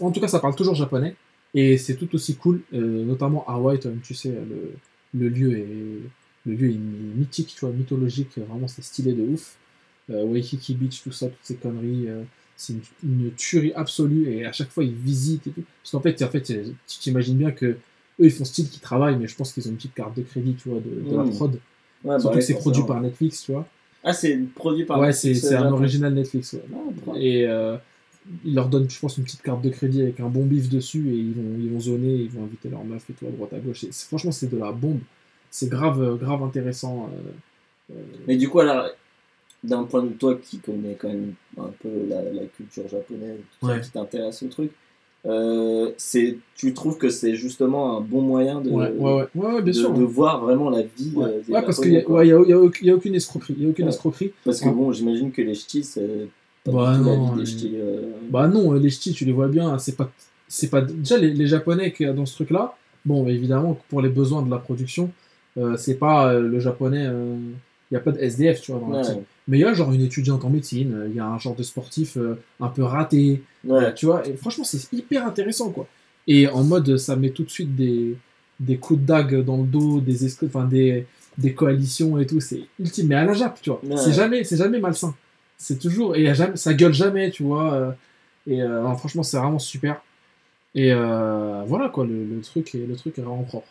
Speaker 3: En tout cas, ça parle toujours japonais. Et c'est tout aussi cool, euh, notamment Hawaï, tu sais, le, le lieu est le lieu est mythique, tu vois, mythologique, vraiment c'est stylé de ouf. Euh, Waikiki Beach, tout ça, toutes ces conneries, euh, c'est une, une tuerie absolue et à chaque fois ils visitent et tout. Parce qu'en fait, en fait, tu t'imagines bien que eux ils font style qu'ils travaillent, mais je pense qu'ils ont une petite carte de crédit, tu vois, de, de la
Speaker 2: Mm.
Speaker 3: prod.
Speaker 2: Ouais, bah
Speaker 3: Surtout
Speaker 2: ouais,
Speaker 3: que c'est produit par Netflix, tu vois.
Speaker 2: Ah, c'est produit par
Speaker 3: ouais, c'est
Speaker 2: Netflix,
Speaker 3: c'est
Speaker 2: euh,
Speaker 3: un original Netflix, ouais.
Speaker 2: Ah.
Speaker 3: Et euh, ils leur donnent, je pense, une petite carte de crédit avec un bon bif dessus et ils vont, ils vont zoner, ils vont inviter leur meuf et tout à droite à gauche. Et c'est- franchement, c'est de la bombe. C'est grave, euh, grave intéressant. euh,
Speaker 2: Mais du coup, alors, d'un point de toi qui connais quand même un peu la, la culture japonaise, tout ça, qui t'intéresse au truc, euh, c'est, tu trouves que c'est justement un bon moyen de,
Speaker 3: ouais, ouais, ouais, ouais, ouais, bien
Speaker 2: de,
Speaker 3: sûr.
Speaker 2: de voir vraiment la vie
Speaker 3: Ouais,
Speaker 2: euh, des
Speaker 3: Ouais, parce qu'il n'y a, y a- y a aucun- y a aucune escroquerie. Y a aucune escroquerie.
Speaker 2: Parce que bon, j'imagine que les ch'tis, c'est pas
Speaker 3: Bah
Speaker 2: du tout
Speaker 3: non,
Speaker 2: la vie des
Speaker 3: les-
Speaker 2: ch'tis. euh,
Speaker 3: Bah non, les ch'tis, tu les vois bien, c'est pas, c'est pas déjà les, les japonais qui dans ce truc-là. Bon, évidemment, pour les besoins de la production, euh, c'est pas le japonais il y a pas de SDF, tu vois, dans la team. Mais il y a genre une étudiante en médecine, euh, il y a un genre de sportif euh, un peu raté,
Speaker 2: Ouais.
Speaker 3: tu vois. Et franchement, c'est hyper intéressant, quoi. Et en mode, ça met tout de suite des, des coups de dague dans le dos, des, enfin, des, des coalitions et tout. C'est ultime, mais à la jappe, tu vois.
Speaker 2: Ouais.
Speaker 3: C'est jamais, c'est jamais malsain. C'est toujours, et il y a jamais, ça gueule jamais, tu vois. euh, et euh, non, franchement, c'est vraiment super. Et euh, voilà, quoi, le, le truc est, le truc est vraiment propre.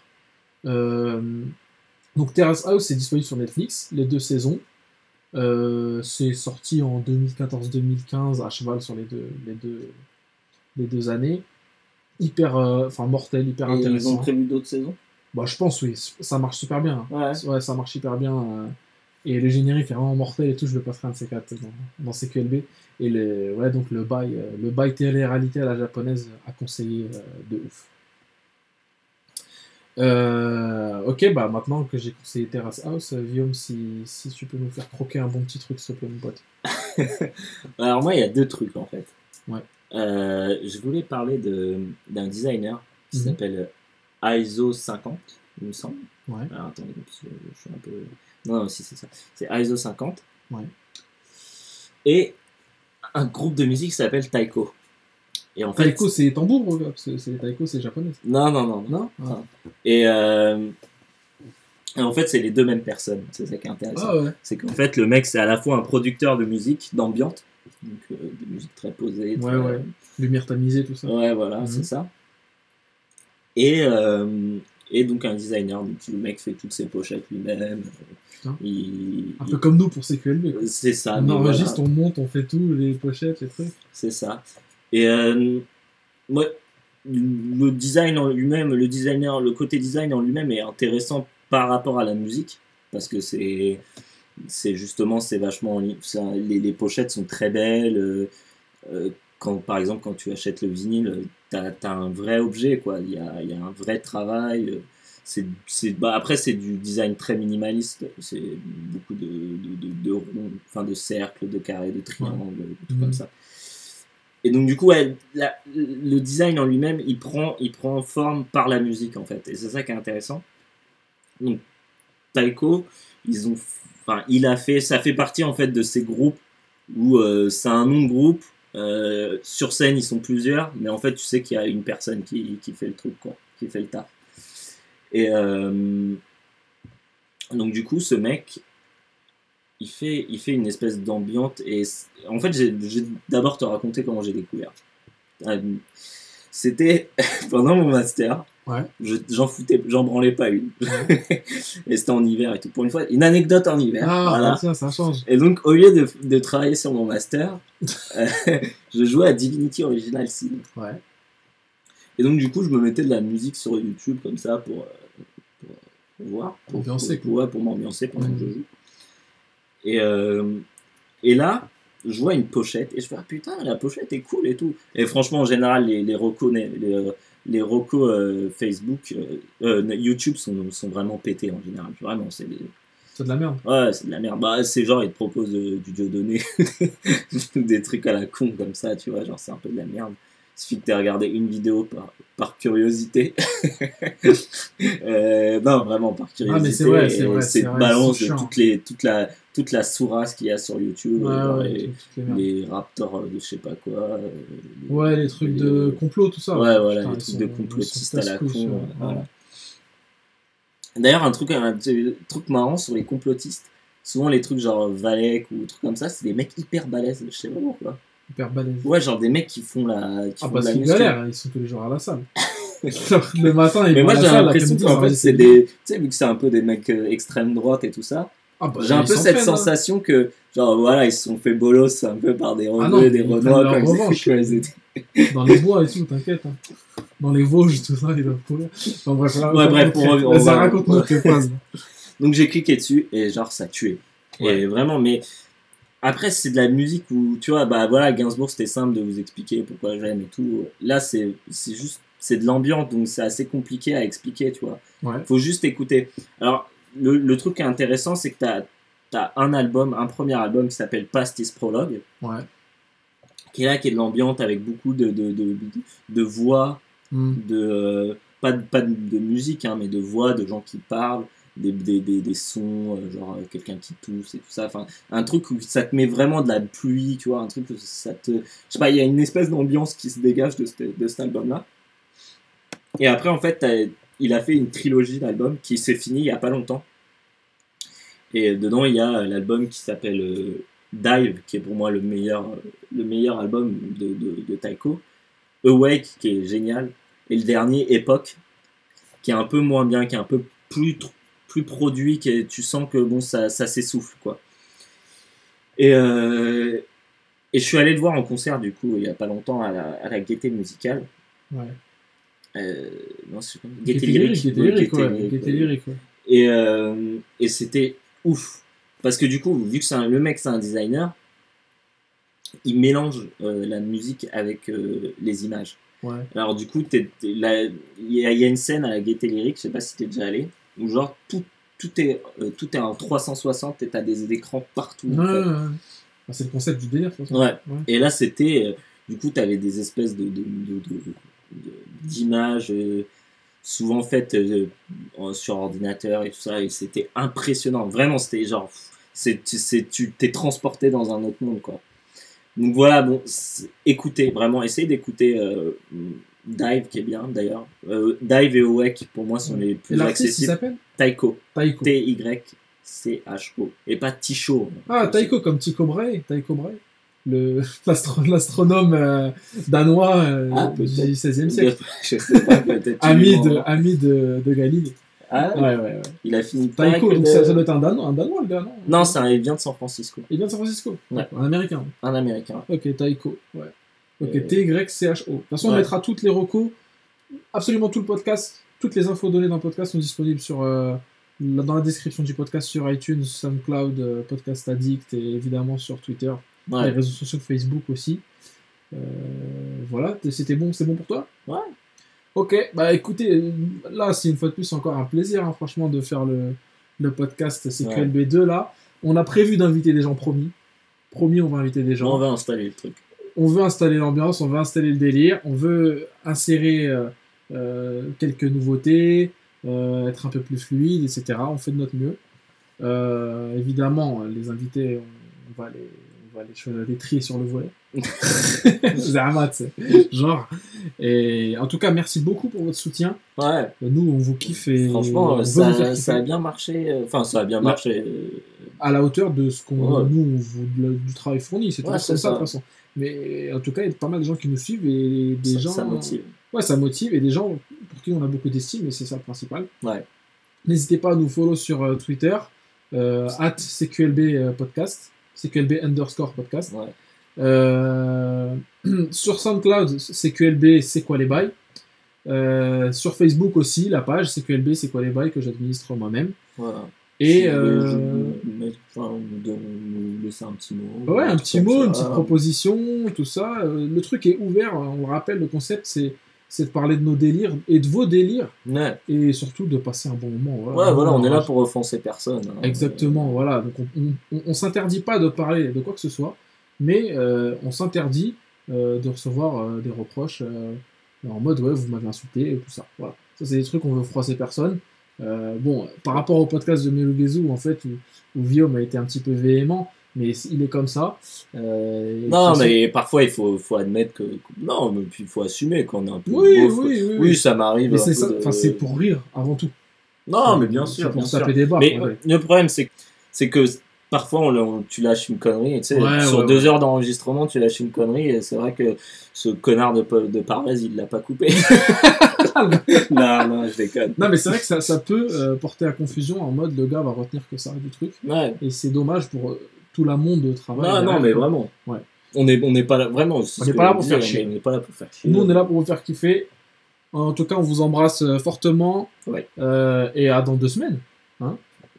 Speaker 3: Donc, Terrace House, c'est disponible sur Netflix, les deux saisons. Euh, c'est sorti en 2014-2015, à cheval sur les deux, les deux, les deux années. Hyper, euh, enfin, mortel, hyper
Speaker 2: Et ils ont
Speaker 3: intéressant.
Speaker 2: prévu d'autres saisons?
Speaker 3: Bah, je pense, oui, ça marche super bien.
Speaker 2: Ouais.
Speaker 3: Ouais, ça marche hyper bien. euh, et le générique est vraiment mortel et tout, je le passerai un de ces quatre dans, dans CQLB. Et le, ouais, donc le bail, le bail télé-réalité à la japonaise à conseiller euh, de ouf. Euh, ok, bah maintenant que j'ai conseillé Terrace House, euh, Guillaume, si, si tu peux nous faire croquer un bon petit truc, s'il te plaît, mon pote.
Speaker 2: Alors moi, il y a deux trucs en fait.
Speaker 3: Ouais.
Speaker 2: Euh, je voulais parler de- d'un designer qui
Speaker 3: Mhm.
Speaker 2: s'appelle ISO 50, il me semble.
Speaker 3: Ouais.
Speaker 2: Alors attendez, parce que je suis un peu... Non, non, si c'est ça. C'est ISO 50.
Speaker 3: Ouais.
Speaker 2: Et un groupe de musique qui s'appelle Taiko. Et en fait...
Speaker 3: Taiko, c'est tambour, que c'est Taiko, c'est japonais.
Speaker 2: Non, non, non.
Speaker 3: Non ah.
Speaker 2: Et, euh, et en fait, c'est les deux mêmes personnes. C'est ça qui est intéressant.
Speaker 3: Ah ouais.
Speaker 2: C'est qu'en fait, le mec, c'est à la fois un producteur de musique, d'ambiante, donc euh, de musique très posée.
Speaker 3: Ouais,
Speaker 2: très-
Speaker 3: ouais. Lumière tamisée, tout ça.
Speaker 2: Ouais, voilà,
Speaker 3: Mhm.
Speaker 2: c'est ça. Et, euh, et donc un designer, donc le mec fait toutes ses pochettes lui-même. Il,
Speaker 3: Un
Speaker 2: il-
Speaker 3: peu comme nous pour CQLB.
Speaker 2: C'est ça.
Speaker 3: on enregistre,
Speaker 2: voilà,
Speaker 3: on monte, on fait tout, les pochettes, les trucs.
Speaker 2: C'est ça. Et euh, moi, le design en lui-même, le designer, le côté design en lui-même est intéressant par rapport à la musique parce que c'est c'est justement c'est vachement les, les pochettes sont très belles. euh, euh, quand par exemple quand tu achètes le vinyle, t'as as un vrai objet quoi. Il y a, il y a un vrai travail. euh, C'est c'est bah, après c'est du design très minimaliste. C'est beaucoup de de, de, enfin de cercles, de carrés, de triangles,
Speaker 3: Mhm.
Speaker 2: comme ça. Et donc du coup, le design en lui-même, il prend, il prend forme par la musique en fait. Et c'est ça qui est intéressant. Donc Taiko, ils ont, enfin, il a fait, ça fait partie en fait de ces groupes où euh, c'est un nom de groupe. euh, sur scène, ils sont plusieurs, mais en fait, tu sais qu'il y a une personne qui, qui fait le truc, quoi, qui fait le taf. Et euh, donc du coup, ce mec, il fait, il fait une espèce d'ambiance. Et en fait, j'ai d'abord te raconter comment j'ai découvert. Euh, C'était pendant mon master.
Speaker 3: Ouais.
Speaker 2: Je- J'en foutais, j'en branlais pas une. et c'était en hiver et tout. Pour une fois, une anecdote en hiver.
Speaker 3: Ah,
Speaker 2: voilà.
Speaker 3: bah tiens, ça change.
Speaker 2: Et donc, au lieu de, de travailler sur mon master, euh, je jouais à Divinity Original Sin.
Speaker 3: Ouais.
Speaker 2: Et donc, du coup, je me mettais de la musique sur YouTube comme ça pour, euh, pour, pour voir. Pour,
Speaker 3: Ambiancer,
Speaker 2: pour, ouais, pour m'ambiancer pendant que je joue. Et, euh, et là, je vois une pochette et je fais ah, putain, la pochette est cool et tout. Et franchement, en général, les, les recos, les, les recos euh, Facebook, euh, euh, YouTube sont, sont vraiment pétés en général. Vraiment, c'est des-
Speaker 3: C'est de la merde.
Speaker 2: Ouais, c'est de la merde. Bah, c'est genre, ils te proposent euh, du Dieudonné, des trucs à la con comme ça, tu vois, genre, c'est un peu de la merde. Il suffit que tu regardé une vidéo par, par curiosité. Non, vraiment, par curiosité.
Speaker 3: Ah, mais c'est vrai, c'est vrai,
Speaker 2: C'est
Speaker 3: vrai,
Speaker 2: balance de toutes les, toute, la, toute la sourasse qu'il y a sur YouTube.
Speaker 3: Ouais, ouais,
Speaker 2: les, raptors de je sais pas quoi. euh, les-
Speaker 3: Ouais, les trucs de complot, tout ça.
Speaker 2: Ouais, voilà,
Speaker 3: Putain,
Speaker 2: les trucs
Speaker 3: sont-
Speaker 2: de complotistes à la con. euh, voilà. D'ailleurs, un truc, un, truc marrant sur les complotistes, souvent les trucs genre Valek ou trucs comme ça, c'est des mecs hyper balèzes, je sais pas pourquoi.
Speaker 3: Hyper balèze.
Speaker 2: Ouais, genre des mecs qui font la. Qui
Speaker 3: Ah,
Speaker 2: font
Speaker 3: parce
Speaker 2: la
Speaker 3: qu'ils galèrent, ils sont tous les jours à la salle. le matin, ils
Speaker 2: Mais moi j'ai l'impression qu'en fait
Speaker 3: vont
Speaker 2: c'est des. Tu sais, vu que c'est un peu des mecs euh, extrême droite et tout ça,
Speaker 3: Ah, bah,
Speaker 2: j'ai un peu cette
Speaker 3: hein.
Speaker 2: sensation que, genre voilà, ils se sont fait bolos un peu par des
Speaker 3: Ah non,
Speaker 2: et des renois
Speaker 3: revanche.
Speaker 2: quand ils étaient-
Speaker 3: Dans les bois et tout, t'inquiète. hein. Dans les Vosges, tout ça, ils doivent courir. Enfin, bref, là,
Speaker 2: Ouais, bref, pour on va-
Speaker 3: raconte-nous tes phases.
Speaker 2: Donc j'ai cliqué dessus et genre ça tuait. Et vraiment, mais après c'est de la musique où tu vois, bah voilà, Gainsbourg c'était simple de vous expliquer pourquoi j'aime et tout. Là c'est c'est juste c'est de l'ambiance donc c'est assez compliqué à expliquer, tu vois.
Speaker 3: Ouais.
Speaker 2: Faut juste écouter. Alors le, le truc qui est intéressant c'est que t'as as un album, un premier album qui s'appelle Past is Prologue,
Speaker 3: Ouais.
Speaker 2: qui est là, qui est de l'ambiance avec beaucoup de, de, de, de voix,
Speaker 3: Hmm.
Speaker 2: de euh, pas, de- pas de, de musique hein, mais de voix de gens qui parlent des, des, des, des sons, euh, genre euh, quelqu'un qui tousse et tout ça. Enfin, un truc où ça te met vraiment de la pluie, tu vois, un truc où ça te. Je sais pas, il y a une espèce d'ambiance qui se dégage de, ce- de cet album-là. Et après, en fait, il a fait une trilogie d'albums qui s'est finie il y a pas longtemps. Et dedans, il y a l'album qui s'appelle euh, Dive, qui est pour moi le meilleur, le meilleur album de, Taiko. Awake, qui est génial. Et le dernier, Epoch, qui est un peu moins bien, qui est un peu plus, produit, qui tu sens que bon, ça, s'essouffle, quoi. Et, euh, et je suis allé le voir en concert, du coup, il y a pas longtemps, à la, à la Gaieté Musicale. Euh, non, c'est. Et, et c'était ouf. Parce que du coup, vu que c'est le mec, c'est un designer, il mélange euh, la musique avec euh, les images.
Speaker 3: Ouais.
Speaker 2: Alors du coup, il y, a- une scène à la Gaieté Lyrique, je sais pas si t'es déjà allé, où genre tout, tout, est, euh, tout est en 360 et t'as des écrans partout. en
Speaker 3: Ouais,
Speaker 2: fait.
Speaker 3: ouais, ouais. Bah, c'est le concept du délire.
Speaker 2: Ouais. Et là, c'était. du coup, tu avais des espèces de, de- de- de- de- d'images euh, souvent faites euh, sur ordinateur et tout ça. Et c'était impressionnant. Vraiment, c'était genre. C'est, tu- c'est, tu t'es transporté dans un autre monde, quoi. Donc voilà, bon, écoutez, vraiment, essayez d'écouter euh, Dive, qui est bien d'ailleurs. Euh, Dive et Awake, pour moi, sont les plus accessibles.
Speaker 3: s'appelle
Speaker 2: Taiko.
Speaker 3: Taiko.
Speaker 2: T-Y-C-H-O. Et pas Ticho.
Speaker 3: Ah, Taiko, comme Tycho Brahe. Tycho Brahe. L'astronome euh, danois euh,
Speaker 2: Ah,
Speaker 3: du. XVIe siècle.
Speaker 2: Je sais pas.
Speaker 3: Ami de, ami de, de Galilée.
Speaker 2: Ah,
Speaker 3: Ouais, ouais, ouais.
Speaker 2: Il a fini
Speaker 3: Taiko,
Speaker 2: pareil que
Speaker 3: donc
Speaker 2: de-
Speaker 3: ça, ça doit être un Danois, un Danois le gars, non?
Speaker 2: Non, un- il vient de San Francisco.
Speaker 3: Il vient de San Francisco?
Speaker 2: Ouais.
Speaker 3: Un Américain.
Speaker 2: Un américain.
Speaker 3: Ok, Taiko. Ouais. Ok,
Speaker 2: Euh,
Speaker 3: T-Y-C-H-O. De toute façon, on mettra toutes les recos, absolument tout le podcast, toutes les infos données dans le podcast sont disponibles sur, euh, dans la description du podcast sur iTunes, SoundCloud, euh, Podcast Addict et évidemment sur Twitter, les
Speaker 2: Ouais.
Speaker 3: réseaux sociaux Facebook aussi. Euh, voilà, c'était bon, c'est bon pour toi?
Speaker 2: Ouais.
Speaker 3: Ok, bah écoutez, là c'est une fois de plus encore un plaisir, hein, franchement, de faire le, le podcast CQLB2 là. On a prévu d'inviter des gens promis. Promis, on va inviter des gens
Speaker 2: On va installer le truc.
Speaker 3: on veut installer l'ambiance, on veut installer le délire, on veut insérer euh, euh, quelques nouveautés, être un peu plus fluide, etc. On fait de notre mieux. Évidemment, les invités, on, on va les, va les, cho- les trier sur le volet. Zahama, tu sais. Genre. Et en tout cas, merci beaucoup pour votre soutien.
Speaker 2: Ouais.
Speaker 3: Nous, on vous kiffe et
Speaker 2: Franchement,
Speaker 3: on veut
Speaker 2: ça,
Speaker 3: vous
Speaker 2: ça a bien marché. euh, Enfin, ça a bien
Speaker 3: Ouais.
Speaker 2: marché. euh,
Speaker 3: à la hauteur de ce qu'on
Speaker 2: Ouais.
Speaker 3: nous on vous, du travail fourni. C'est
Speaker 2: Ouais, c'est
Speaker 3: comme ça, de
Speaker 2: ça.
Speaker 3: toute façon. Mais en tout cas, il y a pas mal de gens qui nous suivent et des
Speaker 2: ça,
Speaker 3: gens.
Speaker 2: ça motive.
Speaker 3: Ouais, ça motive et des gens pour qui on a beaucoup d'estime et c'est ça le principal.
Speaker 2: Ouais.
Speaker 3: N'hésitez pas à nous follow sur euh, Twitter, euh, at CQLB euh, podcast, CQLB underscore podcast.
Speaker 2: Ouais.
Speaker 3: Euh, sur SoundCloud, CQLB, c'est quoi les bails? Euh, Sur Facebook aussi, la page CQLB, c'est quoi les bails que j'administre moi-même?
Speaker 2: Voilà.
Speaker 3: Et
Speaker 2: Si vous
Speaker 3: euh,
Speaker 2: je vous enfin, donner- nous laisser un petit mot.
Speaker 3: Ouais, un petit mot,
Speaker 2: ça.
Speaker 3: une petite proposition, tout ça. Euh, le truc est ouvert, on le rappelle, le concept c'est c'est de parler de nos délires et de vos délires
Speaker 2: Ouais.
Speaker 3: et surtout de passer un bon moment.
Speaker 2: Ouais,
Speaker 3: Voilà,
Speaker 2: voilà, on est là
Speaker 3: Voilà.
Speaker 2: pour offenser personne. hein.
Speaker 3: Exactement, voilà. Donc on, on s'interdit pas de parler de quoi que ce soit, mais euh, on s'interdit euh, de recevoir euh, des reproches en mode ouais, vous m'avez insulté et tout ça. Voilà. Ça, c'est des trucs qu'on veut froisser personne. Bon, par rapport au podcast de Melugezu, en fait, où, où Guillaume a été un petit peu véhément, mais il est comme ça. Euh,
Speaker 2: Non, mais parfois il faut, faut admettre que. Non, mais puis il faut assumer qu'on est un peu.
Speaker 3: Oui, oui, oui,
Speaker 2: Oui, ça m'arrive.
Speaker 3: C'est
Speaker 2: de-
Speaker 3: pour rire avant tout.
Speaker 2: Non, mais bien sûr.
Speaker 3: pour taper des barres.
Speaker 2: Mais
Speaker 3: ouais.
Speaker 2: le problème, c'est que, parfois, on, on- tu lâches une connerie. et Tu sais,
Speaker 3: Ouais,
Speaker 2: sur
Speaker 3: ouais,
Speaker 2: deux
Speaker 3: ouais.
Speaker 2: heures d'enregistrement, tu lâches une connerie. Et c'est vrai que ce connard de, de Parvez, il l'a pas coupé. non, non, je déconne.
Speaker 3: Non, mais c'est vrai que ça, ça peut euh, porter à confusion en mode le gars va retenir que ça du truc.
Speaker 2: Ouais.
Speaker 3: Et c'est dommage pour euh, tout le monde de travail.
Speaker 2: Non, non, mais vraiment.
Speaker 3: Ouais.
Speaker 2: On n'est on n'est pas là, vraiment.
Speaker 3: On n'est pas là pour faire chier.
Speaker 2: On n'est pas là pour faire chier.
Speaker 3: Nous, on est là pour vous faire kiffer. En tout cas, on vous embrasse euh, fortement.
Speaker 2: Ouais.
Speaker 3: Euh, et à dans deux semaines. Hein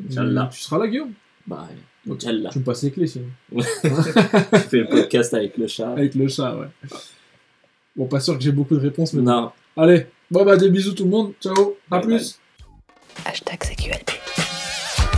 Speaker 2: Inch'Allah.
Speaker 3: Tu seras là, Guillaume
Speaker 2: Bah, Inch'Allah.
Speaker 3: Tu me passes les clés, sinon.
Speaker 2: Tu fais le podcast avec le chat.
Speaker 3: Avec le chat, ouais. Bon, pas sûr que j'ai beaucoup de réponses, mais
Speaker 2: Non.
Speaker 3: Allez, bon bah des bisous tout le monde. Ciao, à
Speaker 2: Bye,
Speaker 3: plus.
Speaker 1: Hashtag.